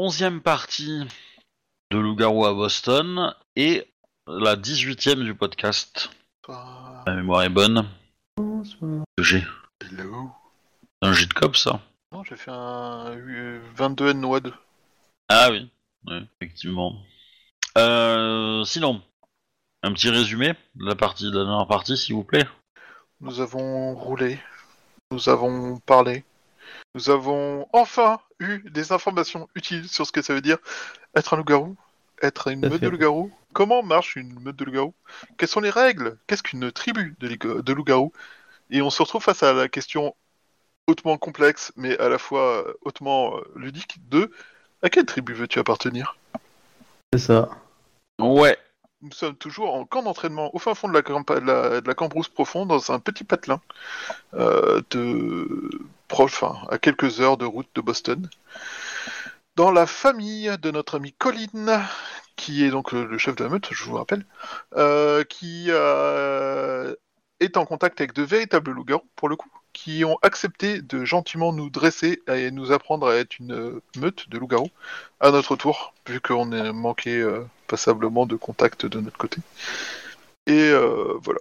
onzième partie de Loup-garou à Boston et la 18ème du podcast. Bonsoir. La mémoire est bonne. Bonsoir. J'ai Hello. un jet de cop ça. Non, j'ai fait un euh, 22 N noix 2. Ah oui, oui, effectivement. Euh, sinon, un petit résumé de la partie de la dernière partie, s'il vous plaît. Nous avons roulé. Nous avons parlé. Nous avons enfin eu des informations utiles sur ce que ça veut dire être un loup-garou, être une meute fait. de loup-garou. Comment marche une meute de loup-garou Quelles sont les règles? Qu'est-ce qu'une tribu de, de loup-garou Et on se retrouve face à la question hautement complexe, mais à la fois euh, hautement euh, ludique de à quelle tribu veux-tu appartenir? C'est ça. Ouais. Nous sommes toujours en camp d'entraînement au fin fond de la, de la, cambrousse profonde, dans un petit patelin, euh, de proche, enfin, à quelques heures de route de Boston, dans la famille de notre ami Colin, qui est donc le, le chef de la meute, je vous rappelle, euh, qui euh, est en contact avec de véritables loups-garous, pour le coup, qui ont accepté de gentiment nous dresser et nous apprendre à être une euh, meute de loups-garous à notre tour, vu qu'on a manqué euh, passablement de contact de notre côté. Et euh, voilà.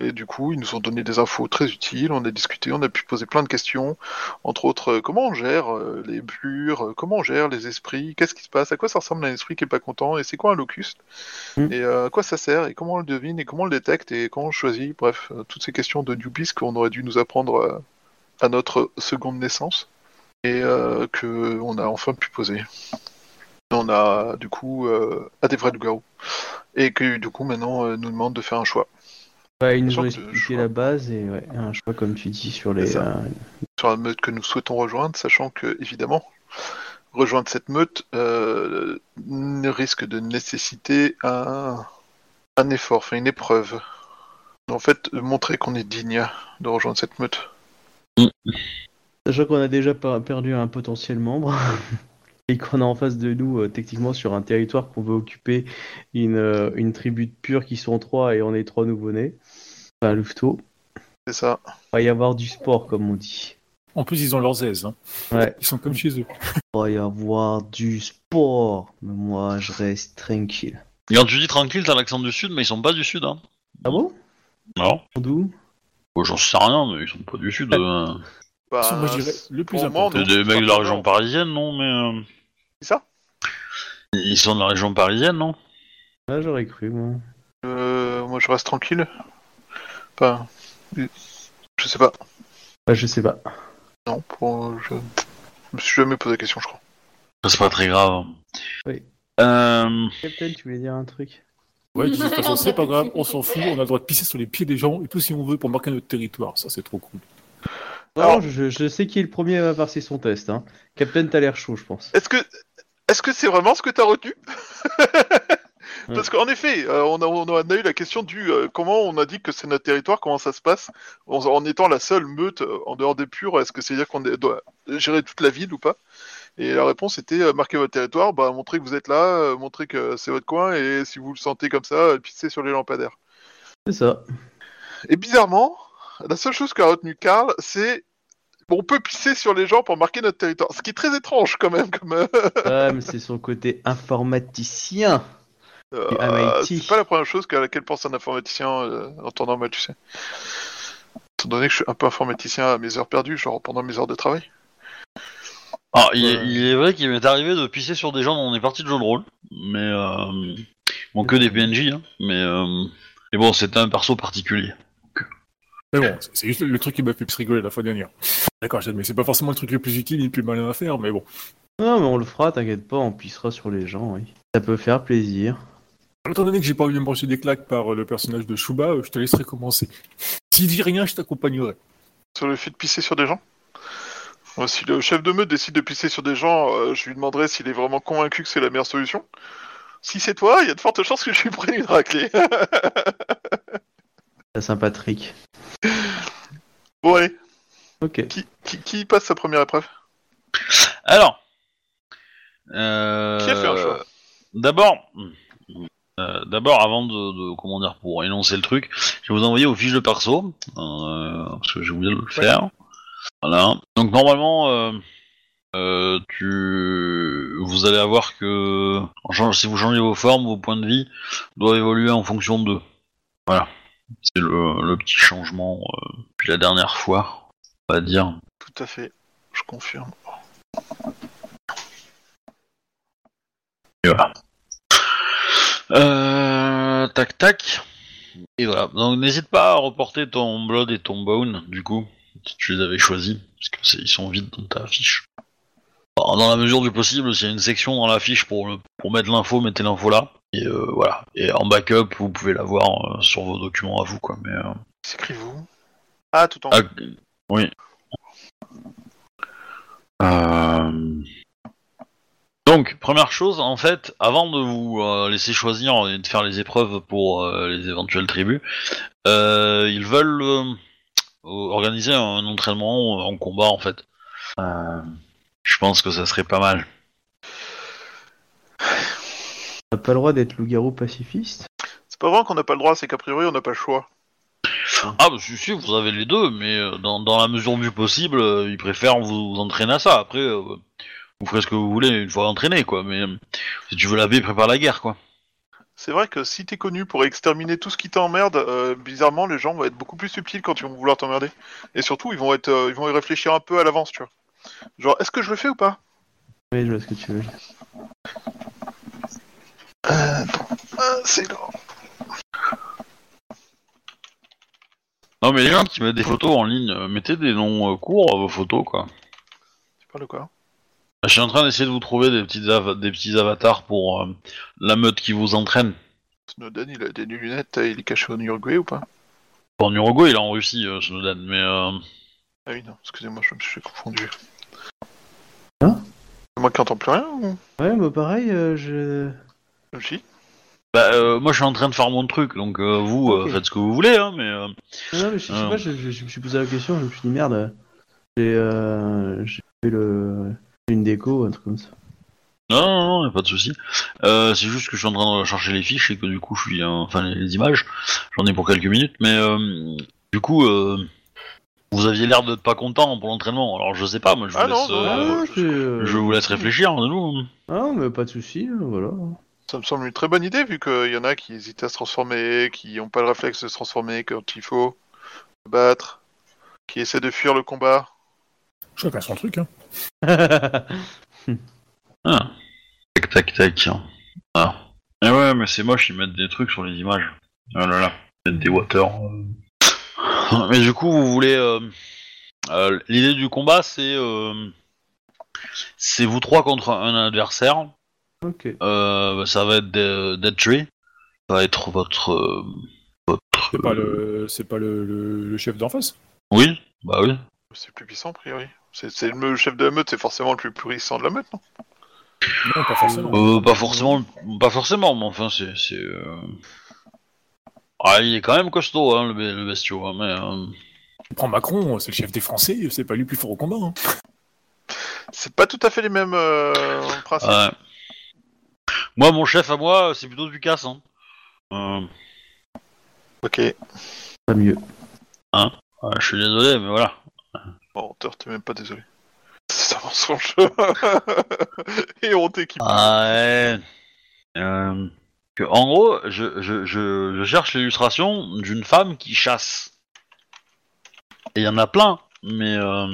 Et du coup, ils nous ont donné des infos très utiles, on a discuté, on a pu poser plein de questions, entre autres, euh, comment on gère euh, les blures, euh, comment on gère les esprits, qu'est-ce qui se passe, à quoi ça ressemble un esprit qui est pas content, et c'est quoi un locuste, Mm. et euh, à quoi ça sert, et comment on le devine, et comment on le détecte, et comment on choisit, bref, toutes ces questions de newbies qu'on aurait dû nous apprendre à notre seconde naissance, et euh, que on a enfin pu poser. On a du coup euh, à des vrais loups-garous, et que du coup maintenant euh, nous demande de faire un choix. Ouais, ils nous ont expliqué la base et ouais, un choix comme tu dis sur les. Euh, sur la meute que nous souhaitons rejoindre, sachant que, évidemment, rejoindre cette meute euh, risque de nécessiter un, un effort, enfin une épreuve. En fait, montrer qu'on est digne de rejoindre cette meute. Sachant qu'on a déjà per- perdu un potentiel membre et qu'on a en face de nous, euh, techniquement, sur un territoire qu'on veut occuper, une, euh, une tribu de purs qui sont trois et on est trois nouveau-nés. Enfin, louveteaux. C'est ça. Il va y avoir du sport, comme on dit. En plus, ils ont leurs aises. hein. Ouais. Ils sont comme chez eux. Il va y avoir du sport. Mais moi, je reste tranquille. Et quand tu dis tranquille, t'as l'accent du sud, mais ils sont pas du sud, hein. Ah bon? Non. D'où? Bon, J'en sais rien, mais ils sont pas du sud. euh. Bah, Moi, je dirais le plus pour moi, important. C'est des mecs de la région parisienne, non Mais euh, C'est ça? ils sont de la région parisienne, non? Ah, j'aurais cru, moi. Euh, Moi, je reste tranquille. Enfin, je sais pas. Bah, je sais pas. Non, pour, je... je me suis jamais posé la question, je crois. C'est pas très grave. Oui. Euh, Captain, tu voulais dire un truc? Ouais, de toute façon, c'est pas grave, on s'en fout, on a le droit de pisser sur les pieds des gens et tout si on veut pour marquer notre territoire. Ça, c'est trop cool. Non, Alors- je, je sais qui est le premier à passer son test. Hein. Captain, t'as l'air chaud, je pense. Est-ce que est-ce que c'est vraiment ce que t'as retenu? Parce qu'en effet, euh, on, a, on a eu la question du euh, comment on a dit que c'est notre territoire, comment ça se passe en, en étant la seule meute euh, en dehors des purs. Est-ce que c'est à dire qu'on doit gérer toute la ville ou pas? Et la réponse était euh, marquez votre territoire, bah, montrez que vous êtes là, montrez que c'est votre coin, et si vous le sentez comme ça, pissez sur les lampadaires. C'est ça. Et bizarrement, la seule chose qu'a retenu Karl, c'est on peut pisser sur les gens pour marquer notre territoire. Ce qui est très étrange quand même. Comme, mais c'est son côté informaticien. Euh, c'est pas la première chose à laquelle pense un informaticien euh, en temps normal, tu sais. Étant donné que je suis un peu informaticien à mes heures perdues, genre pendant mes heures de travail. Alors, il, Ouais. il est vrai qu'il m'est arrivé de pisser sur des gens dans des parties de jeux de rôle, mais euh, bon que des PNJ, hein, mais euh, mais bon c'était un perso particulier. Mais bon, c'est- c'est juste le truc qui m'a fait plus rigoler la fois dernière. D'accord, j'admets, c'est pas forcément le truc le plus utile ni le plus malin à faire, mais bon. Non, mais on le fera, t'inquiète pas, on pissera sur les gens, oui. Ça peut faire plaisir. Étant donné que j'ai pas envie de me brancher des claques par euh, le personnage de Shuba, euh, je te laisserai commencer. S'il dit rien, je t'accompagnerai. Sur le fait de pisser sur des gens? Si le chef de meute décide de pisser sur des gens, euh, je lui demanderai s'il est vraiment convaincu que c'est la meilleure solution. Si c'est toi, il y a de fortes chances que je lui prenne une raclée. C'est Saint-Patrick. bon allez, Ok. qui, qui, qui passe sa première épreuve? Alors, euh, Qui a fait un choix? D'abord, euh, d'abord avant de, de- comment dire pour énoncer le truc, je vais vous envoyer aux fiches de perso euh, parce que j'ai oublié de le faire. Voilà. Donc normalement, euh, tu, vous allez avoir que, en change- si vous changez vos formes, vos points de vie doivent évoluer en fonction d'eux. Voilà. C'est le, le petit changement depuis la dernière fois, on va dire. Tout à fait, je confirme. Et voilà. Euh, tac tac. Et voilà. Donc n'hésite pas à reporter ton blood et ton bone, du coup, si tu les avais choisis, parce que c'est- ils sont vides dans ta fiche. Alors, dans la mesure du possible, s'il y a une section dans la fiche pour, le- pour mettre l'info, mettez l'info là. Et euh, voilà. Et en backup, vous pouvez l'avoir euh, sur vos documents à vous, quoi. Mais euh, S'écrivez-vous Ah, tout en ah, oui. Euh, Donc, première chose, en fait, avant de vous euh, laisser choisir et de faire les épreuves pour euh, les éventuelles tribus, euh, ils veulent euh, organiser un entraînement en combat, en fait. Euh, Je pense que ça serait pas mal. On n'a pas le droit d'être loup-garou pacifiste? C'est pas vrai qu'on n'a pas le droit, c'est qu'a priori on n'a pas le choix. Ah, bah, si, si, vous avez les deux, mais dans, dans la mesure du possible, ils préfèrent vous, entraîner à ça. Après, euh, vous ferez ce que vous voulez une fois entraîné, quoi. Mais euh, si tu veux la paix, prépare la guerre, quoi. C'est vrai que si t'es connu pour exterminer tout ce qui t'emmerde, euh, bizarrement les gens vont être beaucoup plus subtils quand ils vont vouloir t'emmerder. Et surtout ils vont être, euh, ils vont y réfléchir un peu à l'avance, tu vois. Genre est-ce que je le fais ou pas? Oui, je vois ce que tu veux euh. Ah, c'est là. Non, mais les gens qui mettent des photos en ligne, euh, mettez des noms euh, courts à vos photos, quoi. Tu parles de quoi? Je suis en train d'essayer de vous trouver des, petites ava- des petits avatars pour euh, la meute qui vous entraîne. Snowden il a des lunettes, il est caché au Uruguay ou pas? En Uruguay, il est en Russie, euh, Snowden, mais... euh, Ah oui non, excusez-moi, je me suis confondu. Hein? C'est moi qui entends plus rien ou? Ouais, bah pareil, euh, je... Si Bah, euh, moi, je suis en train de faire mon truc, donc euh, vous, euh, faites ce que vous voulez, hein, mais... euh, Non, non, mais je, je sais pas, je, je- je me suis posé la question, je me suis dit merde, j'ai euh, j'ai fait le... une déco, un truc comme ça. Non, non, non, y a pas de souci. Euh, c'est juste que je suis en train de chercher les fiches et que du coup, je suis, euh, enfin, les, les images. J'en ai pour quelques minutes, mais euh, du coup, euh, vous aviez l'air d'être pas content pour l'entraînement. Alors, je sais pas, moi, je vous Ah non, laisse, non, euh, non. c'est, je vous laisse réfléchir, de nous. Ah, mais pas de souci, euh, voilà. Ça me semble une très bonne idée vu qu'il y en a qui hésitent à se transformer, qui n'ont pas le réflexe de se transformer quand il faut se battre, qui essaient de fuir le combat. Chacun son truc, hein. Ah. Tac, tac, tac. Ah. Et ouais, mais c'est moche, ils mettent des trucs sur les images. Oh là là, ils mettent des water. Mais du coup, vous voulez. euh, euh, L'idée du combat, c'est. euh, C'est vous trois contre un adversaire. ok. Euh, ça va être de- Dead Tree. Ça va être votre. euh, votre. C'est pas le, c'est pas le, le- le chef d'en face? Oui, bah oui. C'est le plus puissant a priori. C'est le chef de la meute, c'est forcément le plus puissant de la meute, non? Non, pas forcément. Euh, pas forcément, pas forcément, mais enfin, c'est. euh, Ah, il est quand même costaud, hein, le, le bestiau, hein, mais. euh, Tu prends Macron, c'est le chef des Français, c'est pas lui le plus fort au combat. Hein. C'est pas tout à fait les mêmes euh, principes. Ouais. Moi, mon chef à moi, c'est plutôt du casse. Hein. Euh, Ok. Pas mieux. ouais, je suis désolé, mais voilà. Bon, t'es t'es même pas désolé. C'est un mensonge. Et on t'équipe. Ah ouais. Euh, que, en gros, je, je, je, je cherche l'illustration d'une femme qui chasse. Et il y en a plein, mais euh,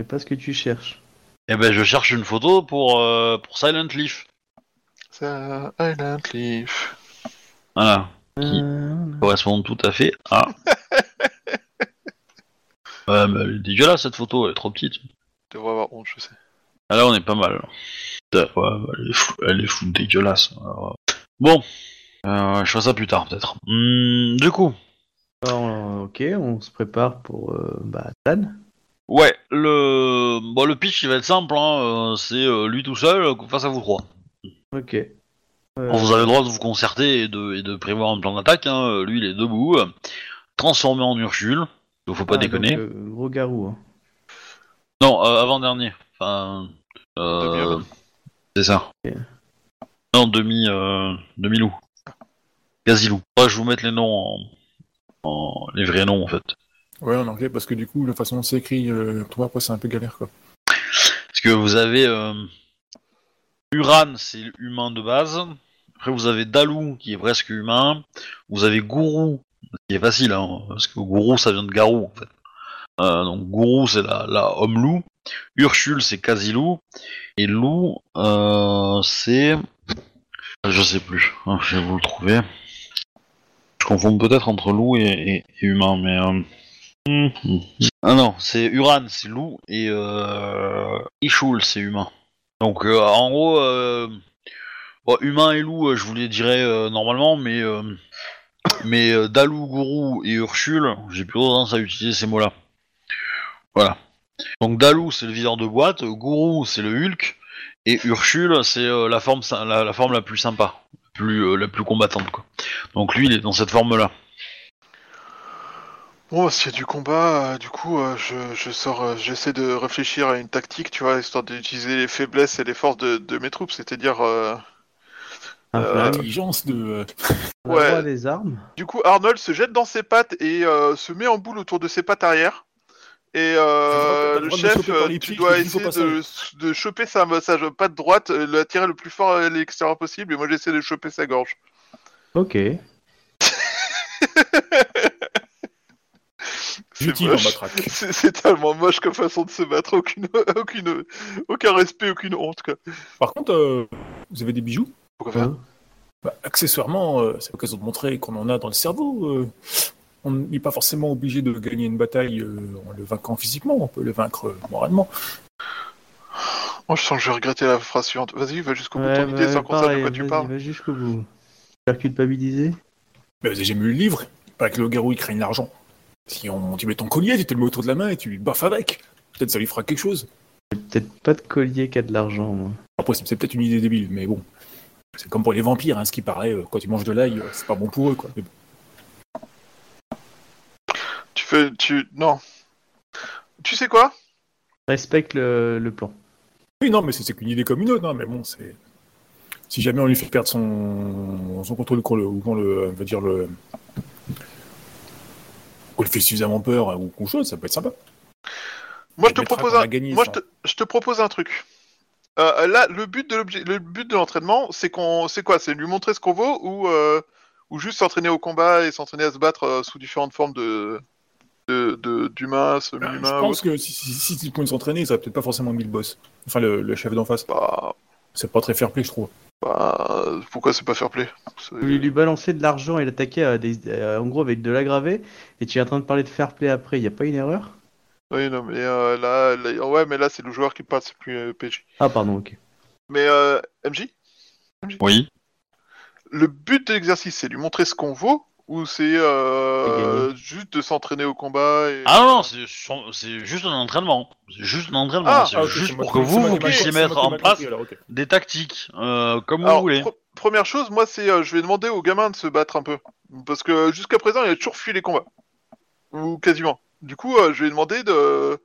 C'est pas ce que tu cherches. eh ben, je cherche une photo pour, euh, pour Silent Leaf. Island Leaf. Voilà. Qui Euh, correspond tout à fait à. ouais, mais elle est dégueulasse cette photo, elle est trop petite. Tu devrais avoir honte, je sais. Ah là, on est pas mal. Putain, Ouais, bah, elle est fou, elle est fou dégueulasse. Alors, euh, Bon, euh, je ferai ça plus tard peut-être. Hmm, du coup, alors, euh, ok, on se prépare pour euh, bah, Tan. ouais, le bon, le pitch il va être simple. Hein, euh, c'est euh, lui tout seul euh, face à vous trois. Ok. Euh, Bon, vous avez le droit de vous concerter et de, et de prévoir un plan d'attaque. Hein. Lui, il est debout, euh, transformé en Ursule. Il faut pas ah, déconner. donc, euh, gros garou. Hein. Non, euh, avant dernier. Enfin, euh, c'est ça. Non, demi, euh, demi loup. Quasi loup. Ouais, je vais vous mettre les noms en, en- les vrais noms en fait. Ouais, en anglais, parce que du coup, la façon dont c'est écrit, euh, toi, après, c'est un peu galère, quoi. Parce que vous avez euh, Uran, c'est humain de base. Après, vous avez Dalou, qui est presque humain. Vous avez Gourou, qui est facile, hein, parce que Gourou, ça vient de Garou, en fait. Euh, donc, Gourou, c'est la, la homme-loup. Urshul, c'est quasi-loup. Et Loup, euh, c'est... Je sais plus, hein, je vais vous le trouver. Je confonds peut-être entre loup et, humain, mais... euh, hum, hum. Ah non, c'est Uran, c'est loup, et Ishul, c'est humain. Donc en gros, humain et loup, je vous les dirais normalement, mais mais euh, Dalou, Gourou et Urshul, j'ai plutôt tendance à utiliser ces mots-là. Voilà. Donc Dalou, c'est le videur de boîte, Gourou, c'est le Hulk, et Urshul, c'est euh, la forme la, plus sympa, euh, la plus combattante. Donc lui, il est dans cette forme-là. Bon, s'il y a du combat, du coup, je, sors, j'essaie de réfléchir à une tactique, tu vois, histoire d'utiliser les faiblesses et les forces de mes troupes, c'est-à-dire, euh, L'intelligence de. euh, on a ouais. des armes. du coup, Arnold se jette dans ses pattes et euh, se met en boule autour de ses pattes arrière. Et euh, le chef, tu dois essayer de, de choper sa, sa patte droite, la tirer le plus fort à l'extérieur possible, et moi j'essaie de choper sa gorge. Ok. C'est tellement moche comme façon de se battre, aucune, aucune, aucun respect, aucune honte, quoi. Par contre, euh, vous avez des bijoux? Pourquoi faire Hein Bah, Accessoirement, euh, c'est l'occasion de montrer qu'on en a dans le cerveau. euh. on n'est pas forcément obligé de gagner une bataille euh, en le vainquant physiquement, on peut le vaincre euh, moralement. Je sens que je vais regretter la phrase suivante. Vas-y, va jusqu'au bout de ton idée bah, sans qu'on sache de quoi tu vas-y, parles. va jusqu'au bout. Faire culpabiliser Mais avez jamais lu le livre Pas que le garou il craigne l'argent. Si on, tu mets ton collier, tu te le mets autour de la main et tu lui baffes avec. Peut-être ça lui fera quelque chose. Peut-être pas de collier qui a de l'argent, moi. Après, c'est peut-être une idée débile, mais bon. C'est comme pour les vampires, hein, ce qui paraît, euh, quand ils mangent de l'ail, euh, c'est pas bon pour eux, quoi. Mais bon. Tu fais, tu, non. Tu sais quoi? Respecte le, le plan. Oui, non, mais c'est c'est qu'une idée comme une autre, hein, mais bon, c'est. Si jamais on lui fait perdre son, son contrôle, qu'on le, ou qu'on le, on va dire le, qu'on lui fait suffisamment peur hein, ou quelque chose, ça peut être sympa. Moi, je te propose qu'on un, moi, je te, je te propose un truc. Euh, là, le but de l'objet, le but de l'entraînement, c'est qu'on, c'est quoi? C'est lui montrer ce qu'on vaut ou, euh, ou juste s'entraîner au combat et s'entraîner à se battre euh, sous différentes formes de, de, de- d'humains, Ben, semi-humains. je ou pense que si, si, si, s'entraîner, ça serait peut-être pas forcément mis le boss. Enfin, le, le chef d'en face. Bah, C'est pas très fair play, je trouve. bah, pourquoi c'est pas fair play? C'est- Vous voulez lui balancer de l'argent et l'attaquer à des, euh, en gros avec de l'aggravé, et tu es en train de parler de fair play après, y a pas une erreur? Oui, non, mais euh, là, là- ouais, mais là, c'est le joueur qui parle, c'est plus euh, PJ. Ah pardon, ok. Mais euh, MJ, Oui. le but de l'exercice, c'est lui montrer ce qu'on vaut ou c'est euh, juste de s'entraîner au combat et... Ah non, non, c'est juste un entraînement. C'est juste un entraînement. Ah, c'est Ah, juste pour que vous, puissiez mettre en place alors, des tactiques, euh, comme vous voulez. première chose, moi, c'est euh, je vais demander aux gamins de se battre un peu. Parce que jusqu'à présent, il a toujours fui les combats. Ou quasiment. Du coup, euh, je vais demander de,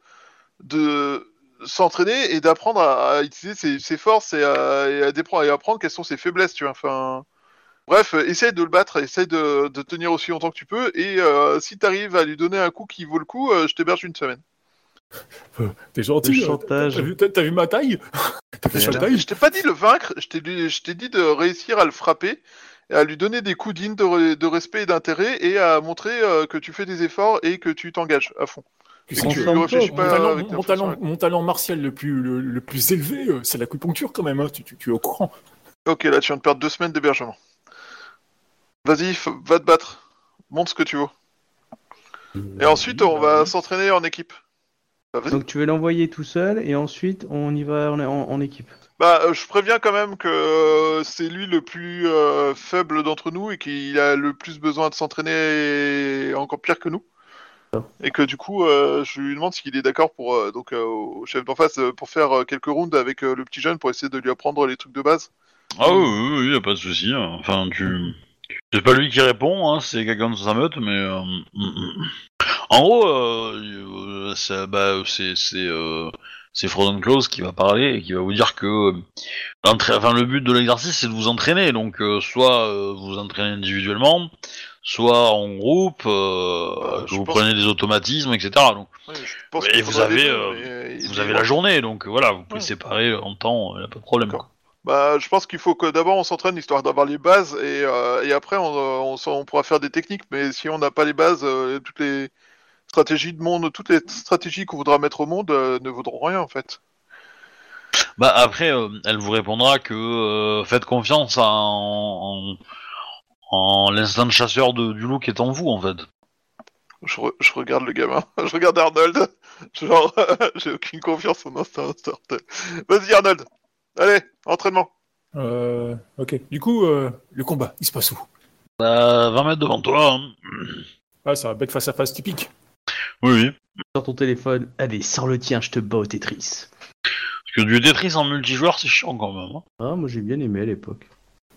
de s'entraîner et d'apprendre à, à utiliser ses, ses forces et à, et à dépre- et à apprendre quelles sont ses faiblesses, tu vois. Enfin... Bref, euh, essaye de le battre, essaye de, de tenir aussi longtemps que tu peux, et euh, si t'arrives à lui donner un coup qui vaut le coup, euh, je t'héberge une semaine. T'es gentil. Le chantage. T'as vu, ma taille? T'as fait taille Je t'ai pas dit de le vaincre, je t'ai dit, de réussir à le frapper à lui donner des coups dignes de, re- de respect et d'intérêt et à montrer euh, que tu fais des efforts et que tu t'engages à fond. Que tu veux mon, talent, avec mon, ta mon façon. talent, mon talent martial le plus, le, le plus élevé, euh, c'est l'acupuncture quand même. hein. Tu, tu- tu es au courant. Ok, là tu viens de perdre deux semaines d'hébergement. Vas-y, va te battre. Montre ce que tu vaux. Et ensuite, on va s'entraîner en équipe. Bah. Donc tu veux l'envoyer tout seul, et ensuite on y va en, en- en équipe. Bah, euh, je préviens quand même que euh, c'est lui le plus euh, faible d'entre nous et qu'il a le plus besoin de s'entraîner encore pire que nous. Et que du coup, je lui demande s'il est d'accord pour donc au chef d'en face pour faire quelques rounds avec le petit jeune pour essayer de lui apprendre les trucs de base. Ah oui, oui, oui, y a pas de souci. hein. Enfin, tu. C'est pas lui qui répond, hein, c'est quelqu'un de sa meute, mais. mm, mm. En gros, euh, euh, ça- bah, c'est Frozen Close qui va parler et qui va vous dire que euh, enfin, le but de l'exercice c'est de vous entraîner. Donc euh, soit euh, vous vous entraînez individuellement, soit en groupe, euh, je vous prenez des automatismes, etc. Donc Ouais, je pense Et vous avez, les deux, mais, vous avez la journée, donc voilà, vous pouvez Ouais. séparer en temps, il a pas de problème. Bah, je pense qu'il faut que d'abord on s'entraîne histoire d'avoir les bases et, et après on, on, pourra faire des techniques. Mais si on n'a pas les bases, toutes les stratégies de monde, toutes les stratégies qu'on voudra mettre au monde euh, ne vaudront rien en fait. Bah après, euh, elle vous répondra que euh, faites confiance en, en, en l'instinct de chasseur de, du loup qui est en vous en fait. Je, re- je regarde le gamin, je regarde Arnold. Genre, j'ai aucune confiance en instinct. instinct. Vas-y Arnold, allez, entraînement. Euh, ok. Du coup, euh, le combat, il se passe où? Bah, 20 mètres devant toi. hein. Ah, c'est un bête face à face typique. Oui, oui. Sur ton téléphone, allez, sors le tien, je te bats au Tetris. Parce que du Tetris en multijoueur, c'est chiant quand même. hein. Ah, moi j'ai bien aimé à l'époque.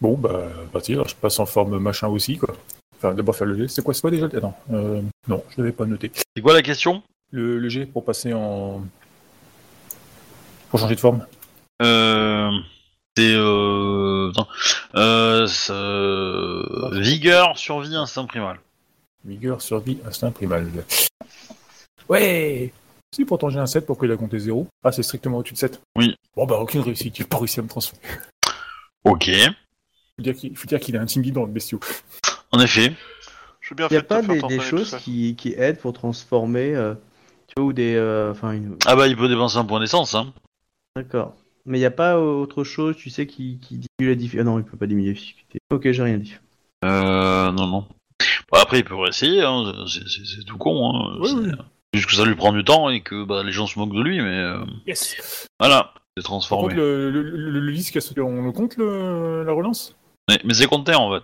Bon, bah, vas-y, alors je passe en forme machin aussi, quoi. Enfin, d'abord faire le G. C'est quoi, c'est quoi déjà? Attends, euh, non, je l'avais pas noté. C'est quoi la question? Le, le G pour passer en. Pour changer de forme. euh, C'est euh, attends. Euh, c'est, euh, vigueur, survie, instinct primal. Vigueur, survie, instinct primal. Ouais Si, pourtant j'ai un 7, pourquoi il a compté 0 Ah, c'est strictement au-dessus de 7 Oui. Bon, bah, aucune réussite, j'ai pas réussi à me transformer. Ok. Faut dire qu'il faut dire qu'il est intimidant, le bestiau. En effet. Je suis bien Il y a pas des, des choses qui, qui aident pour transformer, euh, tu vois, ou des, euh, enfin, une- Ah bah il peut dépenser un point d'essence. Hein. d'accord. Mais il n'y a pas autre chose, tu sais, qui, qui diminue la difficulté? Ah non, il peut pas diminuer la difficulté. Ok, j'ai rien dit. Euh, non, non. Bon, après, il peut réessayer, hein, c'est- c'est c'est tout con. Hein. Oui, C'est- oui. Juste que ça lui prend du temps et que bah, les gens se moquent de lui, mais euh, Yes voilà, c'est Par transformé. contre, le, le, le, le disque, est-ce qu'on le compte, le, la relance? Mais, mais c'est compté en fait.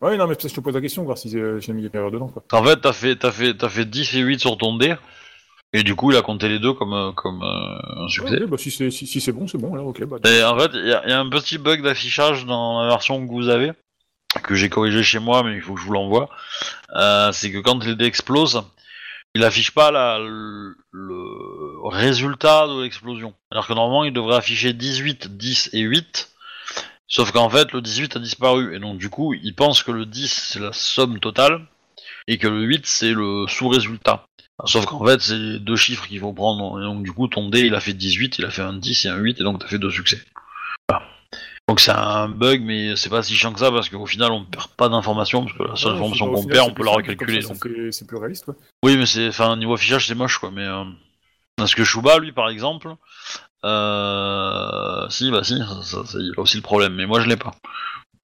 Ouais, non, mais peut-être que je te pose la question, voir si euh, j'ai mis des erreurs dedans, quoi. En fait, t'as fait, t'as fait, t'as fait 10 et 8 sur ton dé, et du coup, il a compté les deux comme, euh, comme euh, un succès. Ok, bah, si c'est si, si c'est bon, c'est bon, là, ok. Bah, Et en fait, il y, a- il y a un petit bug d'affichage dans la version que vous avez, que j'ai corrigé chez moi, mais il faut que je vous l'envoie. Euh, c'est que quand les dés explosent, il affiche pas la, le, le résultat de l'explosion. Alors que normalement, il devrait afficher 18, 10 et 8. Sauf qu'en fait, le 18 a disparu. Et donc, du coup, il pense que le 10, c'est la somme totale. Et que le 8, c'est le sous-résultat. Sauf qu'en fait, c'est deux chiffres qu'il faut prendre. Et donc, du coup, ton dé, il a fait 18, il a fait un 10 et un 8, et donc t'as fait deux succès. Donc, c'est un bug, mais c'est pas si chiant que ça, parce qu'au final, on perd pas d'informations, parce que la seule ouais, information qu'on perd, on peut la recalculer. donc. c'est- plus réaliste, quoi. Oui, mais c'est, enfin, niveau affichage, c'est moche, quoi. Mais euh, parce que Shuba, lui, par exemple, euh, si, bah si, ça, ça- ça- il a aussi le problème. Mais moi, je l'ai pas.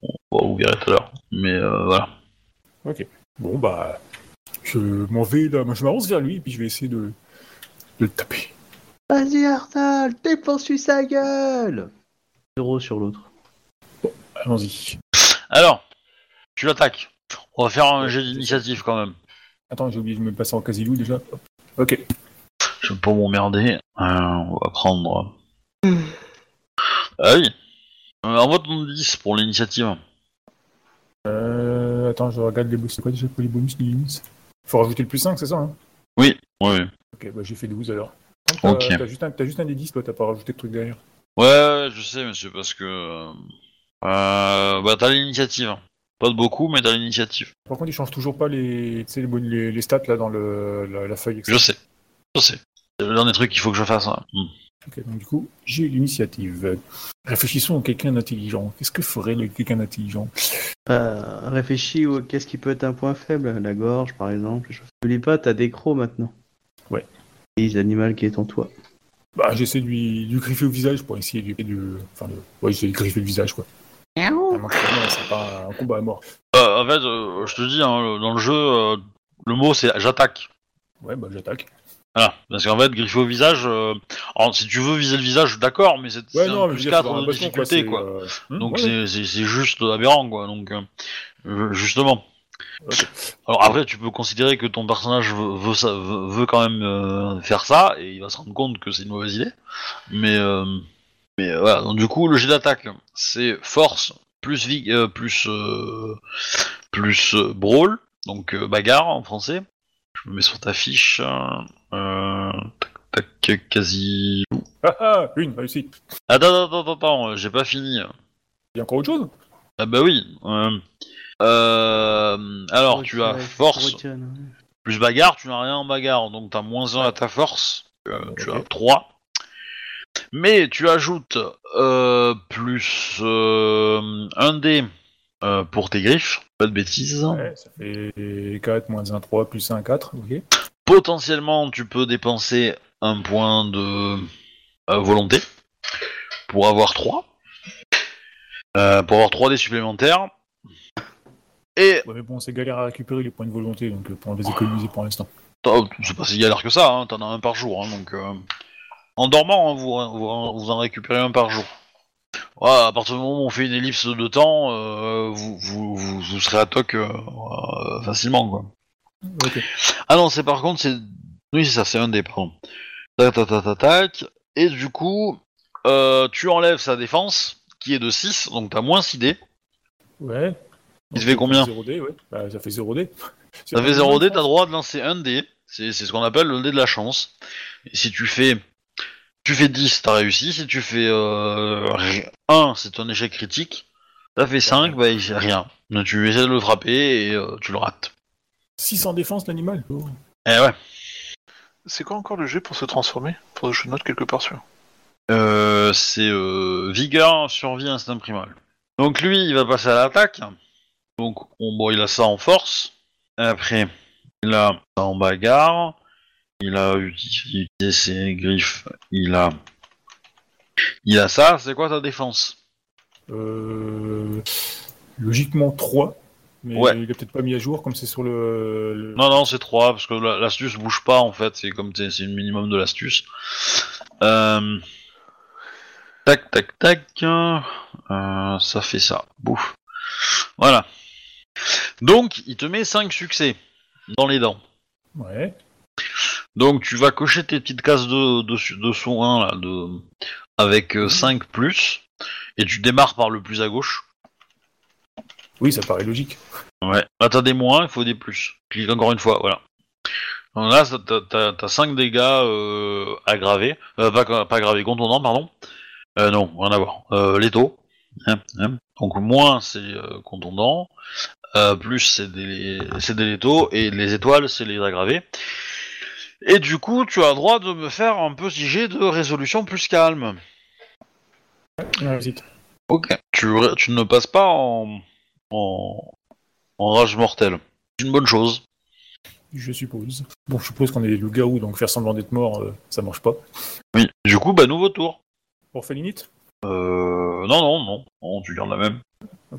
Bon, bon, vous verrez tout à l'heure. Mais euh, voilà. Bon, bah, je m'en vais, là, moi, je m'avance vers lui, et puis je vais essayer de, de le taper. Vas-y, Arnold, défonce-lui sa gueule Zéro sur l'autre. Allons-y. Alors, tu l'attaques. On va faire un jet d'initiative quand même. Attends, j'ai oublié de me passer en casilou, déjà. Hop. Ok. Je vais pas m'emmerder. Euh, on va prendre. Ah oui. Euh, envoie ton 10 pour l'initiative. Euh, attends, je regarde les bonus. C'est quoi déjà pour les bonus, les limites? Faut rajouter le plus 5, c'est ça, hein? Oui, oui. Ok, bah j'ai fait 12 alors. T'as Ok. t'as juste, un- t'as juste un des 10, toi, t'as pas rajouté de truc derrière. Ouais, ouais, je sais, mais c'est parce que. Euh, bah, t'as l'initiative. Pas de beaucoup, mais t'as l'initiative. Par contre, ils changent toujours pas les, tu sais, les, les, les stats là dans le, la, la feuille. etc. Je sais. Je sais. C'est le dernier truc qu'il faut que je fasse. hein. Hmm. Ok, donc du coup, j'ai l'initiative. Réfléchissons à quelqu'un d'intelligent. Qu'est-ce que ferait le- quelqu'un d'intelligent? Euh, réfléchis au qu'est-ce qui peut être un point faible, la gorge par exemple. N'oublie pas, t'as des crocs maintenant. Ouais. Et l'animal qui est en toi. Bah, j'essaie de lui, de lui griffer au visage pour essayer de, de enfin, de, ouais, j'essaie de griffer le visage quoi. C'est pas un combat à mort. Euh, en fait, euh, je te dis, hein, dans le jeu, euh, le mot c'est j'attaque. Ouais, bah j'attaque. Voilà. Parce qu'en fait, griffer au visage, alors, si tu veux viser le visage, d'accord, mais c'est Ouais, un non, plus je veux dire, 4 c'est dans la de difficulté, quoi. euh, hum, Donc ouais, c'est- juste aberrant, quoi. Donc, justement. Alors après, tu peux considérer que ton personnage veut, veut, ça, veut, veut quand même euh, faire ça, et il va se rendre compte que c'est une mauvaise idée. Mais, euh, mais euh, voilà. Donc du coup, le jet d'attaque, c'est force plus vig, euh, plus euh, plus euh, brawl, donc euh, bagarre en français. Je me mets sur ta fiche. euh, tac, tac, quasi. Ah ah, une réussite. Attends, attends, attends, attends, j'ai pas fini. Il y a encore autre chose? Ah bah oui. euh, euh, alors, tu as force hein. plus bagarre, tu n'as rien en bagarre, donc t'as moins 1 à ta force. euh, Tu as 3. Mais tu ajoutes euh, plus euh, un dé euh, pour tes griffes, pas de bêtises. Ouais, ça fait 4 moins 1, 3, plus 1, 4, ok. Potentiellement, tu peux dépenser un point de euh, volonté pour avoir 3. Euh, pour avoir 3 dés supplémentaires. Et Ouais, mais bon, c'est galère à récupérer les points de volonté, donc on va les économiser pour l'instant. Oh, c'est pas si galère que ça, hein, t'en as un par jour, hein, donc en dormant, hein, vous, vous, vous en récupérez un par jour. Ouais, à partir du moment où on fait une ellipse de temps, euh, vous, vous, vous, serez à toc euh, euh, facilement, quoi. Ah non, c'est par contre, c'est... Oui, c'est ça, c'est un dé, pardon. Tac, tac, tac, tac, tac. Et du coup, euh, tu enlèves sa défense, qui est de 6, donc t'as moins 6 dés. Ouais. Il te fait combien 0 dé, ouais. Bah, ça fait 0 dé. Ça fait 0 dé, t'as droit de lancer un dé. C'est c'est ce qu'on appelle le dé de la chance. Et si tu fais tu fais 10, t'as réussi. Si tu fais euh, 1, c'est un échec critique. T'as fait 5, bah il- rien. Donc, tu essaies de le frapper et euh, tu le rates. 6 en défense, l'animal. Eh ouais. C'est quoi encore le jet pour se transformer? Pour que je note quelque part sur. Euh, c'est euh, vigueur, survie, instinct primal. Donc lui, il va passer à l'attaque. Donc on, bon, il a ça en force. Après, il a ça en bagarre. Il a utilisé ses griffes. Il a, il a ça. C'est quoi ta défense? Euh, logiquement 3. Mais Ouais. il a peut-être pas mis à jour comme c'est sur le. le- Non, non, c'est 3 parce que la- l'astuce bouge pas en fait. C'est comme c'est c'est le minimum de l'astuce. Euh... Tac, tac, tac. Euh, ça fait ça. Bouf. Voilà. Donc, il te met 5 succès dans les dents. Ouais. Donc, tu vas cocher tes petites cases de, de, là, de, avec 5 plus. Et tu démarres par le plus à gauche. Oui, ça paraît logique. Ouais. Là, t'as des moins, il faut des plus. Clique encore une fois, voilà. Donc là, t'as- t'as t'as 5 dégâts euh, aggravés. Euh, pas, pas aggravés, contondants, pardon. Euh, non, rien à voir. Euh, létaux. Hein, hein. Donc moins, c'est euh, contondant. Euh, plus, c'est des, c'est des létaux. Et les étoiles, c'est les aggravés. Et du coup, tu as le droit de me faire un petit jet de résolution plus calme. Ok. Tu, tu ne passes pas en, en, en rage mortelle. C'est une bonne chose. Je suppose. Bon, je suppose qu'on est des loups-garous, donc faire semblant d'être mort, euh, ça marche pas. Oui. Du coup, bah nouveau tour. Pour Félinite? Euh, non, non, non, non, tu gardes la même.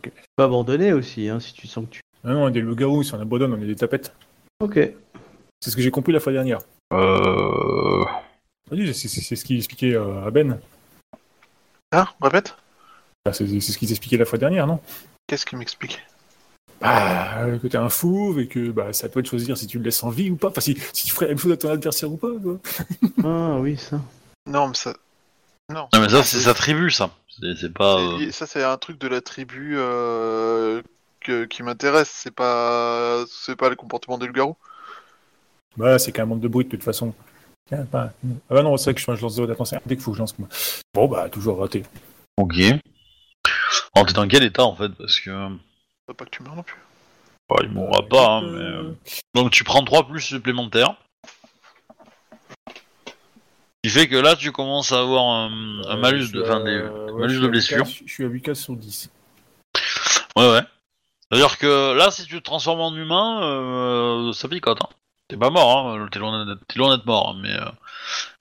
Tu peux abandonner aussi, hein, si tu sens que tu. Ah non, on est des loups-garous, si on abandonne, on est des tapettes. Ok. C'est ce que j'ai compris la fois dernière. Euh... Oui, c'est ce qu'il expliquait euh, à Ben. Ah, répète? Bah, c'est ce qu'ils expliquaient la fois dernière, non? Qu'est-ce qu'il m'explique? Bah, euh, que t'es un fauve et que bah, c'est à toi de choisir si tu le laisses en vie ou pas. Enfin, si, si tu ferais la même chose à ton adversaire ou pas. quoi. Ah oui, ça. Non, mais ça. Non. Non, mais ça, c'est sa tribu, ça. C'est pas. Euh, Ça, c'est un truc de la tribu euh, que- qui m'intéresse. C'est pas, c'est pas le comportement des loups-garous. Bah, c'est qu'un monde de bruit de toute façon. Tiens, pas- Ah bah non, c'est vrai que je, je lance zéro d'attente, c'est un dès qu'il faut que je lance. moi. Bon, bah, toujours raté. Ok. Alors, t'es dans quel état, en fait Parce que. Faut pas que tu meurs non plus. Bah, il mourra pas, hein, mais. Euh, euh, Donc, tu prends 3 plus supplémentaires. Ce qui fait que là, tu commences à avoir un, un euh, malus de, enfin, à- des ouais, malus je de suis à blessure. 8 cases- Je suis à 8 cases sur 10. Ouais, ouais. C'est-à-dire que là, si tu te transformes en humain, euh, ça picote. Hein. T'es pas mort, hein. T'es loin d'être mort, hein, mais. euh,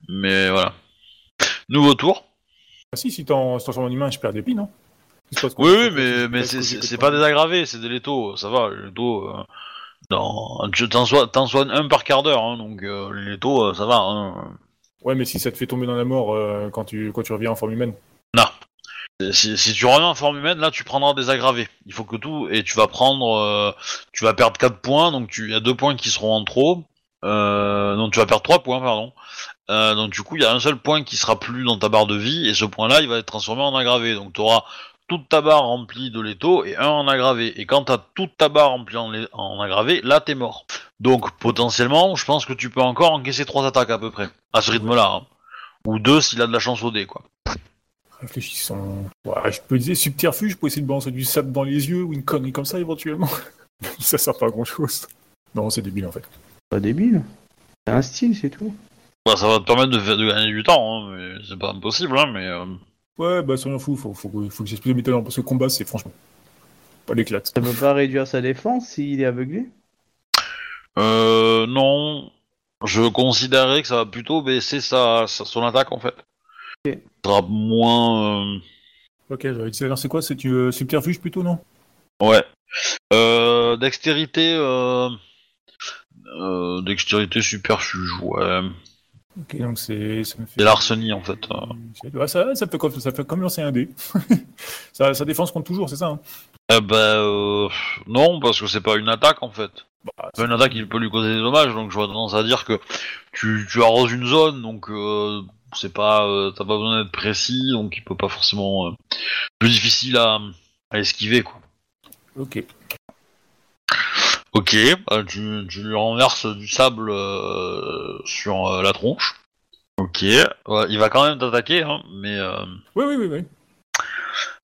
Mais voilà. Nouveau tour. Ah si, si t'en transformes en humain, je perds des pieds, non qu'on- Oui, oui, mais, mais ce c'est pas des aggravés, c'est des létaux, ça va, les létaux... Euh, dans... T'en soignes, un par quart d'heure, hein, donc euh, les létaux, euh, ça va. Hein. Ouais, mais si ça te fait tomber dans la mort euh, quand, tu, quand tu reviens en forme humaine. Et Si, tu reviens en forme humaine, là, tu prendras des aggravés. Il faut que tout... Et tu vas prendre... euh, tu vas perdre 4 points, donc il y a 2 points qui seront en trop. Euh, donc tu vas perdre 3 points, pardon. Euh, donc du coup, il y a un seul point qui sera plus dans ta barre de vie, et ce point-là, il va être transformé en aggravé. Donc tu auras toute ta barre remplie de létaux et un en aggravé. Et quand t'as toute ta barre remplie en, aggravé, là t'es mort. Donc potentiellement, je pense que tu peux encore encaisser trois attaques à peu près, à ce rythme-là. hein. Ou deux s'il a de la chance au dé, quoi. Réfléchissons. Ouais, je peux dire subterfuge pour essayer de balancer du sable dans les yeux ou une connerie comme ça éventuellement. ça sert pas à grand chose. Non, c'est débile en fait. Pas débile. C'est un style, c'est tout. Bah, ça va te permettre de, faire- de gagner du temps, hein, mais c'est pas impossible, hein, mais... euh, Ouais, bah soyons fous, faut, faut, que- faut que j'explique mes talents parce que le combat c'est franchement pas l'éclate. Ça peut pas réduire sa défense s'il est aveuglé? Euh, non. Je considérerais que ça va plutôt baisser sa, sa- son attaque en fait. Ok. Sera moins. euh, Ok, j'aurais dit c'est quoi? C'est euh, subterfuge plutôt non? Ouais. Euh, dextérité. Euh... euh, dextérité superfuge, ouais. Ok, donc c'est ça me fait. C'est l'arsenie en fait. euh. Ouais, ça, ça fait comme ça fait comme lancer un dé. ça, sa défense compte toujours, c'est ça hein? Eh ben euh, non, parce que c'est pas une attaque en fait. Bah, C'est pas une attaque qui peut lui causer des dommages, donc j'aurais tendance à dire que tu, tu arroses une zone, donc euh, c'est pas, euh, t'as pas besoin d'être précis, donc il peut pas forcément euh, plus difficile à, à esquiver quoi. Ok. Ok, bah, tu, tu lui renverses du sable euh, sur la tronche. Ok, ouais, il va quand même t'attaquer, hein, mais Oui, oui, oui, oui.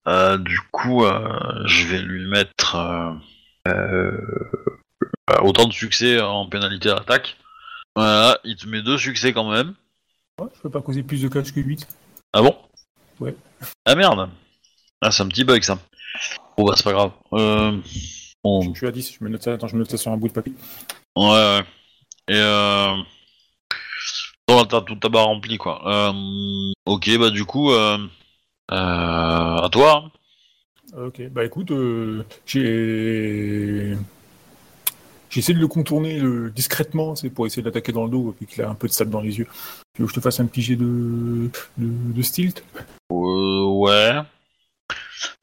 euh, du coup, euh, je vais lui mettre euh, autant de succès en pénalité d'attaque. Voilà, il te met deux succès quand même. Ouais, je peux pas causer plus de cash que 8. Ah bon? Ouais. Ah merde Ah, c'est un petit bug ça. Bon bah c'est pas grave. Euh, Je suis à 10, je me note ça, attends, je me note ça sur un bout de papier. Ouais, ouais. Et euh... T'as toute ta barre remplie, quoi. Euh... Ok, bah du coup, euh... À toi. hein. Ok, bah écoute, j'ai. Essayé de le contourner le- discrètement, c'est pour essayer de l'attaquer dans le dos, vu qu'il a un peu de sable dans les yeux. Tu veux que je te fasse un petit jet de, de, de stilt Euh, ouais.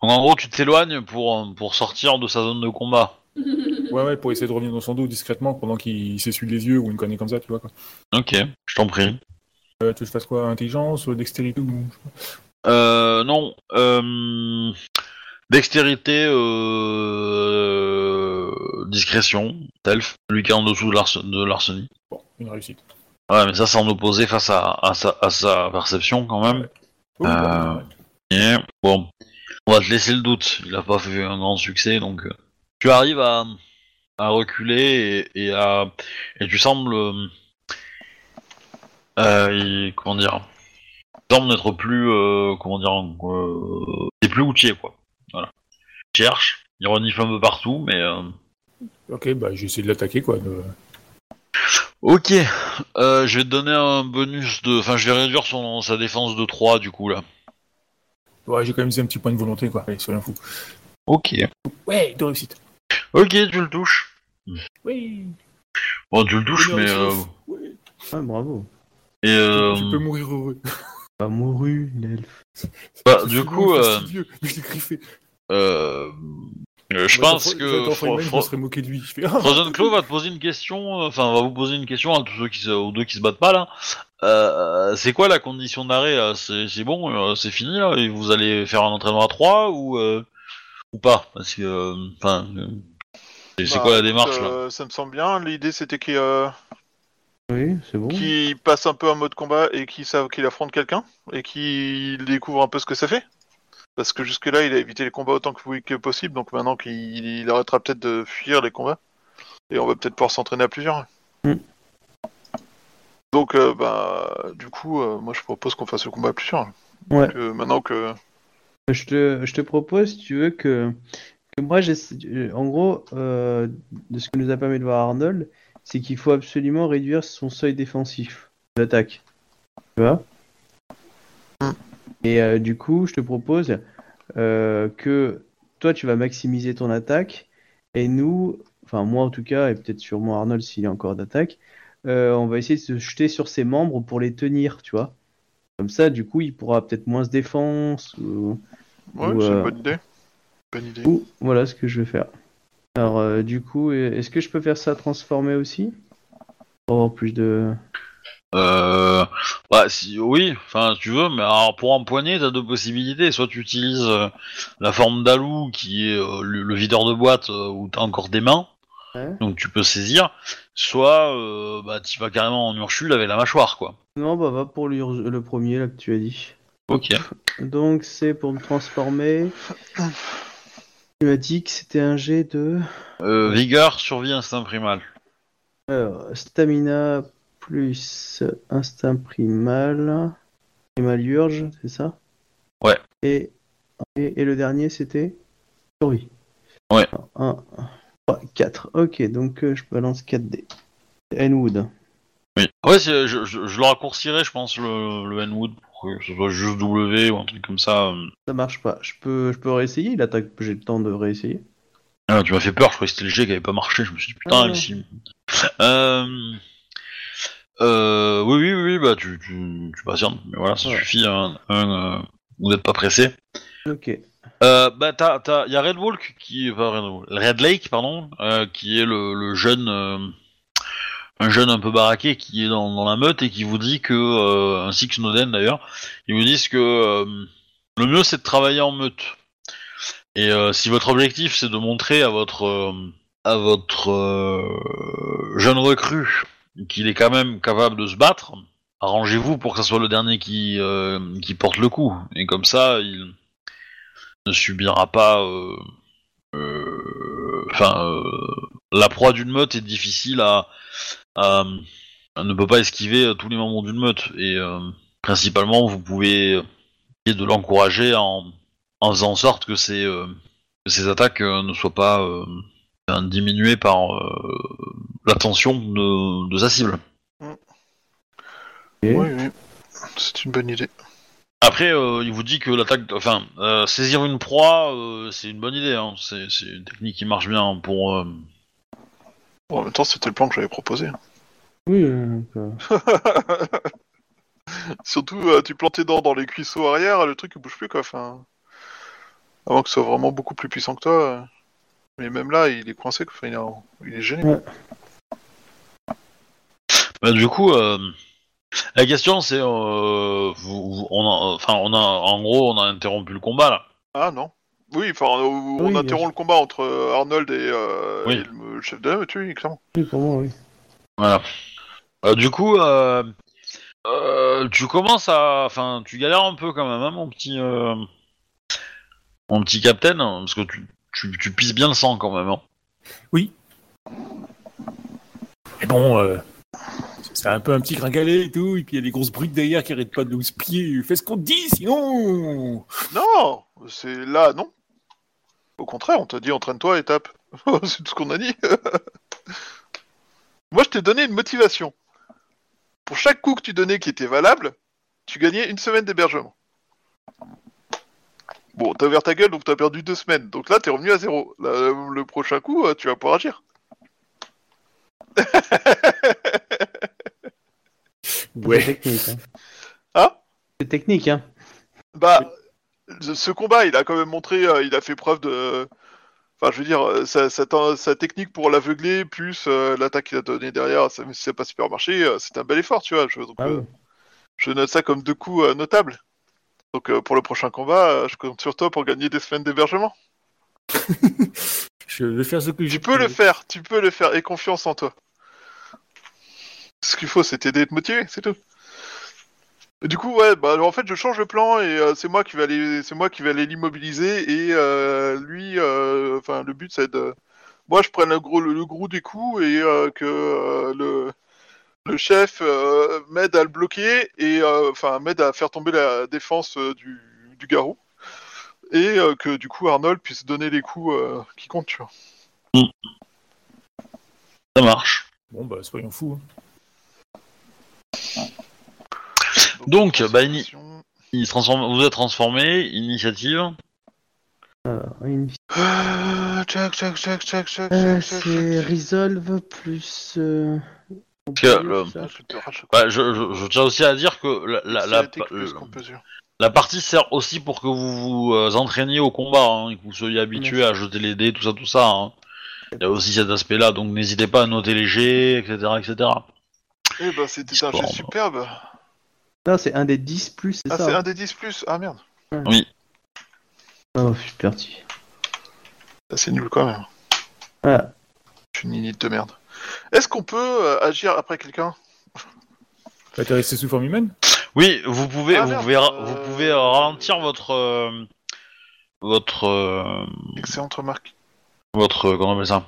Donc en gros, tu t'éloignes pour, pour sortir de sa zone de combat. Ouais, ouais, pour essayer de revenir dans son dos discrètement pendant qu'il s'essuie les yeux ou une connerie comme ça, tu vois quoi. Ok, je t'en prie. Euh, tu veux que je fasse quoi? Intelligence, euh, dextérité ou. Euh, non. Euh... Dextérité, euh... discrétion, self, lui qui est en dessous de l'arse- de l'arsenie. Bon, une réussite. Ouais, mais ça, en opposé face à, à, sa, à sa perception quand même. Euh, bah, ouais. Et bon, on va te laisser le doute. Il a pas fait un grand succès, donc euh, tu arrives à, à reculer et, et à et tu sembles euh, euh, il- comment dire, tu sembles n'être plus euh, comment dire, euh, t'es plus outillé quoi. Voilà. Tu cherches, il renifle un peu partout, mais euh, Ok, bah j'ai essayé de l'attaquer quoi. de- ok. Euh, je vais te donner un bonus de, enfin, je vais réduire son sa défense de 3 du coup là. Ouais, j'ai quand même mis un petit point de volonté quoi. Allez, soyons fous. Ok. Ouais, de réussite. Ok, tu le touches. Oui. Bon, tu le touches, mais euh. Ouais, bravo. et euh, Tu peux mourir heureux. Pas mouru, l'elfe. Bah, du coup, euh, mais je l'ai griffé. euh, euh, je Ouais, pense que Fro- je serais moqué de lui. Fais, ah, Frozen Claw va te poser une question, euh, enfin va vous poser une question à tous ceux qui se, aux deux qui se battent pas là. Euh, c'est quoi la condition d'arrêt C'est bon, euh, c'est fini là Et vous allez faire un entraînement à 3 ou euh, ou pas? Parce que, enfin, euh, c'est c'est Bah, quoi la démarche là? Ça me semble bien. L'idée c'était qu'il euh, Oui, c'est bon. qu'il passe un peu en mode combat et qu'il sav- qu'il affronte quelqu'un et qu'il découvre un peu ce que ça fait. Parce que jusque-là, il a évité les combats autant que, possible, donc maintenant qu'il il arrêtera peut-être de fuir les combats. Et on va peut-être pouvoir s'entraîner à plusieurs. Mm. Donc, euh, bah, du coup, euh, moi je propose qu'on fasse le combat à plusieurs. Ouais. Donc, euh, maintenant que. Je te, je te propose, si tu veux, que, que moi, euh, en gros, euh, de ce que nous a permis de voir Arnold, c'est qu'il faut absolument réduire son seuil défensif d'attaque. Tu vois? Mm. Et euh, du coup, je te propose euh, que toi, tu vas maximiser ton attaque, et nous, enfin moi en tout cas, et peut-être sûrement Arnold s'il est encore d'attaque, euh, on va essayer de se jeter sur ses membres pour les tenir, tu vois. Comme ça, du coup, il pourra peut-être moins se défendre. ou- Ouais, Ou, c'est une bonne idée. Bonne idée. ou voilà ce que je vais faire. Alors, du coup, est-ce que je peux faire ça transformer aussi? Pour avoir plus de. Euh, bah, si, oui, enfin, si tu veux, mais alors, pour empoigner, t'as deux possibilités. Soit tu utilises euh, la forme d'alou, qui est euh, le, le videur de boîte, euh, où t'as encore des mains, Ouais. donc tu peux saisir. Soit, bah, tu vas carrément en Ursule avec la mâchoire, quoi. Non, bah va pour le premier là que tu as dit. Ok. Donc c'est pour me transformer. Tu m'as dit que c'était un jet de vigueur, survie, instinct primal. alors, stamina plus instinct primal. Primal urge, c'est ça? Ouais. Et, et, et le dernier c'était? Survie. Ouais. 1, 3, 4. Ok, donc euh, je balance 4 dés. Enwood. Oui. Ouais, je, je, je le raccourcirai, je pense, le, le N-Wood, pour que ce soit juste W ou un truc comme ça. euh. Ça marche pas. Je peux, je peux réessayer. Il attaque. J'ai le temps de réessayer. Ah, tu m'as fait peur, je croyais que c'était le G qui avait pas marché. Je me suis dit, putain, Ah. Euh... Euh, oui, oui, oui, bah, tu, tu, tu patientes. Mais voilà, ça Ouais. suffit. Un, euh, vous n'êtes pas pressé. Ok. Euh, bah, t'as, t'as, y a Red Walk qui, pas Red, Walk, Red Lake, pardon, euh, qui est le, le jeune, euh, un jeune un peu baraqué qui est dans, dans la meute et qui vous dit que, euh, ainsi que Snowden d'ailleurs, ils vous disent que euh, le mieux c'est de travailler en meute. Et euh, si votre objectif c'est de montrer à votre, euh, à votre euh, jeune recrue qu'il est quand même capable de se battre, arrangez-vous pour que ce soit le dernier qui, euh, qui porte le coup. Et comme ça, il ne subira pas. euh, euh, Enfin, la proie d'une meute est difficile à, à- ne peut pas esquiver tous les membres d'une meute. Et principalement, vous pouvez essayer de l'encourager en, faisant en sorte que ces, que ces attaques ne soient pas diminuées par l'attention de, de sa cible. Oui, oui. C'est une bonne idée. Après, euh, il vous dit que l'attaque, enfin, euh, saisir une proie, euh, c'est une bonne idée. Hein. C'est, c'est une technique qui marche bien pour. euh, Bon, en même temps, c'était le plan que j'avais proposé. Oui. Surtout, euh, tu plantes tes dents dans les cuisseaux arrière, le truc il bouge plus quoi. Enfin, avant que ce soit vraiment beaucoup plus puissant que toi. euh. Mais même là, il est coincé. quoi. Enfin, il, est en- il est gêné. Bah, du coup, euh, la question c'est, euh, vous- vous- on a, enfin, on a, en gros, on a interrompu le combat là. Ah non. Oui, enfin, on, on Oui, bien interrompt sûr. le combat entre euh, Arnold et, euh, Oui. et le, le chef de la meute, oui, clairement. oui, pour moi, oui. Voilà. Euh, du coup, euh, euh, tu commences à, enfin, tu galères un peu quand même, hein, mon petit, euh, mon petit capitaine, hein, parce que tu, tu, tu pisses bien le sang quand même. Hein. Oui. Mais bon, euh, c'est un peu un petit gringalet et tout, et puis il y a des grosses brutes derrière qui arrêtent pas de nous spier. Fais ce qu'on te dit, sinon. Non, c'est là, non. Au contraire, on t'a dit entraîne-toi et tape. c'est tout ce qu'on a dit. Moi, je t'ai donné une motivation. Pour chaque coup que tu donnais qui était valable, tu gagnais une semaine d'hébergement. Bon, t'as ouvert ta gueule, donc t'as perdu deux semaines. Donc là, t'es revenu à zéro. Le prochain coup, euh, tu vas pouvoir agir. C'est technique. Hein. Hein C'est technique, hein. Bah, ce ce combat, il a quand même montré, euh, il a fait preuve de. Enfin, je veux dire, euh, sa, sa, sa technique pour l'aveugler, plus euh, l'attaque qu'il a donnée derrière, ça, même si ça n'a pas super marché, euh, c'est un bel effort, tu vois. Je, donc, Ah euh, oui. je note ça comme deux coups euh, notables. Donc, euh, pour le prochain combat, euh, je compte sur toi pour gagner des semaines d'hébergement. Je vais faire ce que Tu j'ai peux le faire, tu peux le faire, et confiance en toi. Ce qu'il faut, c'est t'aider et te motiver, c'est tout. Et du coup, ouais, bah alors, en fait, je change le plan et euh, c'est moi qui vais aller, c'est moi qui vais aller l'immobiliser et euh, lui, euh, enfin, le but c'est de, moi, je prenne le gros, le, le gros des coups et euh, que euh, le le chef euh, m'aide à le bloquer et euh, enfin m'aide à faire tomber la défense euh, du, du garou et euh, que du coup Arnold puisse donner les coups euh, qui comptent, tu vois. Ça marche. Bon, bah, soyons fous. hein. Donc, bah, ini-. Il se transforme, vous êtes transformé, initiative. Alors, une- Euh, Check, check, check, check, check, Euh, check, check, c'est check. Resolve plus. Euh... que, euh, Ah, je Bah, je, je- je tiens aussi à dire que la, plus partie sert aussi pour que vous vous euh, entraîniez au combat, hein, et que vous soyez habitué à jeter les dés, tout ça, tout ça. hein. Il y a aussi cet aspect-là, donc n'hésitez pas à noter les jets, etc., etc. Eh ben, c'était un jet superbe. Non, c'est un des 10 plus, c'est Ah, ça c'est hein un des 10 plus. Ah merde. Oh, je suis. Ah, c'est nul quand même. Voilà. Je suis une inite de merde. Est-ce qu'on peut euh, agir après quelqu'un Bah, T'es resté sous forme humaine? Oui, vous pouvez, Ah, vous, merde, pouvez ra- euh, vous pouvez euh, ralentir votre euh, votre euh, Excellente remarque. votre comment on appelle ça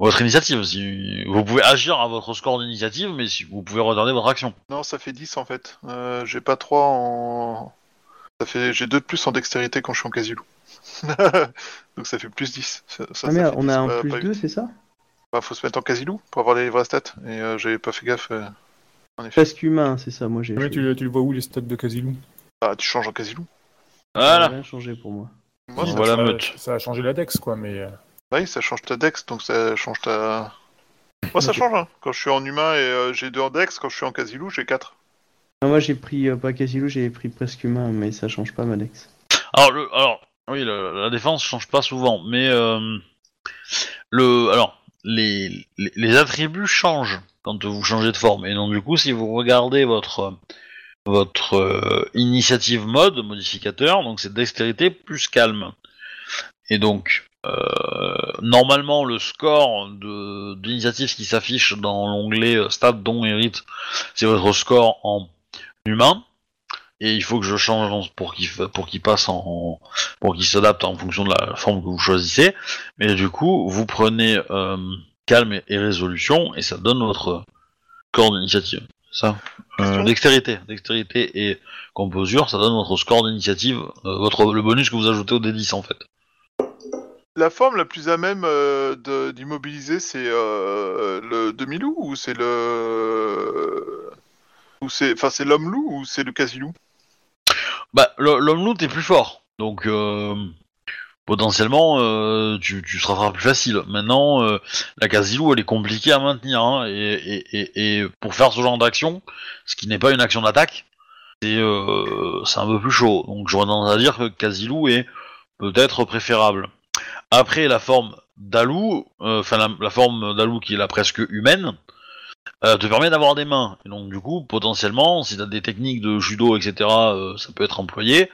votre initiative. Si vous pouvez agir à votre score d'initiative, mais si vous pouvez retarder votre action. Non, ça fait 10 en fait. Euh, j'ai pas 3 en. Ça fait... J'ai 2 de plus en dextérité quand je suis en casilou. Donc ça fait plus 10. Ça, ça- Ah ça merde, fait on 10, a un pas- plus pas 2, huit. c'est ça? Bah, faut se mettre en casilou pour avoir les vraies stats. Et euh, j'avais pas fait gaffe. euh, En effet. Presque humain, c'est ça, moi j'ai. Ouais, tu, tu le vois où les stats de Casilou Ah, tu changes en casilou. Ça n'a Voilà. rien changé pour moi. Moi, ça, Voilà. ça, meute. ça a changé la dex, quoi, mais. Euh, Oui, ça change ta dex, donc ça change ta. Moi, ça change. Hein. Quand je suis en humain et euh, j'ai 2 en dex, quand je suis en casilou, j'ai 4. Ah, moi j'ai pris, euh, pas Casilou, j'ai pris presque humain, mais ça change pas Malex. Alors, le, alors oui, le- la défense change pas souvent, mais euh, le, alors les, les, les attributs changent quand vous changez de forme. Et donc du coup, si vous regardez votre votre euh, initiative mode modificateur, donc c'est dextérité plus calme. Et donc normalement le score d'initiative qui s'affiche dans l'onglet euh, stats dont hérite, c'est votre score en humain. Et il faut que je change pour qu'il pour qu'il passe en pour qu'il s'adapte en fonction de la forme que vous choisissez. Mais du coup, vous prenez euh, calme et, résolution et ça donne votre score d'initiative. Ça. Euh, dextérité, dextérité et composure, ça donne votre score d'initiative, euh, votre le bonus que vous ajoutez au D10 en fait. La forme la plus à même euh, d'immobiliser, c'est euh, le demi-loup ou c'est le. Ou c'est. Enfin, c'est l'homme-loup ou c'est le quasi-loup? Bah, le- l'homme loup est plus fort, donc euh, potentiellement tu, tu seras plus facile. Maintenant, la casilou elle est compliquée à maintenir, hein, et, pour faire ce genre d'action, ce qui n'est pas une action d'attaque, c'est un peu plus chaud. Donc j'aurais tendance à dire que casilou est peut-être préférable. Après la forme d'Alou, euh, enfin la, forme d'Alou qui est la presque humaine, euh, te permet d'avoir des mains. Donc du coup, potentiellement, si tu as des techniques de judo, etc., euh, ça peut être employé.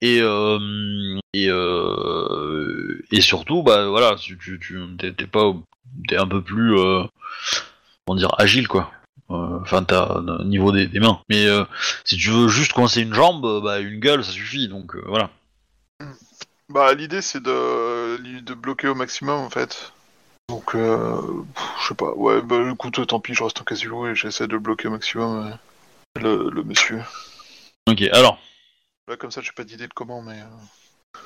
Et surtout, bah voilà, tu t'es pas t'es un peu plus comment dire agile quoi. Enfin, t'as au niveau des, mains. Mais si tu veux juste coincer une jambe, bah une gueule, ça suffit. Donc voilà. Bah, l'idée c'est de, de bloquer au maximum en fait. Donc, euh, je sais pas. Ouais, bah écoute, tant pis, je reste en quasi-loup et j'essaie de bloquer au maximum euh, le, le monsieur. Ok. Alors, Là, comme ça, j'ai pas d'idée de comment, mais. euh,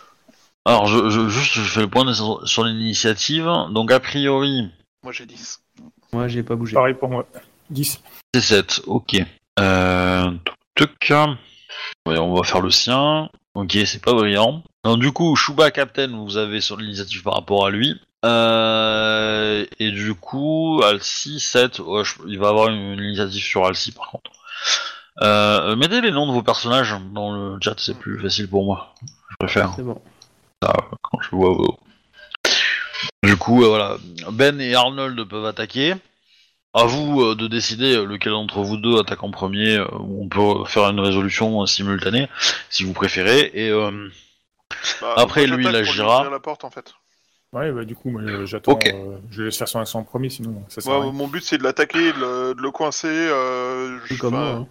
alors je, je juste je fais le point sur, sur l'initiative. Donc a priori, Moi j'ai 10. Moi j'ai pas bougé. Pareil pour moi. 10. C'est 7, ok. Euh, tuc. Ouais, on va faire le sien. Ok, c'est pas brillant. Donc du coup, Shuba Captain, vous avez sur l'initiative par rapport à lui. Euh, et du coup, Alcy 7, ouais, je- il va avoir une, une initiative sur Alcy par contre. Euh, mettez les noms de vos personnages dans le chat, c'est plus facile pour moi. Je préfère C'est bon. ça quand je vois vos. Du coup, euh, voilà, Ben et Arnold peuvent attaquer. À vous euh, de décider lequel d'entre vous deux attaque en premier. euh, on peut faire une résolution euh, simultanée, si vous préférez. Et euh, Bah, Après, lui, il agira. ouvrir la porte en fait. Ouais, bah du coup, moi, euh, j'attends. Ok. euh, je laisse faire son action en premier, sinon ça sert à Moi, rien. mon but c'est de l'attaquer, de le, de le coincer, euh, Tout je- comme moi. hein.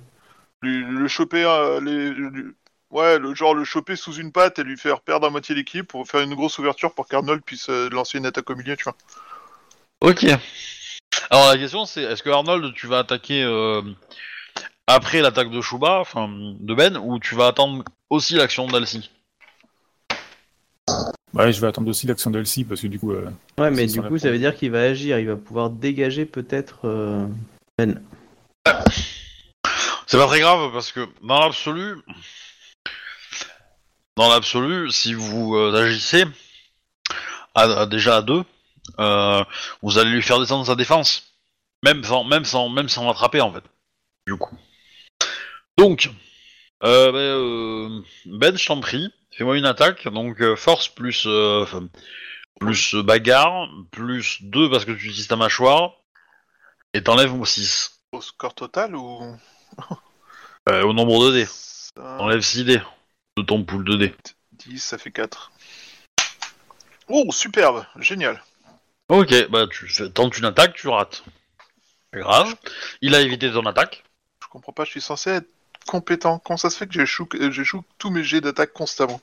lui- le choper, euh, les, lui- ouais, le genre le choper sous une patte et lui faire perdre à moitié l'équipe pour faire une grosse ouverture pour qu'Arnold puisse euh, lancer une attaque au milieu, tu vois. ok. Alors la question c'est est-ce que Arnold tu vas attaquer euh, après l'attaque de Shuba, enfin de Ben, ou tu vas attendre aussi l'action d'Alcy Ouais, je vais attendre aussi l'action d'Elsie parce que du coup. euh, Ouais, mais du coup, ça veut dire qu'il va agir, il va pouvoir dégager peut-être euh, Ben. C'est pas très grave parce que dans l'absolu, dans l'absolu, si vous euh, agissez à, à- déjà à deux, vous allez lui faire descendre sa défense, même sans, même sans, même sans l'attraper en fait. Du coup. Donc, euh, ben, euh, Ben, je t'en prie, fais-moi une attaque. Donc euh, force plus euh, plus euh, bagarre plus 2 parce que tu utilises ta mâchoire et t'enlèves 6. Au score total ou? Euh, au nombre de dés. Ça- Enlève 6 dés de ton pool de dés. 10, ça fait 4. Oh, superbe, génial. Ok, bah tu fais, tentes une attaque, tu rates. C'est grave. Il a évité ton attaque. Je comprends pas, je suis censé être compétent. Comment ça se fait que j'échoue euh, j'échoue tous mes jets d'attaque constamment?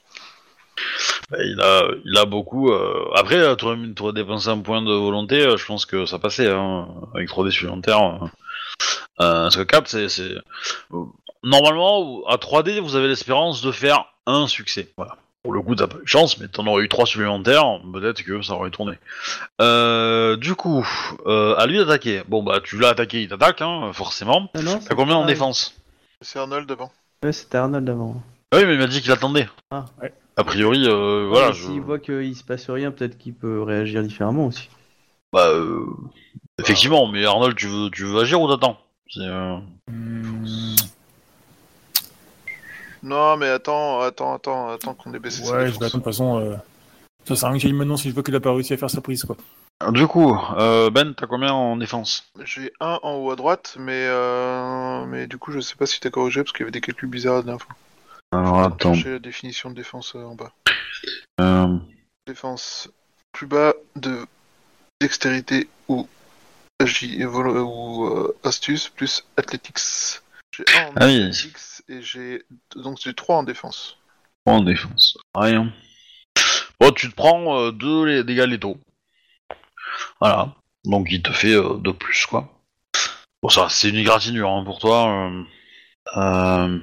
Bah, il a, il a beaucoup. euh, Après, euh, t'aurais t'aurais dépensé un point de volonté. euh, je pense que ça passait hein, avec 3 dés supplémentaires. euh. Euh, parce que 4, c'est, c'est normalement à 3 dés, vous avez l'espérance de faire un succès. Voilà. Pour le coup, t'as pas eu de chance, mais t'en aurais eu 3 supplémentaires. Peut-être que ça aurait tourné. Euh, du coup, euh, à lui d'attaquer. Bon bah, tu l'as attaqué, il t'attaque, hein, forcément. Ah non T'as combien en défense C'est Arnold devant. Ouais, c'était Arnold avant. Ah Oui, mais il m'a dit qu'il attendait. Ah. Ouais. A priori, euh, voilà. Ouais, je- S'il voit qu'il se passe rien, peut-être qu'il peut réagir différemment aussi. Bah, euh, effectivement, mais Arnold, tu veux, tu veux agir ou t'attends? C'est, euh, Hmm, Non, mais attends, attends, attends, attends qu'on ait baissé Ouais, je vais défense. attendre. De toute façon, euh, ça sert à rien que j'aille maintenant si je vois qu'il a pas réussi à faire sa prise, quoi. Du coup, euh, Ben, t'as combien en défense? J'ai un en haut à droite, mais euh... mais du coup, je sais pas si t'as corrigé parce qu'il y avait des calculs bizarres la dernière fois. Alors Chercher la définition de défense euh, en bas. Euh, Défense plus bas de dextérité ou agi- ou euh, astuce plus athletics. J'ai un en Ah oui. et j'ai donc j'ai trois en défense. en défense. Rien. Bon, tu te prends euh, deux les dégâts létaux. Voilà. Donc il te fait euh, deux plus, quoi. Bon, ça, c'est une égratignure hein, pour toi. euh. Euh,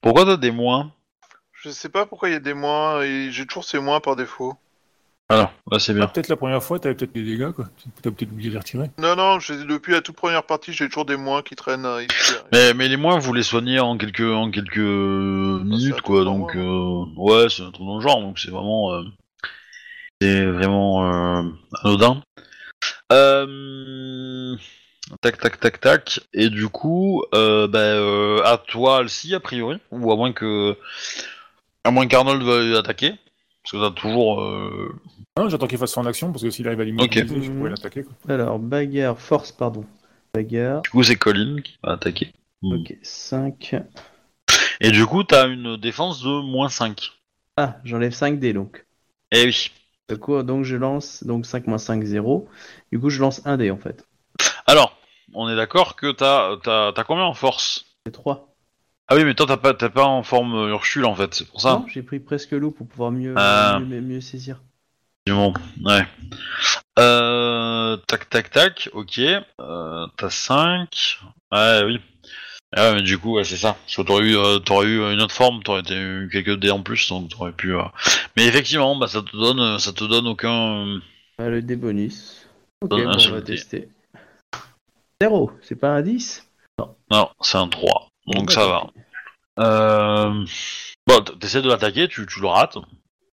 Pourquoi t'as des moins? Je sais pas pourquoi il y a des moins et j'ai toujours ces moins par défaut. Voilà, là c'est bien. Peut-être la première fois, t'avais peut-être des dégâts, quoi. T'as peut-être oublié de les retirer. Non non, j'ai- depuis la toute première partie, j'ai toujours des moins qui traînent. euh, ici. Mais, mais les moins, vous les soignez en quelques, en quelques minutes, quoi. Donc, dans euh, ouais, c'est un truc dans le genre. Donc, c'est vraiment, euh, c'est vraiment euh, anodin. Euh, tac, tac, tac, tac. Et du coup, euh, bah, euh, à toi, Alcy, a priori, ou à moins que, à moins qu'Arnold veuille attaquer, parce que t'as toujours. euh, Non, j'attends qu'il fasse son action, parce que s'il arrive à l'immobiliser, je pourrais l'attaquer. Alors, bagarre, force, pardon. Bagarre, Du coup, c'est Colin qui va attaquer. Mm. ok, 5. Et du coup, t'as une défense de moins 5. Ah, j'enlève 5 dés donc. Eh oui. Du coup, donc je lance, donc 5 moins 5, 0. Du coup, je lance 1 dé en fait. Alors, on est d'accord que t'as, t'as, t'as combien en force? C'est 3. Ah oui, mais toi t'as pas, t'as pas en forme euh, Ursule en fait, c'est pour ça. Non, j'ai pris presque loup pour pouvoir mieux, Ah. mieux, mieux saisir. Bon, ouais. Euh, tac, tac, tac, ok. Euh, t'as 5. Ouais, oui. Ah ouais, mais du coup, ouais, c'est ça. Parce que t'aurais eu, euh, t'aurais eu une autre forme, t'aurais été- eu quelques dés en plus, donc t'aurais pu. euh, Mais effectivement, bah ça te donne, euh, ça te donne aucun. euh, Ah, le dé bonus. Ok, Donne bon, un on seul va dé. tester. 0, c'est pas un 10 Non, c'est un 3. Donc Bon, ça va. bah, Euh... Bon, t'essaies de l'attaquer, tu, tu le rates.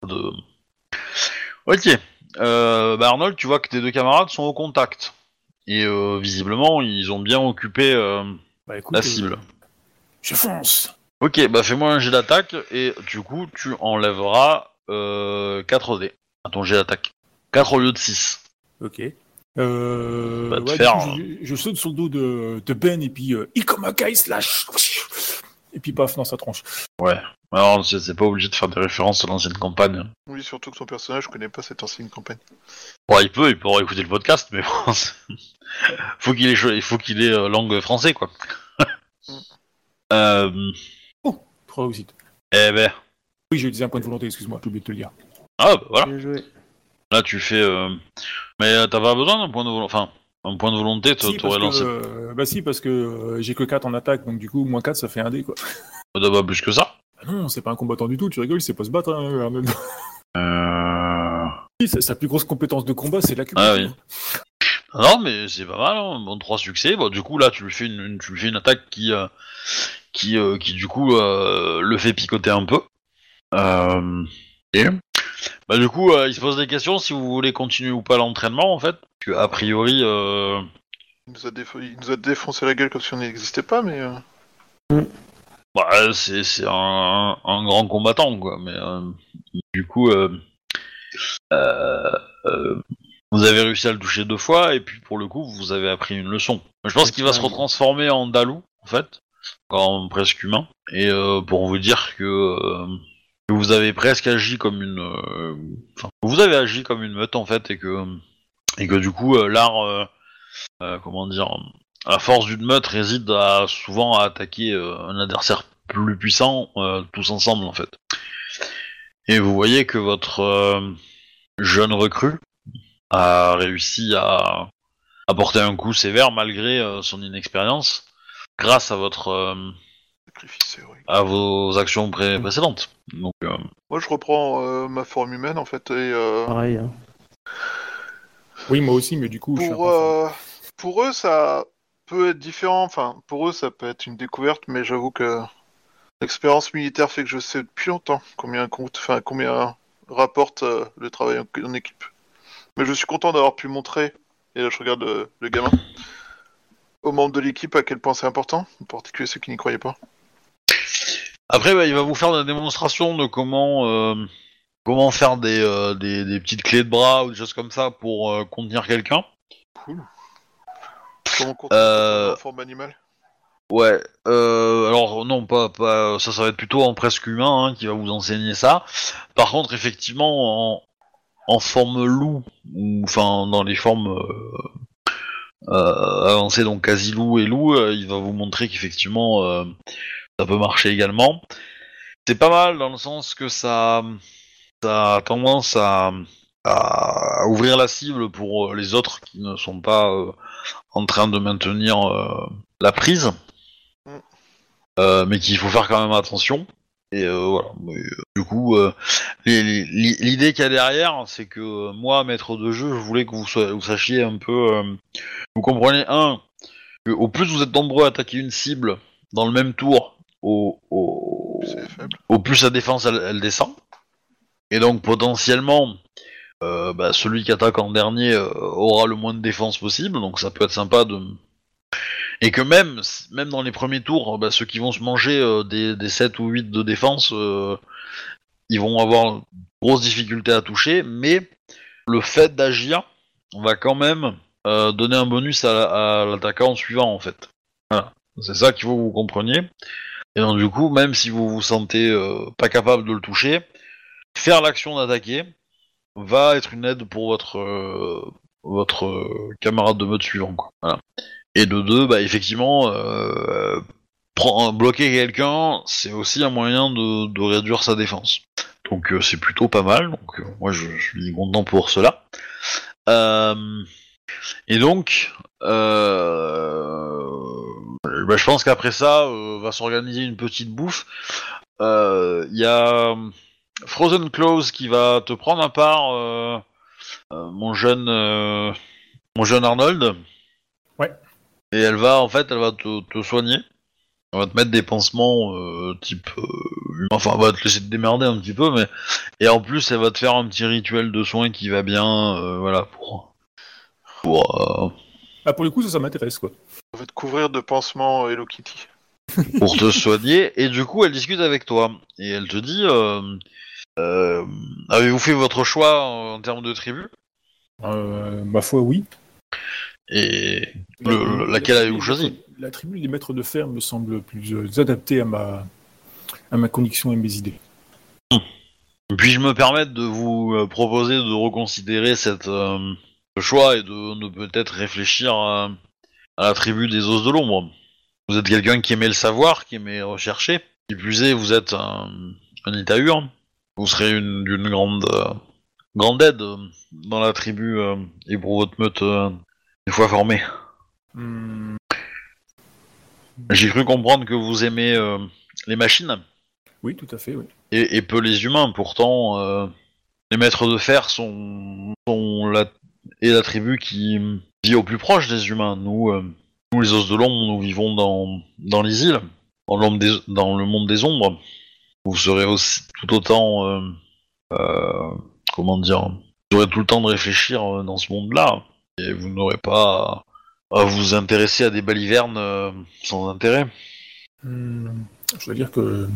De... Ok. Euh, bah Arnold, tu vois que tes deux camarades sont au contact. Et euh, visiblement, ils ont bien occupé euh, Bah écoute, la cible. je fonce Ok, bah fais-moi un jet d'attaque et du coup, tu enlèveras euh, 4 dés à ton jet d'attaque. 4 au lieu de 6. Ok. Euh, ouais, faire, coup, je, je saute sur le dos de, de Ben et puis euh, Ikomakai slash et puis paf dans sa tronche. Alors, c'est c'est pas obligé de faire des références à l'ancienne campagne. Oui, surtout que son personnage, je connais pas cette ancienne campagne. Bon, il peut, il pourra écouter le podcast, mais bon, faut qu'il ait, il faut qu'il ait euh, langue français, quoi. euh, Trois réussites. eh ben, Oui, j'ai utilisé un point de volonté, excuse-moi, j'ai oublié de te le dire. ah, bah, voilà. Bien joué. Là, tu fais. euh, Mais euh, t'as pas besoin d'un point de volonté. Enfin, un point de volonté, Si, t'aurais que, lancé. euh, bah si, parce que euh, j'ai que 4 en attaque, donc du coup, moins 4, ça fait un dé, quoi. T'as pas plus que ça. Ah non, c'est pas un combattant du tout, tu rigoles, il sait pas se battre, hein, Arnold. Euh... Sa, sa plus grosse compétence de combat, c'est la Ah oui. Non, mais c'est pas mal. Hein. Bon, trois succès. Bon, du coup, là, tu lui fais une, une- tu lui fais une attaque qui, euh, qui, euh, qui du coup, euh, le fait picoter un peu. Euh... Et bah, du coup, euh, il se pose des questions si vous voulez continuer ou pas l'entraînement, en fait. Parce que, a priori, euh... Il nous, a défo- il nous a défoncé la gueule comme si on n'existait pas, mais... euh, bah, c'est c'est un, un grand combattant, quoi. Mais euh, du coup, euh, euh, euh, vous avez réussi à le toucher deux fois, et puis pour le coup, vous avez appris une leçon. Je pense qu'il va se retransformer en Dalou, en fait, en presque humain, et euh, pour vous dire que, euh, vous avez presque agi comme une, euh, vous avez agi comme une meute en fait, et que, et que du coup, euh, l'art, euh, comment dire, la force d'une meute réside souvent à attaquer un adversaire plus puissant tous ensemble en fait. Et vous voyez que votre jeune recrue a réussi à, à porter un coup sévère malgré son inexpérience, grâce à votre Sacrifice à vos actions pré- précédentes. Donc euh, Moi, je reprends euh, ma forme humaine, en fait, et euh, Pareil. hein. Oui, moi aussi, mais du coup, je suis un pour, peu fan. euh, pour eux, ça peut être différent. Enfin, pour eux, ça peut être une découverte, mais j'avoue que l'expérience militaire fait que je sais depuis longtemps combien compte, enfin, combien rapporte euh, le travail en, en équipe. Mais je suis content d'avoir pu montrer, et là je regarde le gamin, aux membres de l'équipe à quel point c'est important, en particulier ceux qui n'y croyaient pas. Après, bah, il va vous faire une démonstration de comment euh, comment faire des, euh, des des petites clés de bras ou des choses comme ça pour euh, contenir quelqu'un. Cool. Comment continuer Euh, en forme animale? Ouais, alors non, pas, pas, ça, ça va être plutôt en presque humain hein, qui va vous enseigner ça. Par contre, effectivement, en, en forme loup, ou enfin dans les formes avancées, donc quasi loup et loup, il va vous montrer qu'effectivement ça peut marcher également. C'est pas mal dans le sens que ça, ça a tendance à, à ouvrir la cible pour euh, les autres qui ne sont pas euh, en train de maintenir euh, la prise. Euh, mais qu'il faut faire quand même attention. Et voilà. Mais, du coup, l'idée qu'il y a derrière, c'est que moi, maître de jeu, je voulais que vous, soyez- vous sachiez un peu. vous comprenez un que au plus vous êtes nombreux à attaquer une cible dans le même tour, au, plus sa défense elle, elle descend. Et donc potentiellement, euh, bah, celui qui attaque en dernier euh, aura le moins de défense possible. Donc ça peut être sympa de. Et que même, même dans les premiers tours, bah, ceux qui vont se manger euh, des, des 7 ou 8 de défense, euh, ils vont avoir grosse difficulté à toucher, mais le fait d'agir va quand même euh, donner un bonus à, la- à l'attaquant suivant en fait. Voilà. C'est ça qu'il faut que vous compreniez. Et donc du coup, même si vous vous sentez euh, pas capable de le toucher, faire l'action d'attaquer va être une aide pour votre euh, votre euh, camarade de meute suivant. Et de deux, bah effectivement, bloquer quelqu'un, c'est aussi un moyen de, réduire sa défense. Donc c'est plutôt pas mal. Donc moi je, suis content pour cela. Et donc, bah, je pense qu'après ça, euh, va s'organiser une petite bouffe. Euh, Il y a Frozen Claws qui va te prendre à part, euh, euh, mon jeune, euh, mon jeune Arnold. Ouais. Et elle va, en fait, elle va te, te soigner. Elle va te mettre des pansements euh, type, euh, enfin, elle va te laisser te démerder un petit peu, mais et en plus, elle va te faire un petit rituel de soins qui va bien, euh, voilà, pour, pour, euh, Ah, pour le coup, ça, ça m'intéresse, quoi. On va te couvrir de pansements Hello Kitty. pour te soigner, et du coup elle discute avec toi, et elle te dit, euh, euh, avez-vous fait votre choix en termes de tribu? Euh, ma foi, oui. Et le- le- laquelle avez-vous choisi? La tribu des maîtres de fer me semble plus euh, adaptée à ma, à ma conviction et mes idées. Puis-je me permettre de vous euh, proposer de reconsidérer cette, euh, ce choix et de, de peut-être réfléchir à, à la tribu des os de l'ombre Vous êtes quelqu'un qui aimait le savoir, qui aimait rechercher, qui plus est, vous êtes un, un Itaur, vous serez une- d'une grande, euh, grande aide euh, dans la tribu euh, et pour votre meute une fois formée. Hmm, J'ai cru comprendre que vous aimez euh, les machines oui, tout à fait, oui. et, et peu les humains. Pourtant, les maîtres de fer sont, sont la, et la tribu qui vit au plus proche des humains. Nous, euh, nous les os de l'ombre, nous vivons dans, dans les îles, dans, l'ombre des- dans le monde des ombres. Vous serez aussi tout autant, euh, euh, comment dire, vous aurez tout le temps de réfléchir dans ce monde-là, et vous n'aurez pas à, à vous intéresser à des balivernes sans intérêt. Hmm, je dois dire que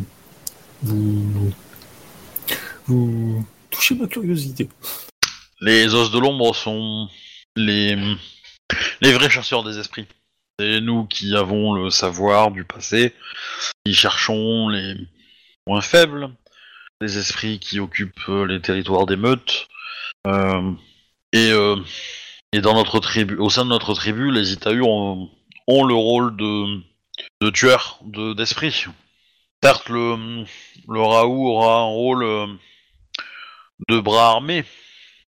vous, vous touchez ma curiosité. les os de l'ombre sont les, vrais chasseurs des esprits. C'est nous qui avons le savoir du passé, qui cherchons les points faibles, les esprits qui occupent les territoires des meutes. Euh, et, euh, et dans notre tribu, au sein de notre tribu, les Itaïurs ont, le rôle de, de tueurs de- d'esprits. Certes, le, le Raoult aura un rôle euh, de bras armé,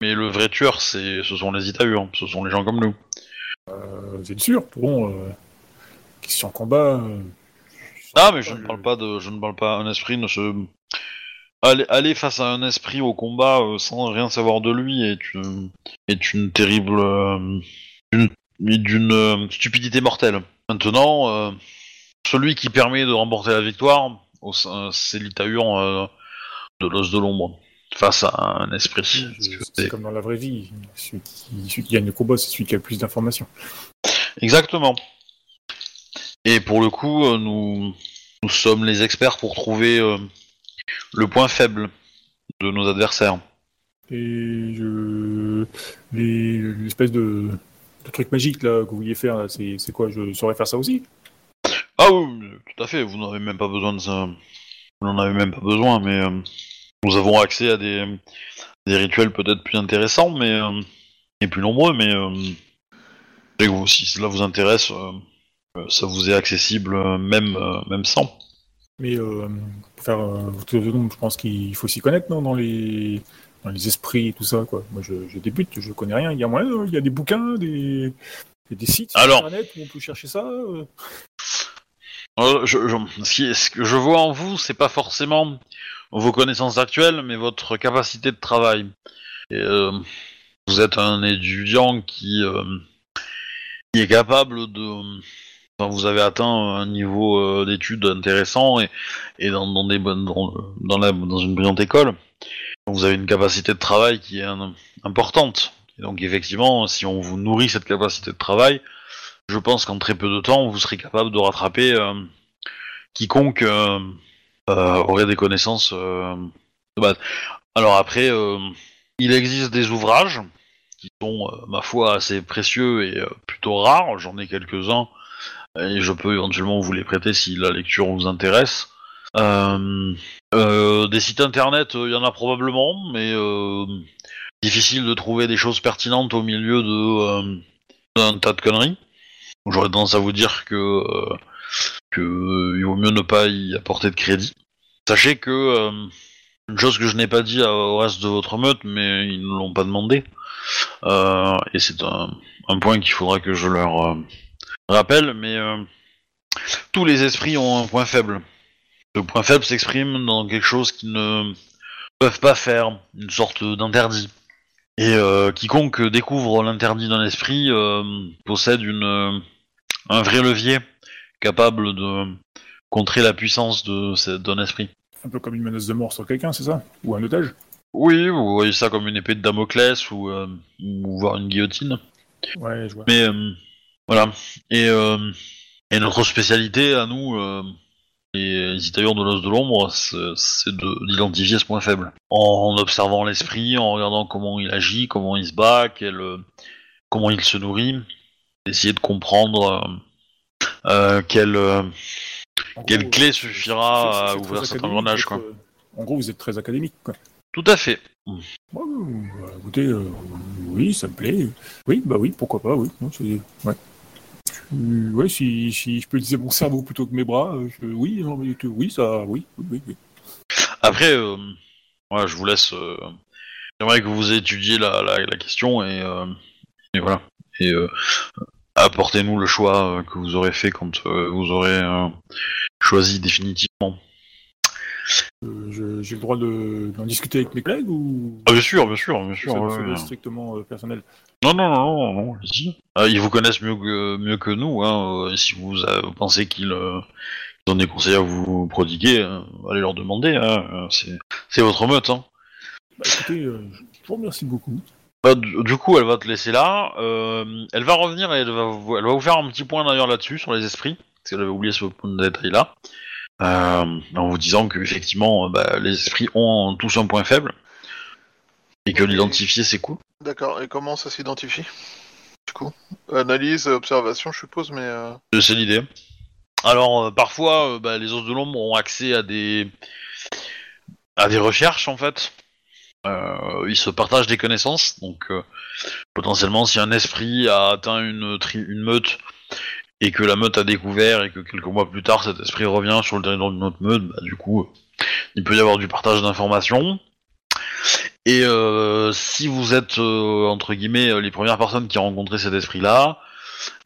mais le vrai tueur, c'est, ce sont les Itaïurs, ce sont les gens comme nous. Euh, vous êtes sûr Bon, euh, question combat. euh, Ah, mais je ne parle pas de, je ne parle pas. Un esprit ne se aller, aller face à un esprit au combat euh, sans rien savoir de lui est une, est une terrible, euh, une- d'une stupidité mortelle. Maintenant, euh, celui qui permet de remporter la victoire, c'est l'Itaïur euh, de l'os de l'ombre face à un esprit. C'est comme dans la vraie vie. Celui qui, celui qui gagne le combat, c'est celui qui a le plus d'informations. Exactement. Et pour le coup, euh, nous, nous sommes les experts pour trouver euh, le point faible de nos adversaires. Et je. les- L'espèce de, de truc magique là que vous vouliez faire, c'est quoi? Je saurais faire ça aussi? Ah oui, oui, tout à fait, vous n'avez même pas besoin de ça. Vous n'en avez même pas besoin, mais euh, nous avons accès à des, des rituels peut-être plus intéressants, mais euh, et plus nombreux, mais euh, vous, si cela vous intéresse, euh, ça vous est accessible même, même sans. Mais pour faire je pense qu'il faut s'y connaître, non dans les, dans les esprits et tout ça, quoi. Moi, je, je débute, je connais rien. Il y a moyen, il y a des bouquins, des, il y a des sites sur. Internet où on peut chercher ça. je, je- ce, qui- ce que je vois en vous, c'est pas forcément vos connaissances actuelles, mais votre capacité de travail. Euh, vous êtes un étudiant qui, euh, qui est capable de. enfin, vous avez atteint un niveau euh, d'études intéressant et, dans, une brillante école. Vous avez une capacité de travail qui est importante. Et donc effectivement, si on vous nourrit cette capacité de travail, je pense qu'en très peu de temps, vous serez capable de rattraper quiconque euh, euh, aurait des connaissances euh, de base. Alors après, euh, il existe des ouvrages qui sont, ma foi, assez précieux et plutôt rares. J'en ai quelques-uns et je peux éventuellement vous les prêter si la lecture vous intéresse. Des sites internet, il y en a probablement, mais difficile de trouver des choses pertinentes au milieu de d'un tas de conneries. J'aurais tendance à vous dire que, que euh, il vaut mieux ne pas y apporter de crédit. Sachez que euh, une chose que je n'ai pas dit au reste de votre meute, mais ils ne l'ont pas demandé, euh, et c'est un, point qu'il faudra que je leur rappelle, mais tous les esprits ont un point faible. Le point faible s'exprime dans quelque chose qu'ils ne peuvent pas faire, une sorte d'interdit. Et quiconque découvre l'interdit d'un esprit possède une, un vrai levier capable de contrer la puissance d'un esprit. Un peu comme une menace de mort sur quelqu'un, c'est ça? Ou un otage? Oui, vous voyez ça comme une épée de Damoclès ou, euh, ou voire une guillotine. Ouais, je vois. Mais euh, voilà. Et, euh, et notre spécialité à nous, euh, les Itaïens de l'os de l'ombre, c'est c'est de- d'identifier ce point faible. En, observant l'esprit, en regardant comment il agit, comment il se bat, quel, comment il se nourrit, essayer de comprendre quelle, euh, quelle clé suffira à ouvrir cet engrenage, quoi. euh, En gros, vous êtes très académique, quoi. Tout à fait. Bah, écoutez, euh, oui, ça me plaît. Oui, bah oui, pourquoi pas, oui. Non, c'est... Ouais. Euh, ouais, si, si je peux utiliser mon cerveau plutôt que mes bras, euh, je- oui, non, mais, euh, oui, ça, oui, oui. Après, euh, je vous laisse. euh, J'aimerais que vous étudiez la, la, la question et, euh, et voilà. Et euh, apportez-nous le choix euh, que vous aurez fait quand euh, vous aurez euh, choisi définitivement. Euh, j'ai le droit de, d'en discuter avec mes collègues ou? Ah, bien sûr, bien sûr, bien sûr. ça, ouais, strictement euh, personnel Non, non, non, non, non. Ah, ils vous connaissent mieux que, mieux que nous. Hein. Si vous pensez qu'ils euh, ils ont des conseils à vous prodiguer, allez leur demander. Hein. C'est votre meute. Hein. Bah écoutez, je vous remercie beaucoup. Bah, du, coup, elle va te laisser là. euh, elle va revenir et elle va, vous, elle va vous faire un petit point d'ailleurs là-dessus, sur les esprits, parce qu'elle avait oublié ce point de détail-là. Euh, en vous disant que effectivement, euh, bah, les esprits ont tous un point faible. Et que l'identifier, c'est cool. D'accord, et comment ça s'identifie? Du coup Analyse, observation, je suppose, mais... euh, C'est l'idée. Alors, parfois, bah, les os de l'ombre ont accès à des à des recherches, en fait. Euh, ils se partagent des connaissances, donc euh, potentiellement, si un esprit a atteint une, meute et que la meute a découvert et que quelques mois plus tard, cet esprit revient sur le territoire d'une autre meute, bah, du coup, euh, il peut y avoir du partage d'informations. Et euh, si vous êtes, entre guillemets, les premières personnes qui ont rencontré cet esprit-là,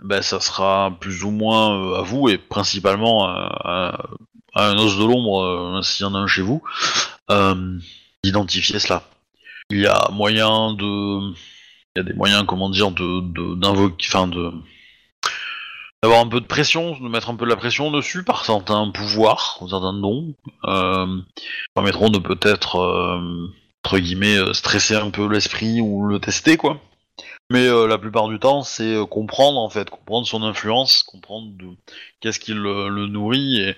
ben, ça sera plus ou moins à vous et principalement à, à- un os de l'ombre, s'il y en a un chez vous, d'identifier cela. Il y a moyen de, il y a des moyens, comment dire, de, d'invoquer, enfin de d'avoir un peu de pression, de mettre un peu de la pression dessus par certains pouvoirs, certains dons, euh, permettront de peut-être euh, entre guillemets euh, stresser un peu l'esprit ou le tester quoi. Mais la plupart du temps, c'est comprendre en fait, comprendre son influence, comprendre de, qu'est-ce qui le, nourrit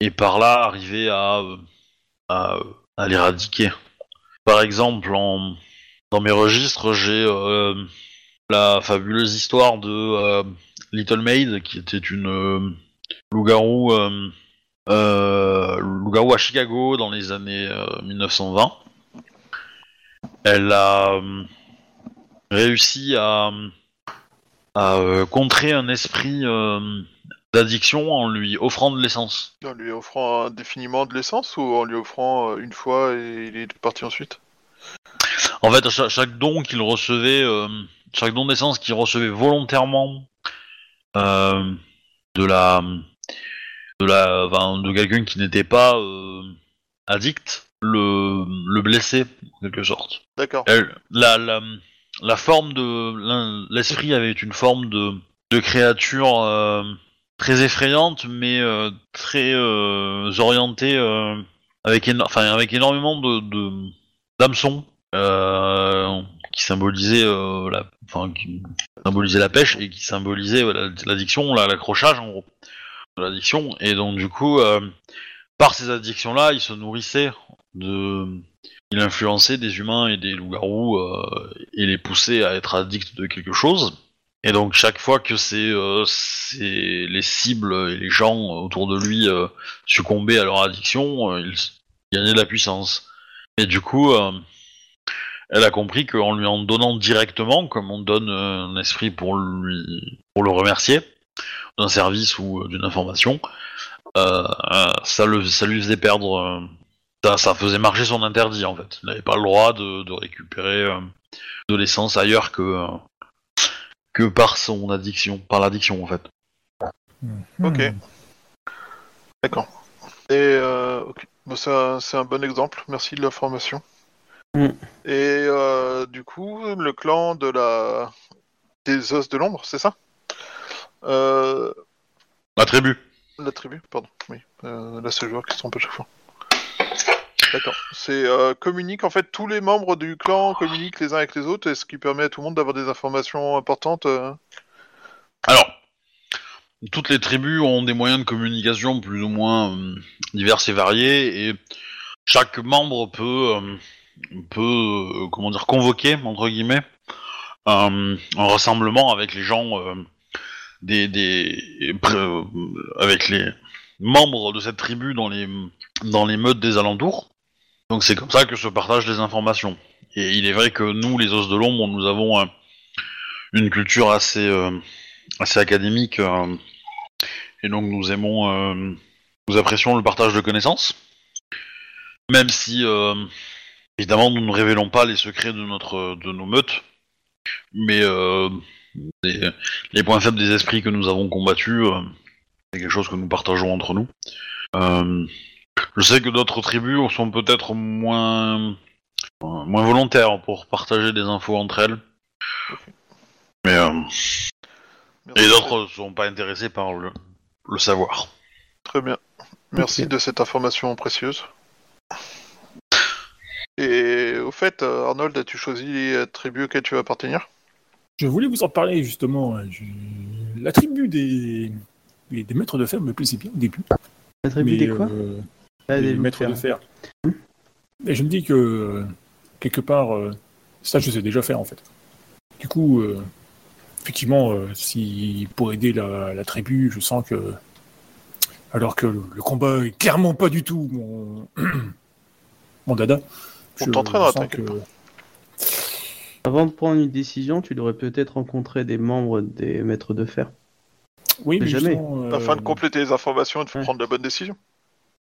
et, par là arriver à, à l'éradiquer. Par exemple, dans mes registres, j'ai euh, la fabuleuse histoire de euh, Little Maid, qui était une euh, loup-garou, loup-garou à Chicago dans les années euh, 1920. Elle a réussi à, contrer un esprit d'addiction en lui offrant de l'essence. En lui offrant indéfiniment de l'essence ou en lui offrant euh, une fois et il est parti ensuite? En fait, chaque, chaque don qu'il recevait, euh, chaque don d'essence qu'il recevait volontairement euh, de la, de la, enfin, de quelqu'un qui n'était pas euh, addict, le, le blessait en quelque sorte. D'accord. La, la, la forme de l'esprit avait une forme de, de créature très effrayante, mais euh, très euh, orientée euh, avec, avec énormément de d'hameçons qui symbolisaient euh, la, la pêche et qui symbolisaient la- l'addiction, la- l'accrochage en gros l'addiction. Et donc du coup, par ces addictions-là, il se nourrissait de il influençait des humains et des loups-garous et les poussait à être addicts de quelque chose. Et donc chaque fois que c'est euh, les cibles et les gens autour de lui euh, succombaient à leur addiction, euh, ils gagnaient de la puissance. Et du coup, euh, elle a compris qu'en lui en donnant directement, comme on donne un esprit pour lui pour le remercier d'un service ou euh, d'une information, euh, ça le ça lui faisait perdre euh, ça, ça faisait marcher son interdit en fait. Il n'avait pas le droit de, de récupérer euh, de l'essence ailleurs que euh, que par son addiction, par l'addiction en fait. Ok. Hmm. D'accord. Et euh, ok. Bon, c'est un, c'est un bon exemple. Merci de l'information. Mm. Et euh, du coup, le clan de la des os de l'ombre, c'est ça? Euh, La tribu. La tribu, pardon. Oui. Euh, là, c'est le joueur qui se trompe à chaque fois. D'accord. C'est euh, communique en fait tous les membres du clan communiquent les uns avec les autres, et ce qui permet à tout le monde d'avoir des informations importantes. euh. Alors, toutes les tribus ont des moyens de communication plus ou moins euh, divers et variés, et chaque membre peut, euh, peut euh, comment dire, convoquer, entre guillemets, un, un rassemblement avec les gens, euh, des, des, euh, avec les membres de cette tribu dans les, dans les meutes des alentours. Donc c'est comme ça que se partagent les informations. Et il est vrai que nous, les os de l'ombre, nous avons une culture assez... euh, académique euh, et donc nous aimons euh, nous apprécions le partage de connaissances même si évidemment nous ne révélons pas les secrets de notre de nos meutes mais les, les points faibles des esprits que nous avons combattus c'est quelque chose que nous partageons entre nous je sais que d'autres tribus sont peut-être moins euh, moins volontaires pour partager des infos entre elles mais euh, et d'autres ne sont pas intéressés par le, le savoir. Très bien. Merci de cette information précieuse. Et au fait, euh, Arnold, as-tu choisi la tribu auquel tu vas appartenir? Je voulais vous en parler justement. euh, je- La tribu des... des des maîtres de fer me plaisait bien au début. La tribu mais, des quoi? euh, Ah, maîtres de fer. fer. Et je me dis que euh, quelque part, euh, Ça, je sais déjà faire en fait. Du coup, euh, effectivement, euh, si pour aider la, la tribu, je sens que. Alors que le, le combat est clairement pas du tout mon, mon dada. On je t'entraînera, que-. Avant de prendre une décision, tu devrais peut-être rencontrer des membres des maîtres de fer. Oui, mais Mais jamais. euh, Afin de compléter les informations et de Ouais. prendre la bonne décision.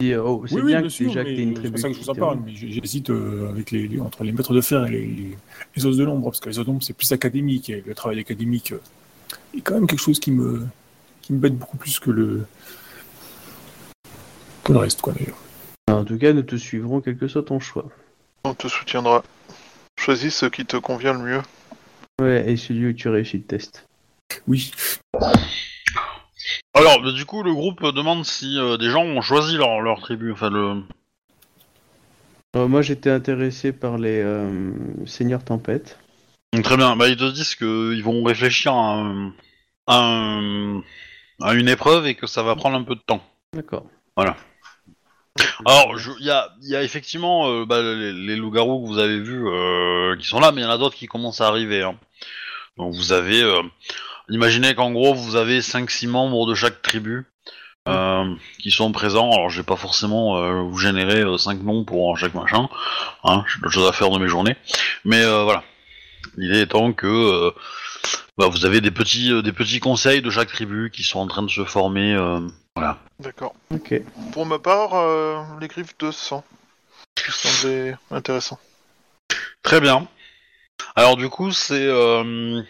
Euh, oh, c'est Oui, oui, bien, bien, que sûr, déjà que t'aies une c'est tribu. pour ça que je vous en parle, mais j'hésite euh, avec les, les- entre les maîtres de fer et les, les, les os de l'ombre, parce que les os de l'ombre, c'est plus académique, et le travail académique euh, est quand même quelque chose qui me, qui me bête beaucoup plus que le, que le reste, quoi, d'ailleurs. En tout cas, nous te suivrons quel que soit ton choix. On te soutiendra. Choisis ce qui te convient le mieux. Ouais, et celui où tu réussis le test. Oui, Alors, bah, du coup, le groupe demande si euh, des gens ont choisi leur, leur tribu. Enfin, le... Euh, moi, j'étais intéressé par les euh, Seigneurs Tempête. Donc, Très bien. Bah, ils te disent qu'ils vont réfléchir à, un- à un- à une épreuve et que ça va prendre un peu de temps. D'accord. Alors, je- il y a, il y a effectivement euh, bah, les, les loups-garous que vous avez vus euh, qui sont là, mais il y en a d'autres qui commencent à arriver. hein. Donc vous avez, euh, imaginez qu'en gros vous avez 5-6 membres de chaque tribu euh, qui sont présents. Alors je vais pas forcément euh, vous générer 5 noms pour chaque machin, hein, j'ai d'autres choses à faire de mes journées. Mais euh, voilà, l'idée étant que euh, bah, vous avez des petits, euh, des petits conseils de chaque tribu qui sont en train de se former. euh, voilà. D'accord. Ok. Pour ma part, euh, les griffes de sang. Qui semblaient intéressants. Très bien. Alors du coup, c'est euh...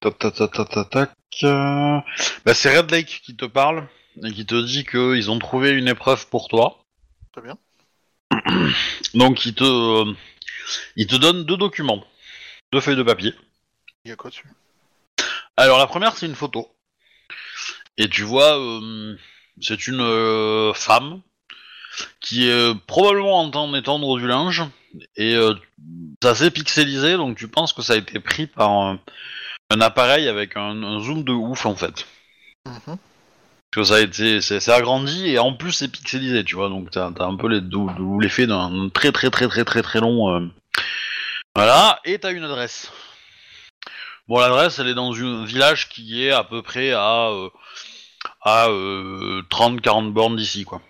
tac, tac, tac, tac, tac, tac, euh, bah, c'est Red Lake qui te parle et qui te dit qu'ils ont trouvé une épreuve pour toi. Très bien. Donc il te, euh, il te donne deux documents, deux feuilles de papier. Il y a quoi dessus? Alors la première, c'est une photo. Et tu vois, euh, c'est une euh, femme qui est probablement en train d'étendre du linge. Et euh, c'est assez pixelisé, donc tu penses que ça a été pris par un, appareil avec un, un zoom de ouf en fait. Mhm. Parce que ça a été, c'est agrandi et en plus c'est pixelisé, tu vois. Donc t'as as un peu l'effet d'un très très très très très très long. euh, Voilà, et t'as une adresse. Bon, l'adresse, elle est dans un village qui est à peu près à, euh, à euh, 30-40 bornes d'ici, quoi.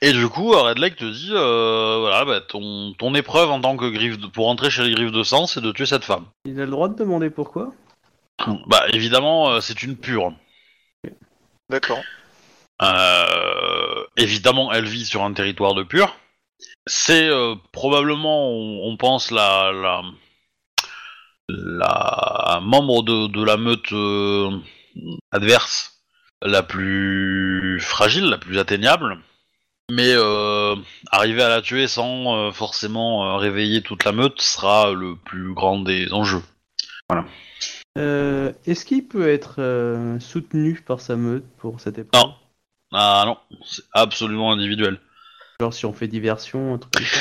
Et du coup, Red Lake te dit, euh, voilà, bah, ton, ton épreuve en tant que griffe de- pour entrer chez les griffes de sang, c'est de tuer cette femme. Il a le droit de demander pourquoi? Bah, évidemment, euh, c'est une pure. D'accord. Euh, évidemment, elle vit sur un territoire de pur. C'est euh, probablement, on, on pense, la, la, la membre de, de la meute euh, adverse la plus fragile, la plus atteignable. Mais euh, arriver à la tuer sans euh, forcément euh, réveiller toute la meute sera le plus grand des enjeux. Euh, Est-ce qu'il peut être euh, soutenu par sa meute pour cette épreuve Non. Ah non, c'est absolument individuel. Genre si on fait diversion, un truc comme ça?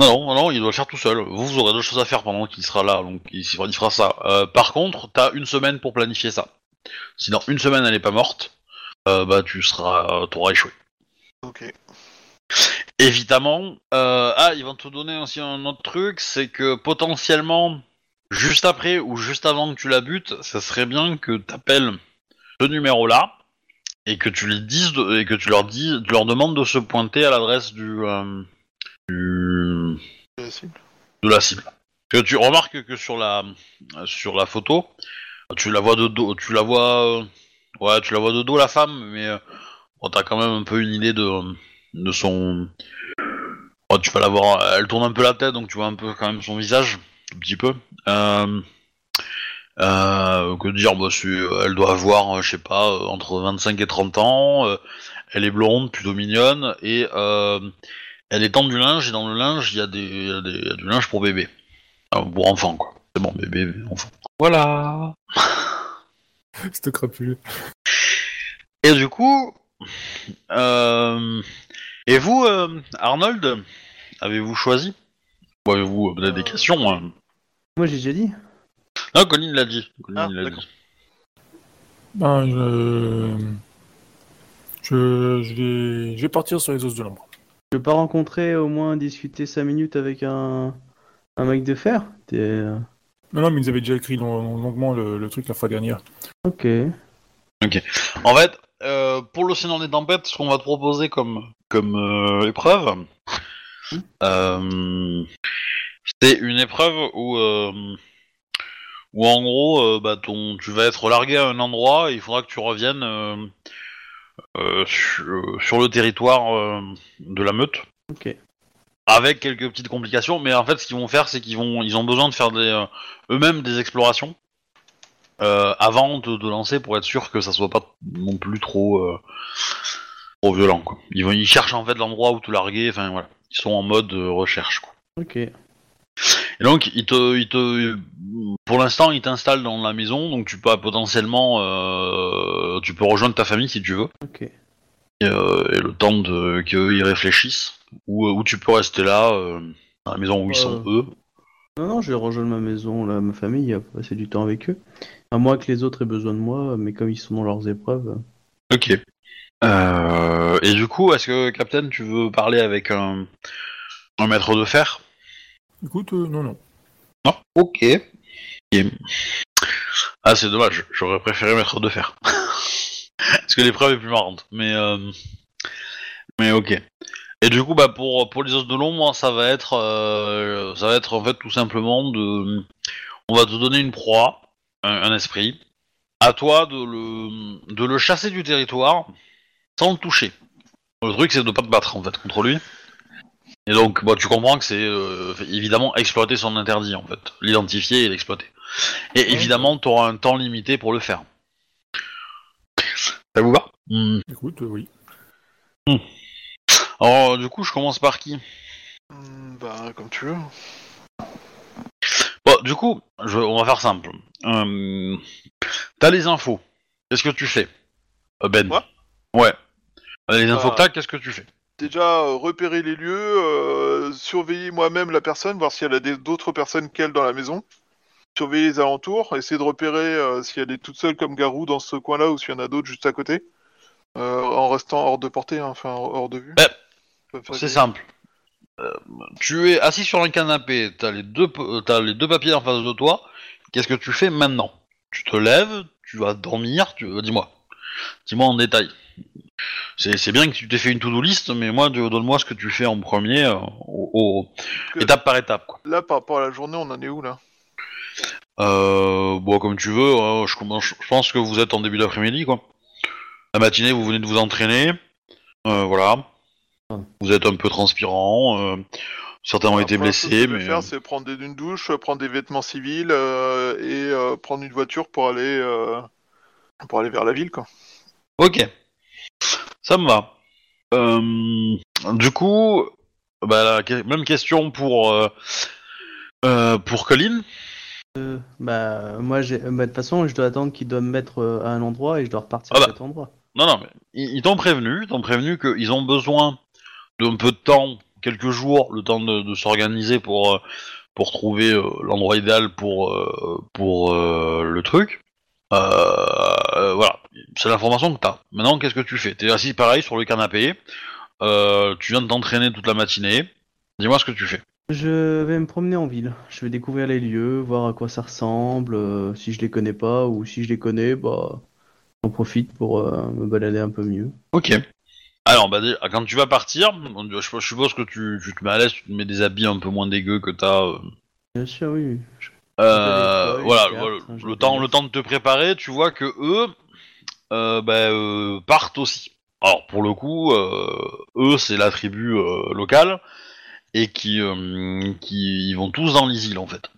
Non, non, non, il doit le faire tout seul. Vous, vous aurez d'autres choses à faire pendant qu'il sera là, donc il, il fera ça. Euh, par contre, t'as une semaine pour planifier ça. Si dans une semaine elle est pas morte, euh, bah tu seras, t'auras échoué. Ok. Évidemment. euh, ah, ils vont te donner aussi un autre truc, c'est que potentiellement, juste après ou juste avant que tu la butes, ça serait bien que t'appelles ce numéro-là et que tu les dises de- et que tu leur dis, tu leur demandes de se pointer à l'adresse du, euh, du C'est la cible. de la cible. Que tu remarques que sur la sur la photo, tu la vois de dos, tu la vois, euh, ouais, tu la vois de dos la femme, mais euh, bon, t'as quand même un peu une idée de de son. Bon, tu vas la voir, elle tourne un peu la tête, donc tu vois un peu quand même son visage, un petit peu. Euh, euh, que dire, bah, elle doit avoir, je sais pas, entre 25 et 30 ans. euh, elle est blonde, plutôt mignonne, et euh, elle étend du linge, et dans le linge, il y, a des- y a des- il y a du linge pour bébé. Enfin, pour enfant, quoi. C'est bon, bébé, enfant. Voilà. C'était crapuleux. Et du coup, euh, et vous, euh, Arnold, avez-vous choisi? Ou avez-vous euh, peut-être des Euh, questions hein? Moi j'ai déjà dit. Non, Colin l'a dit. Colin Ah, l'a d'accord. dit. Ben, je... Je, je, vais... je vais partir sur les os de l'ombre. Je veux pas rencontrer au moins discuter 5 minutes avec un Un mec de fer? T'es... euh, Non, non, mais ils avaient déjà écrit long- longuement le, le truc la fois dernière. Ok. En fait, euh, pour l'océan des tempêtes, ce qu'on va te proposer comme, comme euh, épreuve, euh, c'est une épreuve où, où en gros, bah, ton, tu vas être largué à un endroit et il faudra que tu reviennes sur, sur le territoire de la meute. Ok. Avec quelques petites complications, mais en fait, ce qu'ils vont faire, c'est qu'ils vont, ils ont besoin de faire des, eux-mêmes des explorations euh, avant de, de lancer pour être sûr que ça soit pas non plus trop, euh, trop violent. Quoi. Ils, vont, ils cherchent en fait l'endroit où te larguer. Enfin voilà, ils sont en mode euh, recherche. Quoi. Ok. Et donc, ils te, ils te, pour l'instant, ils t'installent dans la maison, donc tu peux potentiellement, euh, tu peux rejoindre ta famille si tu veux. Ok. Et, euh, et le temps de qu'eux ils réfléchissent, ou, ou tu peux rester là, euh, dans la maison où ils sont eux. Non, non, je vais rejoindre ma maison, là, ma famille, à passer du temps avec eux. À moins que les autres aient besoin de moi, mais comme ils sont dans leurs épreuves. Ok. Euh, et du coup, est-ce que Captain, tu veux parler avec un, un maître de fer? Écoute, euh, non, non. Non? Ok. Et- Ah, c'est dommage. J'aurais préféré maître de fer. Parce que l'épreuve est plus marrante. Mais euh, mais ok. Et du coup, bah pour pour les os de l'ombre, ça va être euh, ça va être en fait tout simplement de on va te donner une proie, un, un esprit. À toi de le de le chasser du territoire sans le toucher. Le truc, c'est de pas te battre en fait contre lui. Et donc, bah, tu comprends que c'est euh, évidemment exploiter son interdit en fait, l'identifier et l'exploiter. Et évidemment, tu auras un temps limité pour le faire. Ça vous va? Hmm. Écoute, euh, oui. Alors, du coup, je commence par qui? Hmm, Bah, comme tu veux. Du coup, je, on va faire simple. Euh, T'as les infos. Qu'est-ce que tu fais Euh, Ben Moi Ouais. Euh, Les infos Bah. que t'as, qu'est-ce que tu fais? Déjà, euh, repérer les lieux, euh, surveiller moi-même la personne, voir si elle a des- d'autres personnes qu'elle dans la maison. Surveiller les alentours, essayer de repérer euh, si elle est toute seule comme Garou dans ce coin-là ou s'il y en a d'autres juste à côté. Euh, en restant hors de portée, hein, enfin hors de vue. Ouais. Faire C'est simple. Euh, tu es assis sur un canapé, t'as les deux, euh, t'as les deux papiers en face de toi. Qu'est-ce que tu fais maintenant? Tu te lèves, tu vas dormir, tu... euh, dis-moi. Dis-moi en détail. C'est bien que tu t'aies fait une to-do list, mais moi, donne-moi ce que tu fais en premier, euh, au- au- Que- étape par étape. Quoi. Là, par rapport à la journée, on en est où là? Euh, bon, comme tu veux, hein, je, pense que vous êtes en début d'après-midi, quoi. La matinée, vous venez de vous entraîner, voilà. Vous êtes un peu transpirant, euh, certains ont été Après, ce que blessés, je vais mais... faire, c'est prendre des- une douche, prendre des vêtements civils euh, et euh, prendre une voiture pour aller euh, pour aller vers la ville, quoi. Ok, ça me va. Euh, du coup, bah, la que- même question pour euh, euh, pour Colin. Euh, bah, moi, j'ai... bah, de toute façon, je dois attendre qu'ils doivent me mettre à un endroit et je dois repartir Ah bah. à cet endroit. Non, non, mais ils, ils t'ont prévenu, ils t'ont prévenu qu'ils ont besoin d'un peu de temps, quelques jours, le temps de, de s'organiser pour euh, pour trouver euh, l'endroit idéal pour euh, pour le truc. Euh, voilà, c'est l'information que t'as. Maintenant, qu'est-ce que tu fais? T'es assis pareil sur le canapé. euh, tu viens de t'entraîner toute la matinée. Dis-moi ce que tu fais. Je vais me promener en ville. Je vais découvrir les lieux, voir à quoi ça ressemble, euh, si je les connais pas ou si je les connais, bah, j'en profite pour me balader un peu mieux. Ok. Alors, bah, quand tu vas partir, je, suppose que tu, tu te mets à l'aise, tu te mets des habits un peu moins dégueux que t'as. euh, Bien sûr, oui. Je- Euh, voilà, cartes, le temps, des- le temps de te préparer, tu vois que eux, euh, bah, euh, partent aussi. Alors pour le coup, eux c'est la tribu locale et qui, qui ils vont tous dans les îles en fait.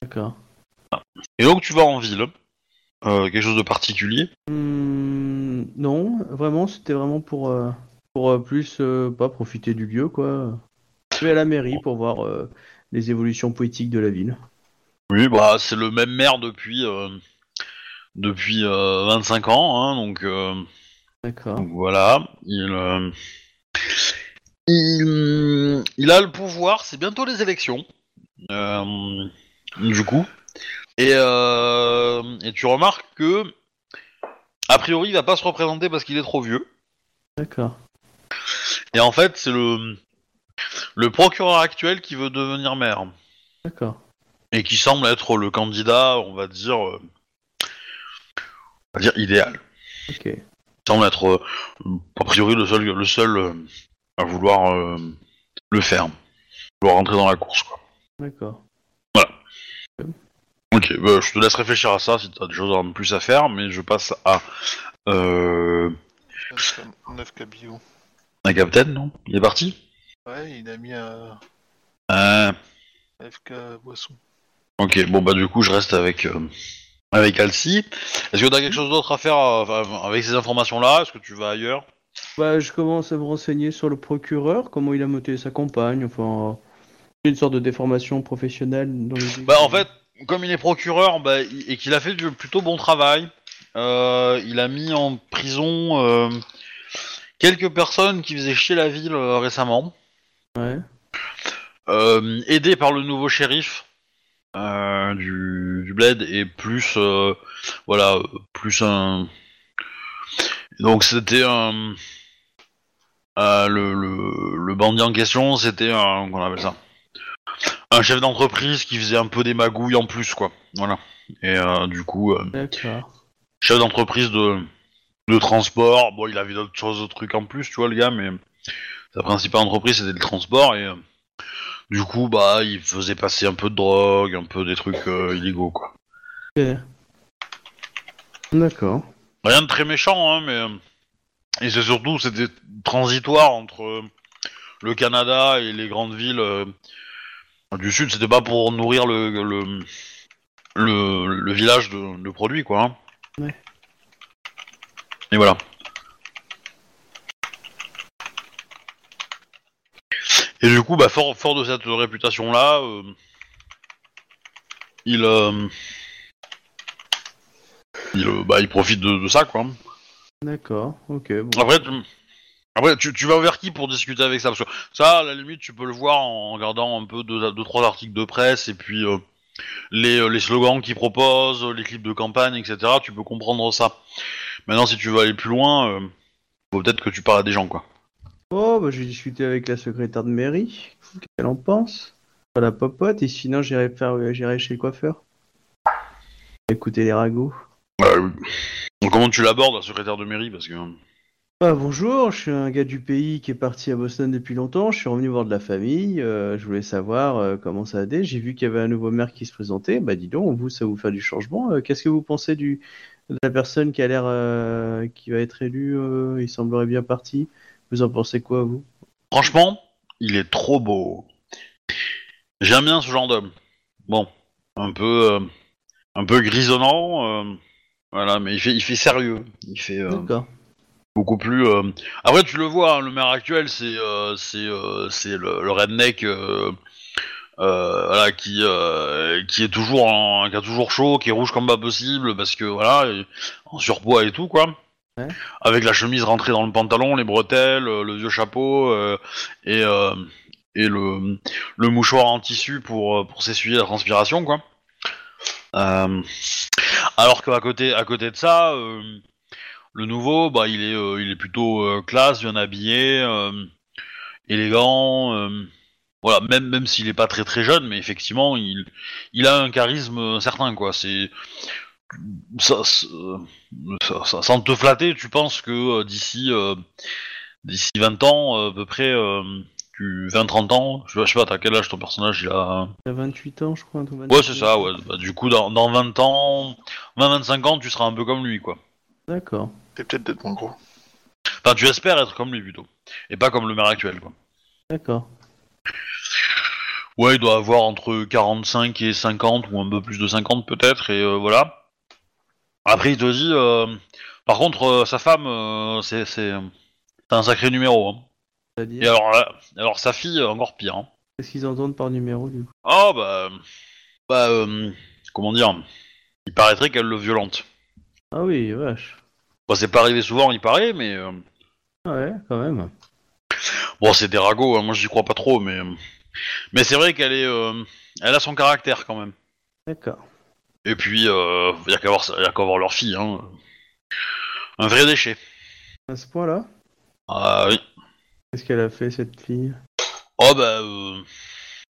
D'accord. Et donc tu vas en ville, quelque chose de particulier? Hmm, non, vraiment, c'était vraiment pour, pour euh, plus euh, pas profiter du lieu, quoi. Je vais à la mairie pour voir euh, les évolutions poétiques de la ville. Oui, bah c'est le même maire depuis depuis euh, 25 ans, hein, donc. D'accord. Donc voilà, il, il, il a le pouvoir, c'est bientôt les élections, euh, du coup. Et, euh, et tu remarques que, a priori, il va pas se représenter parce qu'il est trop vieux. D'accord. Et en fait, c'est le, le procureur actuel qui veut devenir maire. D'accord. et qui semble être le candidat, on va dire, euh, on va dire idéal. Ok. Il semble être euh, a priori le seul, le seul euh, à vouloir euh, le faire, vouloir rentrer dans la course. Quoi. D'accord. Ok, bah, je te laisse réfléchir à ça si t'as des choses en plus à faire, mais je passe à euh, 9 cabillot. Un capitaine, non? Il est parti? Ouais, il a mis un euh, FK boisson. Ok, bon bah du coup je reste avec euh, avec Alcy. Est-ce que t'as quelque chose d'autre à faire euh, avec ces informations-là? Est-ce que tu vas ailleurs? Bah, je commence à me renseigner sur le procureur, comment il a motivé sa compagne, enfin... Une sorte de déformation professionnelle dans les... Bah en fait, comme il est procureur bah, et qu'il a fait du plutôt bon travail, euh, il a mis en prison euh, quelques personnes qui faisaient chier la ville euh, récemment, Ouais. euh, aidé par le nouveau shérif euh, du, du bled et plus euh, voilà euh, plus un donc c'était un euh, le, le, le bandit en question c'était un qu'on appelle ça? Un chef d'entreprise qui faisait un peu des magouilles en plus quoi voilà et euh, du coup euh, D'accord. chef d'entreprise de, de transport. Bon, il avait d'autres choses, d'autres trucs en plus, tu vois, le gars, mais sa principale entreprise c'était le transport et euh, du coup, bah, il faisait passer un peu de drogue, un peu des trucs euh, illégaux, quoi. D'accord. Rien de très méchant, hein, mais euh, et c'est surtout c'était transitoire entre le Canada et les grandes villes euh, du sud. C'était pas pour nourrir le le, le, le village de, de produits, quoi. hein. Ouais. Et voilà. Et du coup, bah, fort, fort de cette réputation-là, euh, il, euh, il, euh, bah, il profite de, de ça, quoi. D'accord. Ok. Bon. Après, tu, après tu, tu vas vers qui pour discuter avec ça? Parce que ça, à la limite, tu peux le voir en regardant un peu deux, deux trois articles de presse et puis les, les slogans qu'ils proposent, les clips de campagne, etc. Tu peux comprendre ça. Maintenant, si tu veux aller plus loin, euh, faut peut-être que tu parles à des gens, quoi. Oh, bah, j'ai discuté avec la secrétaire de mairie. Qu'est-ce qu'elle en pense Pas la popote. Et sinon, j'irai faire, euh, j'irai chez le coiffeur. Écouter les ragots. Euh, donc, comment tu l'abordes, la secrétaire de mairie Parce que Ah, bonjour, je suis un gars du pays qui est parti à Boston depuis longtemps. Je suis revenu voir de la famille. euh, je voulais savoir euh, comment ça allait. J'ai vu qu'il y avait un nouveau maire qui se présentait. Bah, dis donc, vous, ça vous fait du changement. Euh, Qu'est-ce que vous pensez du la personne qui a l'air euh, qui va être élue euh, Il semblerait bien parti. Vous en pensez quoi, vous? Franchement, il est trop beau. J'aime bien ce genre d'homme. Bon, un peu, euh, un peu grisonnant, voilà, mais il fait, il fait sérieux. Il fait. beaucoup plus. Après, tu le vois, hein, le maire actuel, c'est c'est c'est le, le redneck, euh, euh, voilà, qui euh, qui est toujours en- qui a toujours chaud, qui est rouge comme pas possible, parce que voilà, et- en surpoids et tout quoi. Ouais. Avec la chemise rentrée dans le pantalon, les bretelles, euh, le vieux chapeau euh, et euh, et le le mouchoir en tissu pour euh, pour s'essuyer la transpiration quoi. Euh, alors qu'à côté à côté de ça. euh, le nouveau, bah, il est, euh, il est plutôt euh, classe, bien habillé, euh, élégant. Euh, voilà, même, même s'il est pas très très jeune, mais effectivement, il, il a un charisme euh, certain, quoi. C'est ça, ça, ça- sans te flatter, tu penses que euh, d'ici euh, d'ici 20 ans, euh, à peu près, euh, tu 20-30 ans, je sais pas, je sais pas, t'as quel âge ton personnage Il a Il a 28 ans, je crois. Ouais, c'est ça, ouais. Bah, du coup, dans, dans 20 ans, 20-25 ans, tu seras un peu comme lui, quoi. D'accord. C'est peut-être d'être moins gros. Enfin, tu espères être comme lui, plutôt. Et pas comme le maire actuel, quoi. D'accord. Ouais, il doit avoir entre 45 et 50, ou un peu plus de 50 peut-être, et euh, voilà. Après, il te dit... euh, Par contre, euh, sa femme, c'est c'est c'est un sacré numéro. Hein. Et alors, là- alors sa fille, encore pire. Hein. qu'est-ce qu'ils entendent par numéro, du coup? Oh, bah... Bah, euh, comment dire? Il paraîtrait qu'elle le violente. Ah oui, vache. Bon, c'est pas arrivé souvent, il paraît, mais... euh, Ah Ouais, quand même. Bon, c'est des ragots, hein, moi j'y crois pas trop, mais... Mais c'est vrai qu'elle est... euh, Elle a son caractère, quand même. D'accord. Et puis, euh, y a qu'à voir, y a qu'à voir leur fille, hein. Un vrai déchet. À ce point-là Ah oui. Qu'est-ce qu'elle a fait, cette fille? Oh bah... Euh...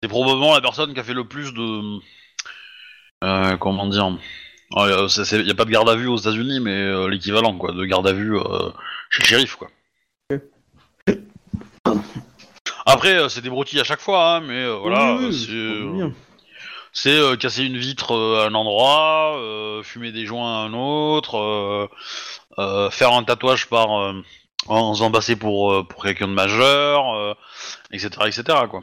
c'est probablement la personne qui a fait le plus de. Euh, comment dire Il n'y a pas de garde à vue aux États-Unis, mais euh, l'équivalent quoi, de garde à vue euh, chez le shérif. quoi. Après, euh, c'est des broutilles à chaque fois, hein, mais voilà, Oui, oui, c'est. euh, casser une vitre euh, à un endroit, euh, fumer des joints à un autre, faire un tatouage par euh, en faisant passer pour pour quelqu'un de majeur, etc., etc. Quoi.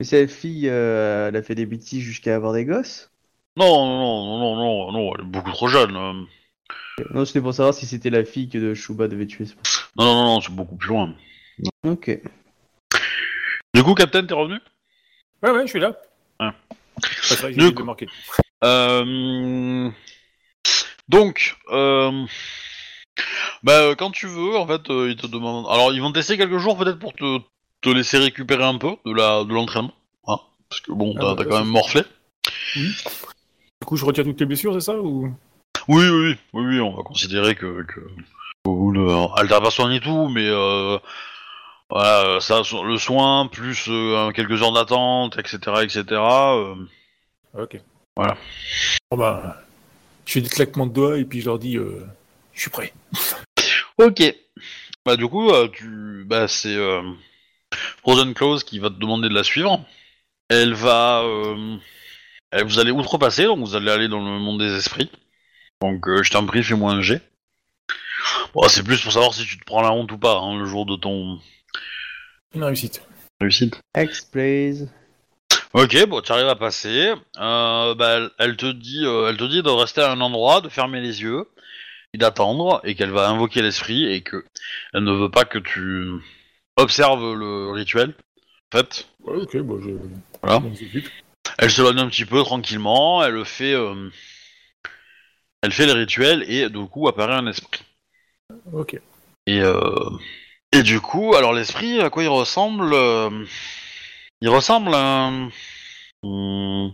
Et cette fille, elle a fait des bêtises jusqu'à avoir des gosses? Non, non, non, non, non, non, elle est beaucoup trop jeune. Non, c'était pour savoir si c'était la fille que Shuba devait tuer. non, non, non, c'est beaucoup plus loin. Ok. Du coup, Captain, t'es revenu? Ouais, ouais, je suis là. Ouais. C'est vrai que j'ai coup-. Euh... Donc, euh... bah, euh, quand tu veux, en fait, euh, ils te demandent. Alors, ils vont tester quelques jours peut-être pour te, te laisser récupérer un peu de la de l'entraînement, hein, parce que bon, Ah, t'as bah, ça, quand même morflé. Du coup, je retire toutes les blessures, c'est ça ou... Oui, oui, oui, oui, on va considérer que que ou le soigné tout, mais euh, voilà, ça, le soin plus euh, quelques heures d'attente, etc., etc. euh, Ok. Voilà. Bon bah, je fais des claquements de doigts et puis je leur dis, euh, je suis prêt. Ok. Bah du coup, euh, tu, bah c'est euh, Frozen Clause qui va te demander de la suivre. Elle va, euh, elle- vous allez outrepasser, donc vous allez aller dans le monde des esprits. Donc euh, je t'en prie, fais-moi un G. Bon, c'est plus pour savoir si tu te prends la honte ou pas hein, le jour de ton Une réussite. réussite. X, please. Ok, bon, tu arrives à passer. Euh, bah, elle, te dit, euh, elle te dit de rester à un endroit, de fermer les yeux et d'attendre, et qu'elle va invoquer l'esprit et que elle ne veut pas que tu observes le rituel. En fait, Ouais, ok, bon, je... Voilà. elle s'éloigne un petit peu tranquillement, elle fait, euh, elle fait le rituel et du coup apparaît un esprit. Ok. Et euh, et du coup, alors l'esprit, à quoi il ressemble euh, Il ressemble à un... Hmm.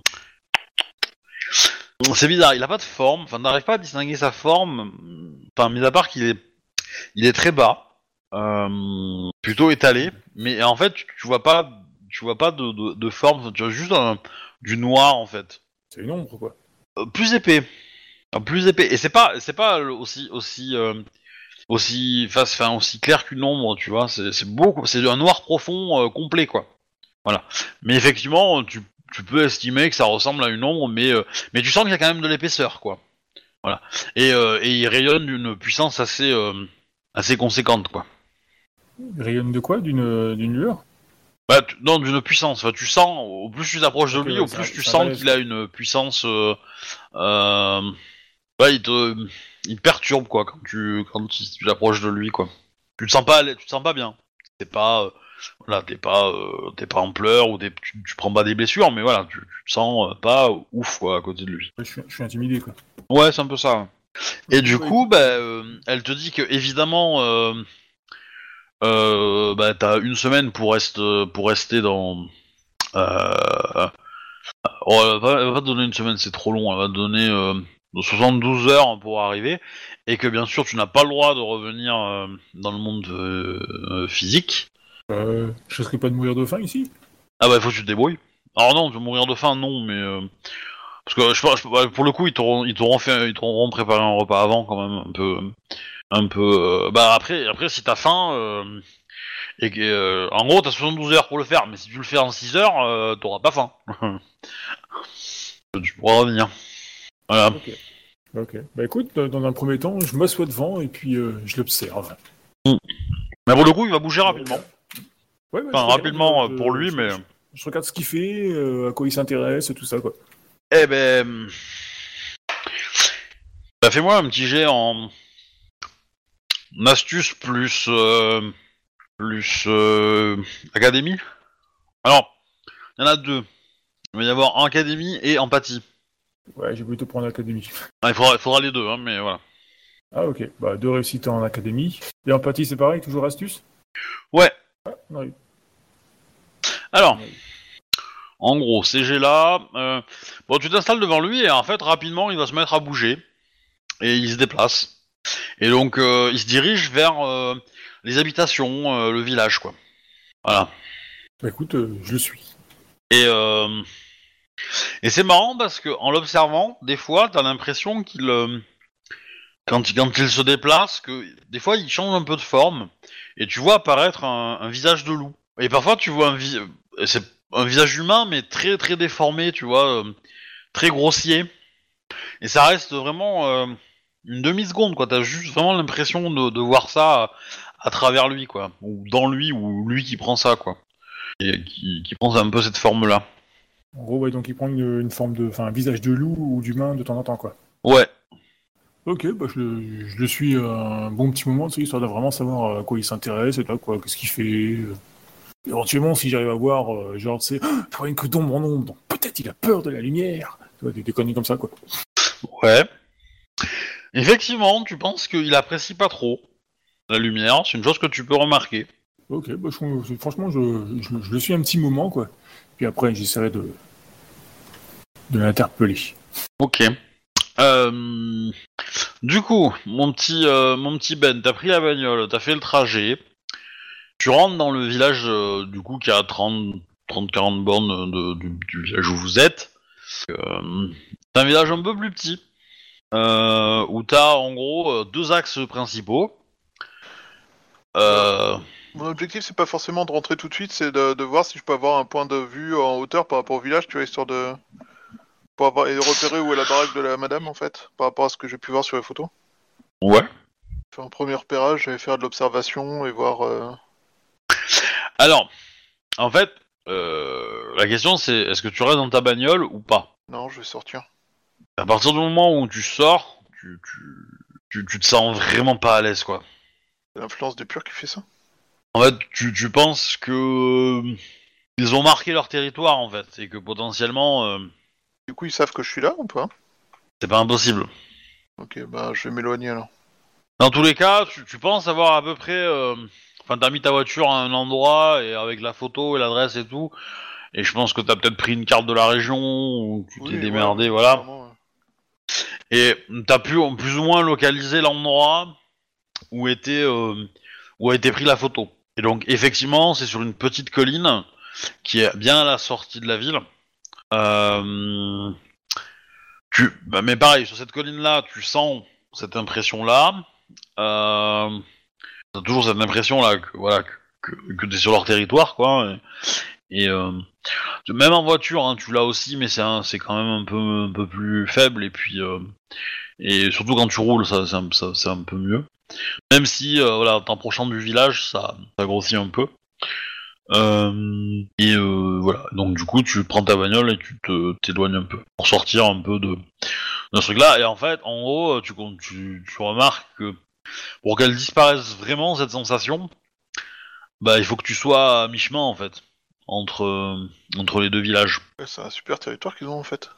C'est bizarre, il a pas de forme, enfin n'arrive pas à distinguer sa forme, enfin mis à part qu'il est, il est très bas, euh, plutôt étalé, mais en fait tu, tu vois pas, tu vois pas de, de, de forme, tu vois juste un- du noir en fait, C'est une ombre, quoi. Euh, plus épais, Euh, plus épais, et c'est pas, c'est pas aussi aussi euh, aussi face, enfin aussi clair qu'une ombre, tu vois, c'est beaucoup, c'est un noir profond euh, complet quoi, voilà. Mais effectivement, tu, tu peux estimer que ça ressemble à une ombre, mais euh, mais tu sens qu'il y a quand même de l'épaisseur quoi, voilà. Et, euh, et il rayonne d'une puissance assez assez conséquente quoi. Il rayonne de quoi? D'une d'une lueur? Bah, tu- non, d'une puissance. Enfin, tu sens, au plus tu t'approches de lui, ouais, au ça- plus tu ça sens qu'il a une puissance. Euh, ouais, il te, il perturbe quoi quand tu, quand tu tu t'approches de lui quoi. Tu te sens pas, tu te sens pas bien. T'es pas, euh, voilà, t'es pas, euh, t'es pas en pleurs ou t'es- tu, tu prends pas des blessures, mais voilà, tu, tu te sens euh, pas ouf quoi à côté de lui. Ouais, je, suis, je suis intimidé, quoi. Ouais, c'est un peu ça. Et du Ouais. coup, bah, euh, elle te dit que évidemment, euh, euh, bah, t'as une semaine pour rester, pour rester dans. Euh, oh, elle, va, elle va pas te donner une semaine, c'est trop long. Elle va te donner euh, 72 heures pour arriver, et que bien sûr, tu n'as pas le droit de revenir euh, dans le monde euh, euh, physique. Euh, je risque pas de mourir de faim ici Ah bah, il faut que tu te débrouilles. Alors non, vas mourir de faim, non, mais parce que je, bah, pour le coup, ils t'auront, ils t'auront fait, ils t'auront préparé un repas avant quand même, un peu, un peu. bah après, après si t'as faim et que, en gros, t'as 72 heures pour le faire, mais si tu le fais en 6 heures, t'auras pas faim. tu pourras revenir. Voilà. Ok. Bah écoute, dans un premier temps, je m'assois devant et puis euh, je l'observe. Mais pour le coup, il va bouger rapidement. Ouais, ouais, Enfin, rapidement euh, pour lui, je- mais. Je, regarde ce qu'il fait, euh, à quoi il s'intéresse, tout ça, quoi. Eh ben. Bah, fais-moi un petit jet en. Astuce plus. euh, plus. euh, académie. Alors, il y en a deux. Il va y avoir académie et empathie. Ouais, j'ai plutôt prendre l'académie. Ah, il, faudra, il faudra les deux, hein, mais voilà. Ah ok, bah deux réussites en académie. Et empathie, c'est pareil, toujours astuce? Ouais. Ah, ouais. Alors, en gros, ces jets-là. euh, bon, tu t'installes devant lui et en fait, rapidement, il va se mettre à bouger. Et il se déplace. Et donc, euh, il se dirige vers euh, les habitations, le village, quoi. Voilà. Bah écoute, je le suis. Et, euh, et c'est marrant parce que en l'observant, des fois, t'as l'impression qu'il, euh, quand, il- se déplace, que des fois il change un peu de forme et tu vois apparaître un, visage de loup. Et parfois tu vois un, euh, un visage humain mais très très déformé, tu vois, euh, très grossier. Et ça reste vraiment une demi seconde, quoi. T'as juste vraiment l'impression de, voir ça à, travers lui, quoi, ou dans lui, ou lui qui prend ça, quoi, et qui, qui prend un peu cette forme-là. En gros, ouais, donc il prend une, une forme de, enfin, un visage de loup ou d'humain de temps en temps, quoi. Ouais. Ok, bah je le, je le suis euh, un bon petit moment, tu sais, histoire de vraiment savoir à quoi il s'intéresse et tout, quoi, qu'est-ce qu'il fait. euh. Éventuellement, si j'arrive à voir, euh, genre, tu sais, Ah, faut rien que d'ombre en ombre, donc peut-être il a peur de la lumière. Tu vois, des, des conneries comme ça, quoi. Ouais. Effectivement, tu penses qu'il apprécie pas trop la lumière, c'est une chose que tu peux remarquer. Ok, bah je- franchement, je, je- je le suis un petit moment, quoi. Après, j'essaierai de, de l'interpeller. Ok. Euh, du coup, mon petit, euh, mon petit Ben, t'as pris la bagnole, t'as fait le trajet. Tu rentres dans le village, euh, du coup, qui a 30, 30-40 bornes du, village où vous êtes. C'est un village un peu plus petit, où t'as en gros deux axes principaux. Euh, Mon objectif, c'est pas forcément de rentrer tout de suite, c'est de, de voir si je peux avoir un point de vue en hauteur par rapport au village, tu vois, histoire de. pour avoir et repérer où est la baraque de la madame, en fait, par rapport à ce que j'ai pu voir sur les photos. ouais. Faire un premier repérage, je vais faire de l'observation et voir. euh, Alors, en fait, euh, la question c'est est-ce que tu restes dans ta bagnole ou pas? Non, je vais sortir. À partir du moment où tu sors, tu, tu, tu, tu te sens vraiment pas à l'aise, quoi. C'est l'influence des purs qui fait ça. En fait, tu, tu penses que euh, ils ont marqué leur territoire, en fait, et que potentiellement, euh, Du coup, ils savent que je suis là ou pas? c'est pas impossible. Ok, bah je vais m'éloigner alors. Dans tous les cas, tu, tu penses avoir à peu près... euh, Enfin, t'as mis ta voiture à un endroit, et avec la photo et l'adresse et tout, et je pense que t'as peut-être pris une carte de la région, ou tu t'es démerdé, voilà. clairement, ouais. Et t'as pu plus ou moins localiser l'endroit où était euh, où a été pris la photo. Et donc effectivement, c'est sur une petite colline qui est bien à la sortie de la ville. Euh, tu, bah, mais pareil, sur cette colline-là, tu sens cette impression-là. Euh, t'as toujours cette impression-là que voilà que, que, t'es sur leur territoire, quoi. Et, euh, même en voiture, hein, tu l'as aussi, mais c'est quand même un peu un peu plus faible et puis euh, et surtout quand tu roules, ça- c'est un peu mieux. Même si euh, voilà, en t'approchant du village, ça grossit un peu. Euh, et euh, voilà, donc du coup, tu prends ta bagnole et tu t'éloignes un peu pour sortir un peu de, de ce truc-là. Et en fait, en gros, tu, tu, tu remarques que pour qu'elle disparaisse vraiment cette sensation, bah il faut que tu sois à mi-chemin en fait entre entre les deux villages. C'est un super territoire qu'ils ont en fait.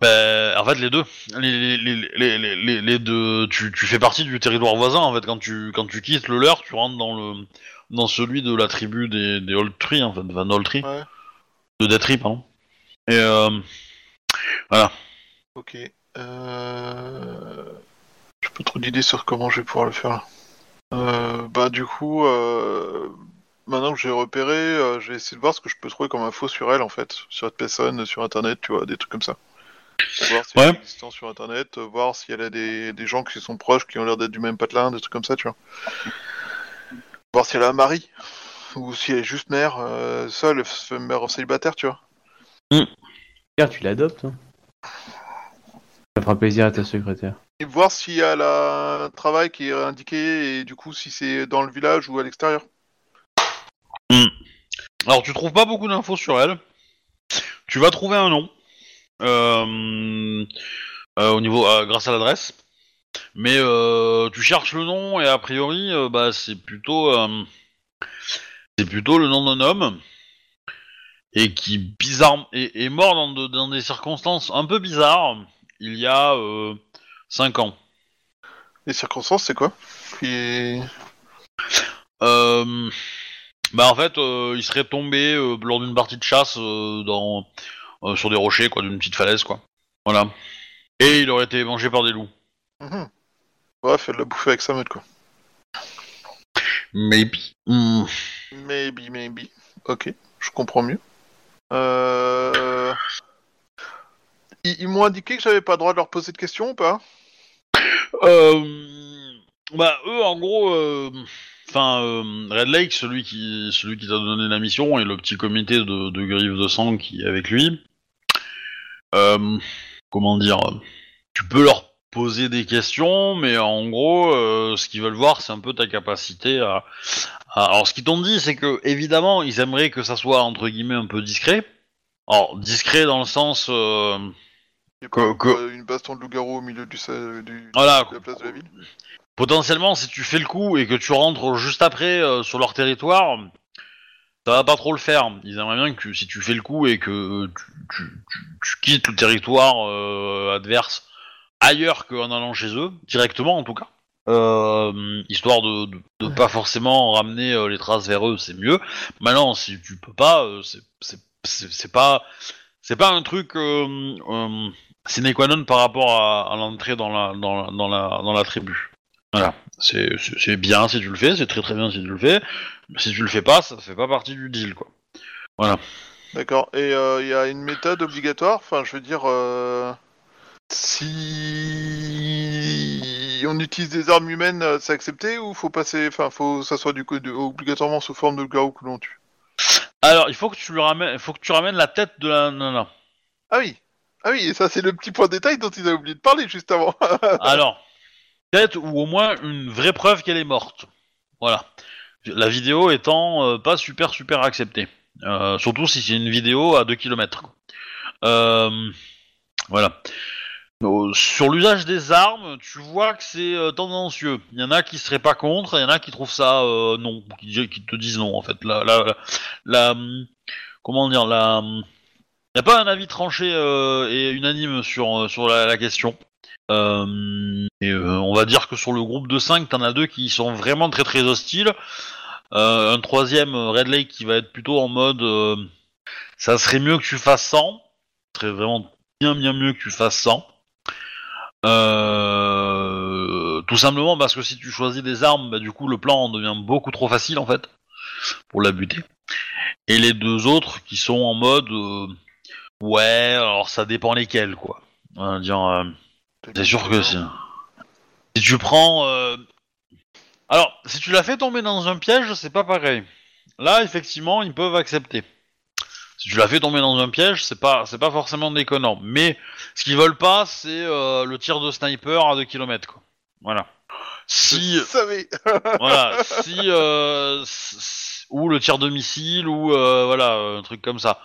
Ben, en fait, les deux, les, les, les, les, les, les deux, tu, tu fais partie du territoire voisin. En fait, quand tu quand tu quittes le leur, tu rentres dans le dans celui de la tribu des des Old Tree, en fait, enfin Old Tree, Ouais. de Death Tree, pardon. Et euh, voilà. Ok. Euh... J'ai pas trop d'idées sur comment je vais pouvoir le faire. Euh, bah du coup, euh... maintenant que j'ai repéré, euh, je vais essayer de voir ce que je peux trouver comme info sur elle en fait, sur cette personne, sur internet, tu vois, des trucs comme ça. Voir si Ouais. elle est existante sur internet, euh, voir si elle a des, des gens qui sont proches, qui ont l'air d'être du même patelin, des trucs comme ça, tu vois. Voir si elle a un mari, ou si elle est juste mère, euh, seule, mère célibataire, tu vois. Regarde, tu l'adoptes. hein. Ça fera plaisir à ta secrétaire. Et voir si elle a un travail qui est indiqué et du coup si c'est dans le village ou à l'extérieur. Alors, tu trouves pas beaucoup d'infos sur elle. Tu vas trouver un nom au niveau euh, grâce à l'adresse, mais euh, tu cherches le nom et a priori, euh, bah c'est plutôt euh, c'est plutôt le nom d'un homme et qui bizarre est, est mort dans, de- dans des circonstances un peu bizarres. Il y a 5 ans. Les circonstances, c'est quoi? Euh, bah en fait, euh, il serait tombé euh, lors d'une partie de chasse euh, dans euh, sur des rochers, quoi, d'une petite falaise, quoi. Voilà. Et il aurait été mangé par des loups. Mhm. Bref, elle l'a bouffé avec sa meute quoi. Maybe. Hmm. Maybe, maybe. Ok, je comprends mieux. Euh... Ils, ils m'ont indiqué que j'avais pas le droit de leur poser de questions ou pas? Euh, bah eux en gros, enfin Red Lake, celui qui celui qui t'a donné la mission et le petit comité de, de griffes de sang qui est avec lui. Euh, comment dire Tu peux leur poser des questions, mais en gros, euh, ce qu'ils veulent voir, c'est un peu ta capacité à. à- Alors ce qu'ils t'ont dit, c'est que évidemment, ils aimeraient que ça soit entre guillemets un peu discret. Alors discret dans le sens. euh, Que- que- une baston de loup-garou au milieu du, Voilà. de la place de la ville? Potentiellement, si tu fais le coup et que tu rentres juste après euh, sur leur territoire, ça va pas trop le faire. Ils aimeraient bien que si tu fais le coup et que euh, tu, quittes le territoire euh, adverse ailleurs qu'en allant chez eux, directement en tout cas. Euh, histoire de, pas forcément ramener les traces vers eux, c'est mieux. Maintenant, si tu peux pas, c'est- pas c'est pas un truc euh, sine qua non par rapport à, l'entrée dans la dans la tribu. Voilà, c'est bien si tu le fais, c'est très très bien si tu le fais. Mais si tu le fais pas, ça fait pas partie du deal quoi. D'accord. Et euh, il y a une méthode obligatoire? Enfin, je veux dire, euh, si on utilise des armes humaines, euh, c'est accepté ou faut passer Enfin, faut que ça soit du coup de- obligatoirement sous forme de loup-garou que l'on tue? Alors, il faut que tu ramènes, il faut que tu ramènes la tête de la nana. Ah oui. Ah oui, et ça c'est le petit point de détail dont ils avaient oublié de parler juste avant. Alors, ou au moins une vraie preuve qu'elle est morte. Voilà. La vidéo étant euh, pas super super acceptée. Euh, surtout si c'est une vidéo à 2 km. Euh, voilà. Sur l'usage des armes, tu vois que c'est tendancieux. Il y en a qui seraient pas contre, il y en a qui trouvent ça non, qui, te disent non en fait. La, la, comment dire, la, il n'y a pas un avis tranché et unanime sur, sur la question. Euh, euh, on va dire que sur le groupe de 5, t'en as deux qui sont vraiment très très hostiles. Euh, un troisième, Red Lake, qui va être plutôt en mode ça serait mieux que tu fasses 100. Ça serait vraiment bien bien mieux que tu fasses 100. Euh, tout simplement parce que si tu choisis des armes, bah, du coup le plan devient beaucoup trop facile en fait pour la buter. Et les deux autres qui sont en mode ouais, alors ça dépend lesquels quoi. Va dire, c'est sûr que c'est. Si tu prends. euh, Alors, si tu l'as fait tomber dans un piège, c'est pas pareil. Là, effectivement, ils peuvent accepter. Si tu l'as fait tomber dans un piège, c'est pas, c'est pas forcément déconnant. Mais ce qu'ils veulent pas, c'est euh, le tir de sniper à 2 km. Quoi. Voilà. Si, Je savais. voilà, si, euh, s- ou le tir de missile, ou euh, voilà, un truc comme ça.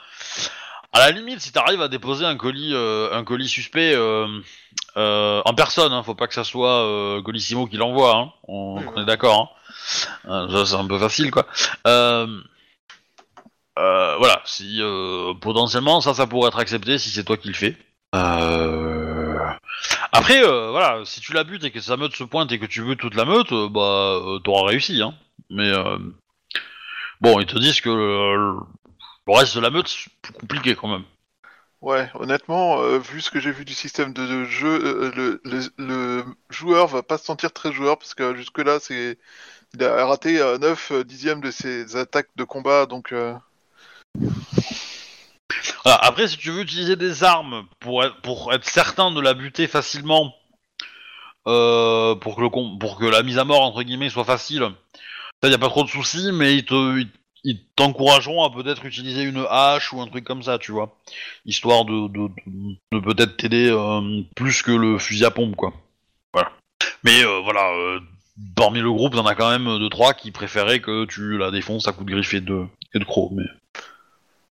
À la limite, si t'arrives à déposer un colis, euh, un colis suspect euh, euh, en personne, hein, faut pas que ça soit euh, Colissimo qui l'envoie, hein, on, est d'accord. Hein. Euh, ça, c'est un peu facile, quoi. Euh, voilà, si potentiellement ça, ça pourrait être accepté si c'est toi qui le fais. Après, voilà, si tu la butes et que sa meute se pointe et que tu veux toute la meute, bah, t'auras réussi, hein. Mais bon, ils te disent que le, le reste de la meute, c'est plus compliqué quand même. Ouais, honnêtement, euh, vu ce que j'ai vu du système de, jeu, euh, le, le, le joueur va pas se sentir très joueur parce que jusque-là, c'est il a raté euh, 9 dixièmes de ses attaques de combat, donc euh, après, si tu veux utiliser des armes pour être, certain de la buter facilement, euh, pour, que le, pour que la mise à mort, entre guillemets, soit facile, ça, y a pas trop de soucis, mais ils te, ils t'encourageront à peut-être utiliser une hache ou un truc comme ça, tu vois. Histoire de, peut-être t'aider euh, plus que le fusil à pompe, quoi. Voilà. Mais euh, voilà, euh, parmi le groupe, y'en a quand même deux trois qui préféraient que tu la défonces à coups de griffe et de, et de croc, mais...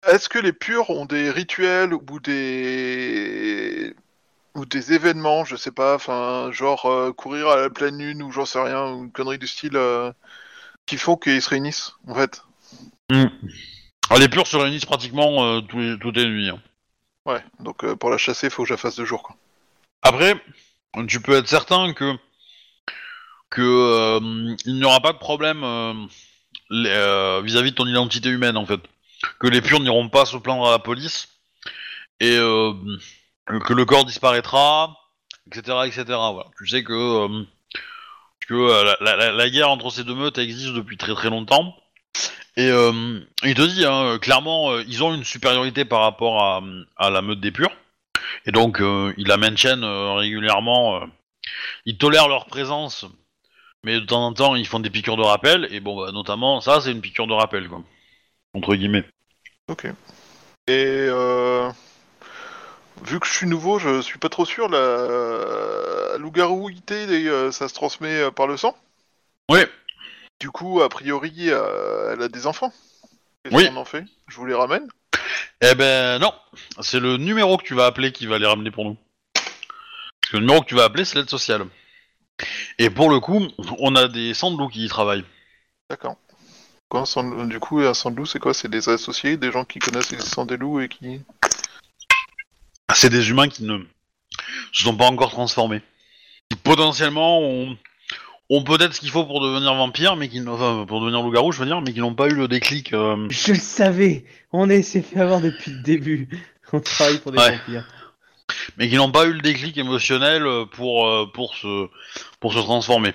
est-ce que les purs ont des rituels ou des ou des événements, je sais pas, enfin genre euh, courir à la pleine lune ou j'en sais rien, ou une connerie du style qui font qu'ils se réunissent en fait? Ah, les purs se réunissent pratiquement euh, tous les, toutes les nuits. hein. Ouais, donc euh, pour la chasser, faut que je la fasse de jour quoi. Après, tu peux être certain que que euh, il n'y aura pas de problème euh, les- euh, vis-à-vis de ton identité humaine en fait. Que les purs n'iront pas se plaindre à la police et euh, que le corps disparaîtra, etc., etc. Voilà. Tu sais que euh, que euh, la, la- la guerre entre ces deux meutes existe depuis très très longtemps Et euh, il te dit, hein, clairement, euh, ils ont une supériorité par rapport à, à la meute des purs. Et donc, euh, ils la maintiennent euh, régulièrement. ils tolèrent leur présence, mais de temps en temps, ils font des piqûres de rappel. Et bon, bah, notamment, ça, c'est une piqûre de rappel, quoi. Entre guillemets. Ok. Et vu que je suis nouveau, je suis pas trop sûr. La loup-garouité, euh, ça se transmet par le sang? Oui. Du coup, a priori, euh, elle a des enfants. Qu'est-ce Oui. qu'on en fait? Je vous les ramène? Eh ben, non. C'est le numéro que tu vas appeler qui va les ramener pour nous. Parce que le numéro que tu vas appeler, c'est l'aide sociale. Et pour le coup, on a des sandloups qui y travaillent. D'accord. Quoi, un du coup, un loup, c'est quoi? C'est des associés, des gens qui connaissent l'existence des loups et qui. C'est des humains qui ne se sont pas encore transformés. Qui potentiellement ont, ont peut-être ce qu'il faut pour devenir vampire, mais qui n'ont- enfin, pour devenir loup-garou, je veux dire, mais qui n'ont pas eu le déclic. euh, Je le savais On est- s'est fait avoir depuis le début. On travaille pour des Ouais. vampires. mais qui n'ont pas eu le déclic émotionnel euh, pour euh, pour se pour se transformer.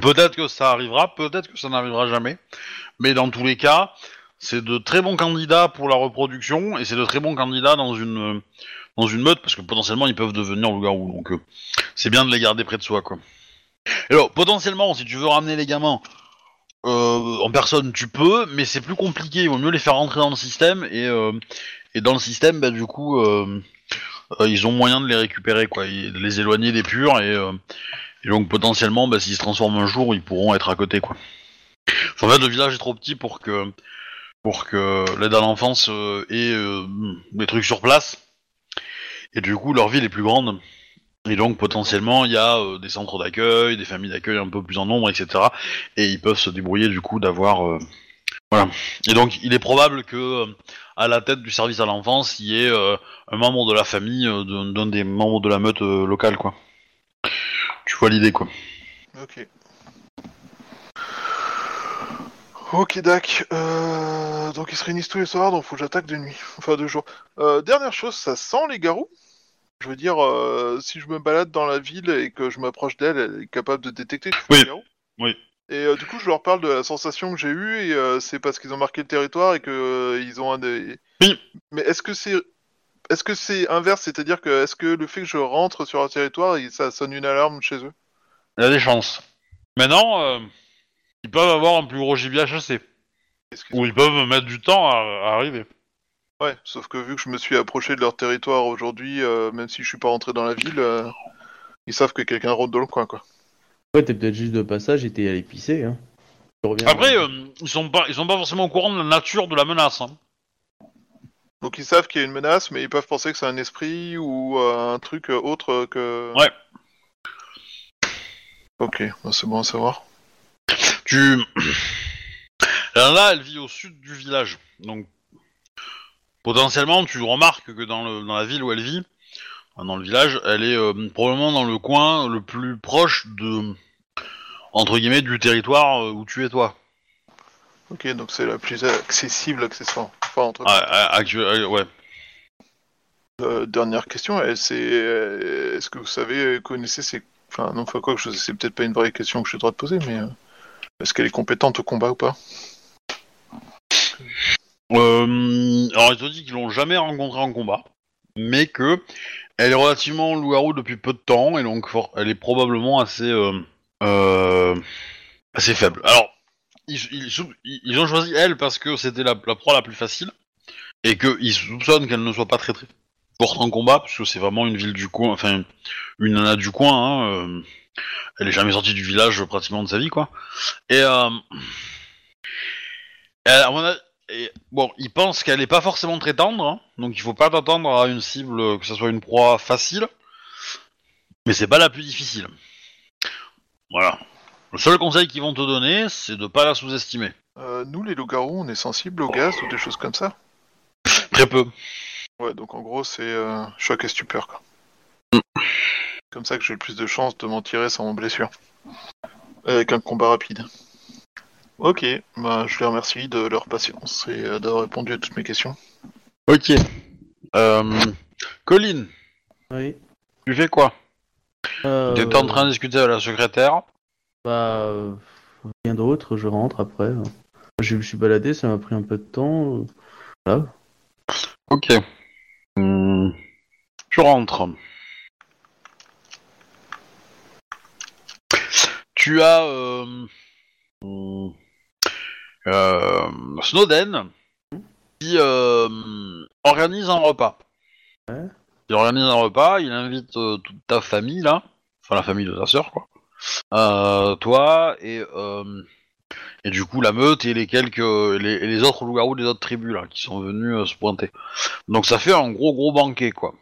Peut-être que ça arrivera, peut-être que ça n'arrivera jamais, mais dans tous les cas, c'est de très bons candidats pour la reproduction et c'est de très bons candidats dans une euh, dans une meute parce que potentiellement ils peuvent devenir loup-garou. Donc euh, c'est bien de les garder près de soi, quoi. Alors potentiellement, si tu veux ramener les gamins euh, en personne, tu peux, mais c'est plus compliqué. Il vaut mieux les faire rentrer dans le système et euh, et dans le système, bah, du coup. Euh, euh, ils ont moyen de les récupérer, quoi, de les éloigner des purs, et, donc potentiellement, bah, s'ils se transforment un jour, ils pourront être à côté, quoi. En fait, le village est trop petit pour que pour que l'aide à l'enfance ait des trucs sur place, et du coup, leur ville est plus grande. Et donc potentiellement, il y a euh, des centres d'accueil, des familles d'accueil un peu plus en nombre, etc. Et ils peuvent se débrouiller du coup d'avoir, euh, voilà. Et donc, il est probable que euh, à la tête du service à l'enfance, il y ait un membre de la famille d'un des membres de la meute locale, quoi. Tu vois l'idée, quoi. Ok. Ok, Dac. Donc ils se réunissent tous les soirs, donc faut que j'attaque de nuit. Enfin, de jour. Dernière chose, ça sent les garous? Je veux dire, euh, si je me balade dans la ville et que je m'approche d'elle, elle est capable de détecter que je suis Oui. Et euh, du coup, je leur parle de la sensation que j'ai eue, et euh, c'est parce qu'ils ont marqué le territoire et que euh, ils ont un des... Oui. Mais est-ce que c'est... Est-ce que c'est inverse, c'est-à-dire que est-ce que le fait que je rentre sur un territoire, il- ça sonne une alarme chez eux? Il y a des chances. Maintenant, euh, ils peuvent avoir un plus gros gibier à chasser. Ou ils peuvent mettre du temps à, à arriver. Ouais, sauf que vu que je me suis approché de leur territoire aujourd'hui, euh, même si je suis pas rentré dans la ville, euh, ils savent que quelqu'un rôde dans le coin, quoi. Ouais, t'es peut-être juste de passage et t'es allé pisser. Hein. Tu reviens- Après, euh, ils sont pas, ils sont pas forcément au courant de la nature de la menace. hein. Donc ils savent qu'il y a une menace, mais ils peuvent penser que c'est un esprit ou euh, un truc euh, autre que... Ouais. Ok, bah, c'est bon à savoir. Tu... Là, là, elle vit au sud du village. Donc, potentiellement, tu remarques que dans, le, dans la ville où elle vit, dans le village, elle est euh, probablement dans le coin le plus proche de, entre guillemets, du territoire euh, où tu es toi. Ok, donc c'est la plus accessible accessoirement. Enfin, entre... Ah, ah, ah, ouais. Euh, dernière question, c'est... euh, Est-ce que vous savez, euh, connaissez ces... Enfin, non, enfin quoi, je- c'est peut-être pas une vraie question que j'ai le droit de poser, mais... euh, Est-ce qu'elle est compétente au combat ou pas? Euh, alors, il te dit qu'ils l'ont jamais rencontrée en combat, mais que elle est relativement loup-garou depuis peu de temps, et donc elle est probablement assez, euh, euh, assez faible. Alors, ils, ils ils ont choisi elle parce que c'était la, proie la plus facile, et qu'ils soupçonnent qu'elle ne soit pas très très forte en combat, parce que c'est vraiment une ville du coin, enfin une, nana du coin. Hein, elle est jamais sortie du village pratiquement de sa vie, quoi. Et euh, avis, et, bon, ils pensent qu'elle est pas forcément très tendre, hein, donc il faut pas t'attendre à une cible euh, que ce soit une proie facile, mais c'est pas la plus difficile. Voilà. Le seul conseil qu'ils vont te donner, c'est de pas la sous-estimer. Euh, Nous, les loups-garous, on est sensibles au gaz ou des choses comme ça? Très peu. Ouais, donc en gros, c'est euh, choc et stupeur, quoi. Comme ça que j'ai le plus de chances de m'en tirer sans mon blessure. Avec un combat rapide. Ok, bah, je les remercie de leur patience et euh, d'avoir répondu à toutes mes questions. Ok. Euh, Colin, Oui. tu fais quoi? Euh, T'étais en train de discuter avec la secrétaire? Bah, euh, rien d'autre, je rentre après. Je me suis baladé, ça m'a pris un peu de temps. Voilà. Ok. Hmm. Tu rentres. Tu as euh, hmm, euh, Snowden qui euh, organise un repas. Ouais. Il organise un repas, il invite euh, toute ta famille là, enfin la famille de ta sœur quoi. Euh, toi et euh, et du coup la meute et les quelques les, les autres loups-garous des autres tribus là qui sont venus euh, se pointer. Donc ça fait un gros gros banquet quoi.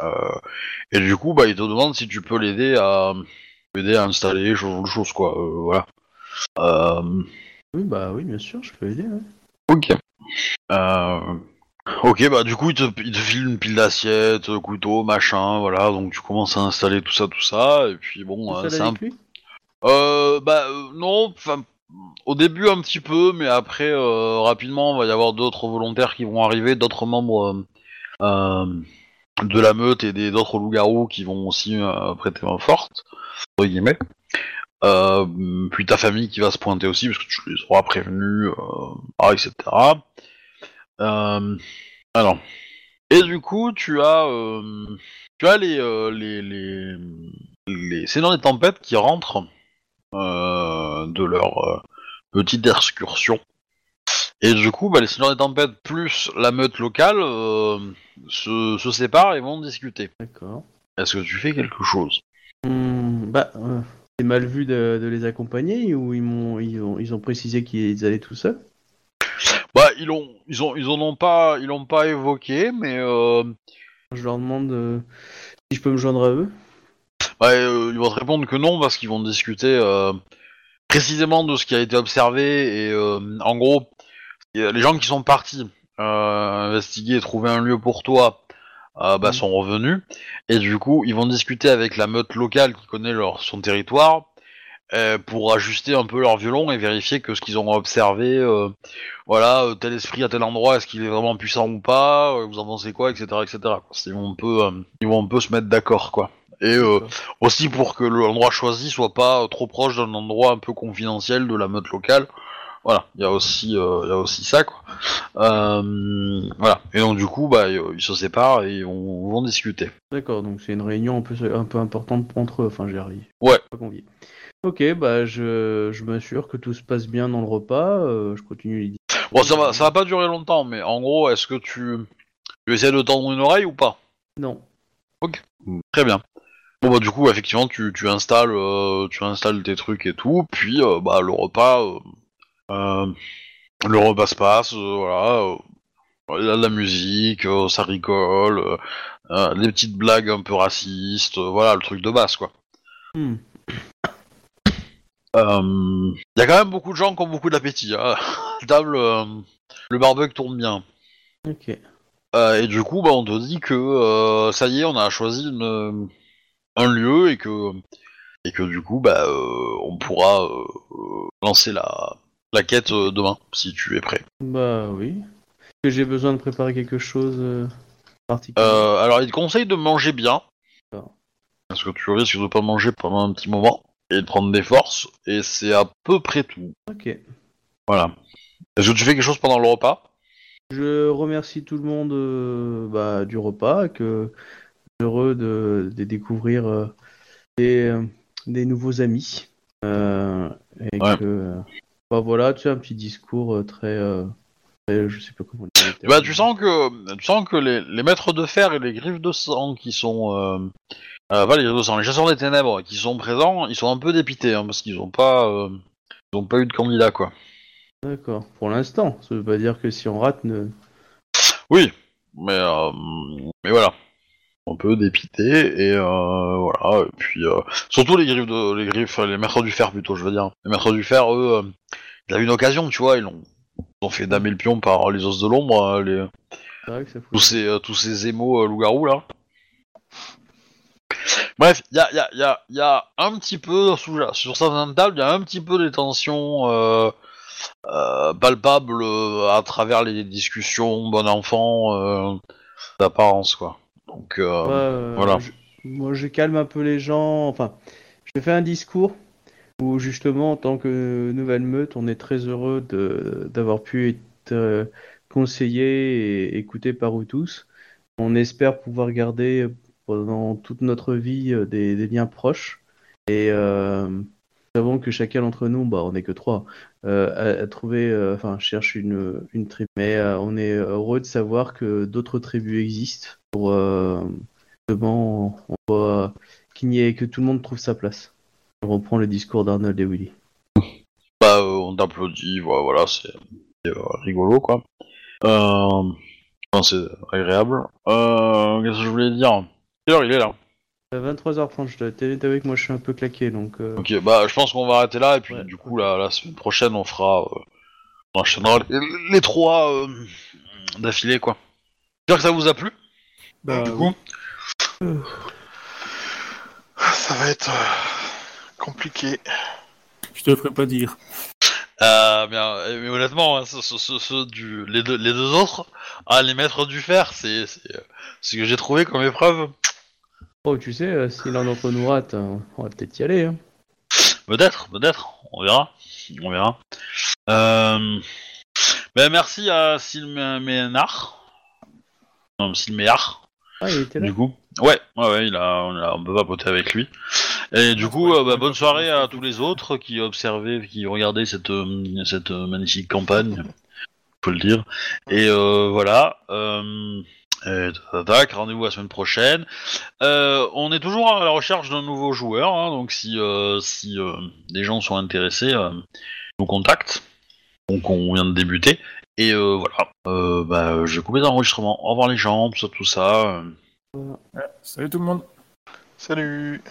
Euh, et du coup bah il te demande si tu peux l'aider à l'aider à installer chose de choses quoi. Euh, voilà. Oui, bah oui, bien sûr, je peux aider. ouais. ok. Euh, ok bah du coup il te, il te file une pile d'assiettes, euh, couteau, machin, voilà. Donc tu commences à installer tout ça tout ça et puis bon euh, seul c'est un avec lui Euh, bah euh, non, enfin au début un petit peu, mais après euh, rapidement il va y avoir d'autres volontaires qui vont arriver, d'autres membres euh, euh, de la meute et des d'autres loups-garous qui vont aussi euh, prêter main forte, entre guillemets. Euh, puis ta famille qui va se pointer aussi parce que tu les auras prévenus, euh, ah, etc. Euh, alors. Et du coup, tu as, tu as les, les, les, les Seigneurs des Tempêtes qui rentrent de leur petite excursion. Et du coup, bah, les Seigneurs des Tempêtes plus la meute locale se, se séparent et vont discuter. D'accord. Est-ce que tu fais quelque chose? Hmm, bah, euh, c'est mal vu de, de les accompagner ou ils m'ont ils ont, ils ont précisé qu'ils allaient tout seuls? Bah, ils ont, ils ont, ils en ont pas, ils l'ont pas évoqué, mais euh, Je leur demande euh, si je peux me joindre à eux. bah, euh, ils vont te répondre que non parce qu'ils vont discuter précisément de ce qui a été observé et en gros, les gens qui sont partis investiguer et trouver un lieu pour toi euh, bah, Mhm. sont revenus et du coup ils vont discuter avec la meute locale qui connaît leur son territoire euh, pour ajuster un peu leur violon et vérifier que ce qu'ils ont observé euh, voilà euh, tel esprit à tel endroit est-ce qu'il est vraiment puissant ou pas euh, vous en pensez quoi etc etc quoi. ils vont un peu euh, ils vont un peu se mettre d'accord quoi et euh, aussi pour que l'endroit choisi soit pas trop proche d'un endroit un peu confidentiel de la meute locale. Voilà, il y a aussi, euh, y a aussi ça quoi. Euh, voilà. Et donc du coup, bah, ils se séparent et ils vont, vont discuter. D'accord, donc c'est une réunion un peu, un peu importante entre eux. Enfin, j'ai arrivé. Ouais. Pas convié. Ok, bah je, je m'assure que tout se passe bien dans le repas. euh, je continue les Bon, ça va, ça va pas durer longtemps, mais en gros, est-ce que tu, tu essaies de tendre une oreille ou pas? Non. Très bien. Bon bah du coup, effectivement, tu, tu installes, euh, tu installes tes trucs et tout, puis euh, bah le repas, euh, euh, le repas se passe, euh, voilà. euh, Il y a de la musique, euh, ça rigole, euh, euh, des petites blagues un peu racistes, euh, voilà, le truc de base, quoi. Hmm. Euh, Il y a quand même beaucoup de gens qui ont beaucoup d'appétit. Hein. Table, euh, le barbecue tourne bien. Ok. Euh, et du coup, bah, on te dit que euh, ça y est, on a choisi une, un lieu et que et que du coup, bah, euh, on pourra euh, euh, lancer la, la quête euh, demain si tu es prêt. Bah oui. Est-ce que j'ai besoin de préparer quelque chose euh, particulier? Euh, alors, il te conseille de manger bien. D'accord. Parce que tu risques de pas manger pendant un petit moment et de prendre des forces. Et c'est à peu près tout. Ok. Voilà. Est-ce que tu fais quelque chose pendant le repas? Je remercie tout le monde euh, bah, du repas, que heureux de, de découvrir euh, des, euh, des nouveaux amis. Euh, et Ouais. que euh, bah, voilà, tu sais, un petit discours euh, très, euh, très- je sais pas comment dire. Bah, tu sens que tu sens que les, les maîtres de fer et les griffes de sang qui sont euh, euh, pas les griffes de sang, les chasseurs des ténèbres qui sont présents, ils sont un peu dépités hein, parce qu'ils ont pas ils ont pas eu de candidat quoi. D'accord. Pour l'instant, ça veut pas dire que si on rate, ne... Oui, mais euh, mais voilà, un peu dépité et euh, voilà et puis euh, surtout les griffes de les griffes les maîtres du fer plutôt je veux dire les maîtres du fer eux euh, ils avaient une occasion tu vois ils ont ils ont fait damer le pion par les os de l'ombre euh, les c'est vrai que ça fout. tous ces, tous ces émaux euh, loups-garous là. Bref, il y a, y, a, y, a, y a un petit peu, sous, sur certaines tables, il y a un petit peu des tensions palpables à travers les discussions bon enfant d'apparence, quoi. Donc, euh, Ouais, euh, voilà. je- moi, je calme un peu les gens. Enfin, je fais un discours où justement, en tant que nouvelle meute, on est très heureux d'avoir pu être euh, conseillé et écouté par vous tous. On espère pouvoir garder pendant toute notre vie des, des liens proches. Et euh, savons que chacun d'entre nous, bah, on n'est que trois, euh, a, euh, cherche une, tribu. Mais euh, on est heureux de savoir que d'autres tribus existent pour euh, justement, qu'il n'y ait que tout le monde trouve sa place. On reprend le discours d'Arnold et Willy. Bah, on t'applaudit, voilà, c'est rigolo, quoi. C'est agréable. Qu'est-ce que je voulais dire? Il est là 23h30, je dois être avec moi, je suis un peu claqué, donc... euh, Ok, bah, je pense qu'on va arrêter là, et puis Ouais. du coup, la, la semaine prochaine, on fera... euh, on enchaînera les, les trois euh, d'affilée, quoi. J'espère que ça vous a plu, Bah, du coup. Ça va être euh, compliqué. je te le ferai pas dire. Euh, bien, euh, mais honnêtement, hein, ceux, ceux- ceux- ceux du, les, deux, les deux autres, ah, les maîtres du fer, c'est c'est, euh, ce que j'ai trouvé comme épreuve. Oh, tu sais, euh, si l'un d'entre nous rate, euh, on va peut-être y aller. Hein. Peut-être, peut-être, on verra. On verra. Euh... Ben, merci à Silménar. Non, Silméar, Ah, il était là du coup. Ouais, ouais, ouais, il a, on, a, on peut papoter avec lui. Et du coup, euh, bah, bonne soirée à tous les autres qui observaient, qui regardaient cette, euh, cette euh, magnifique campagne, faut le dire. Et euh, voilà. Euh, rendez-vous la semaine prochaine. Euh, on est toujours à la recherche d'un nouveau joueur, hein, donc si, euh, si euh, des gens sont intéressés, euh, nous contactent. Donc on vient de débuter. Et euh, voilà, euh, bah, je vais couper l'enregistrement. Au revoir les gens, tout ça, tout ça. euh. Salut tout le monde. Salut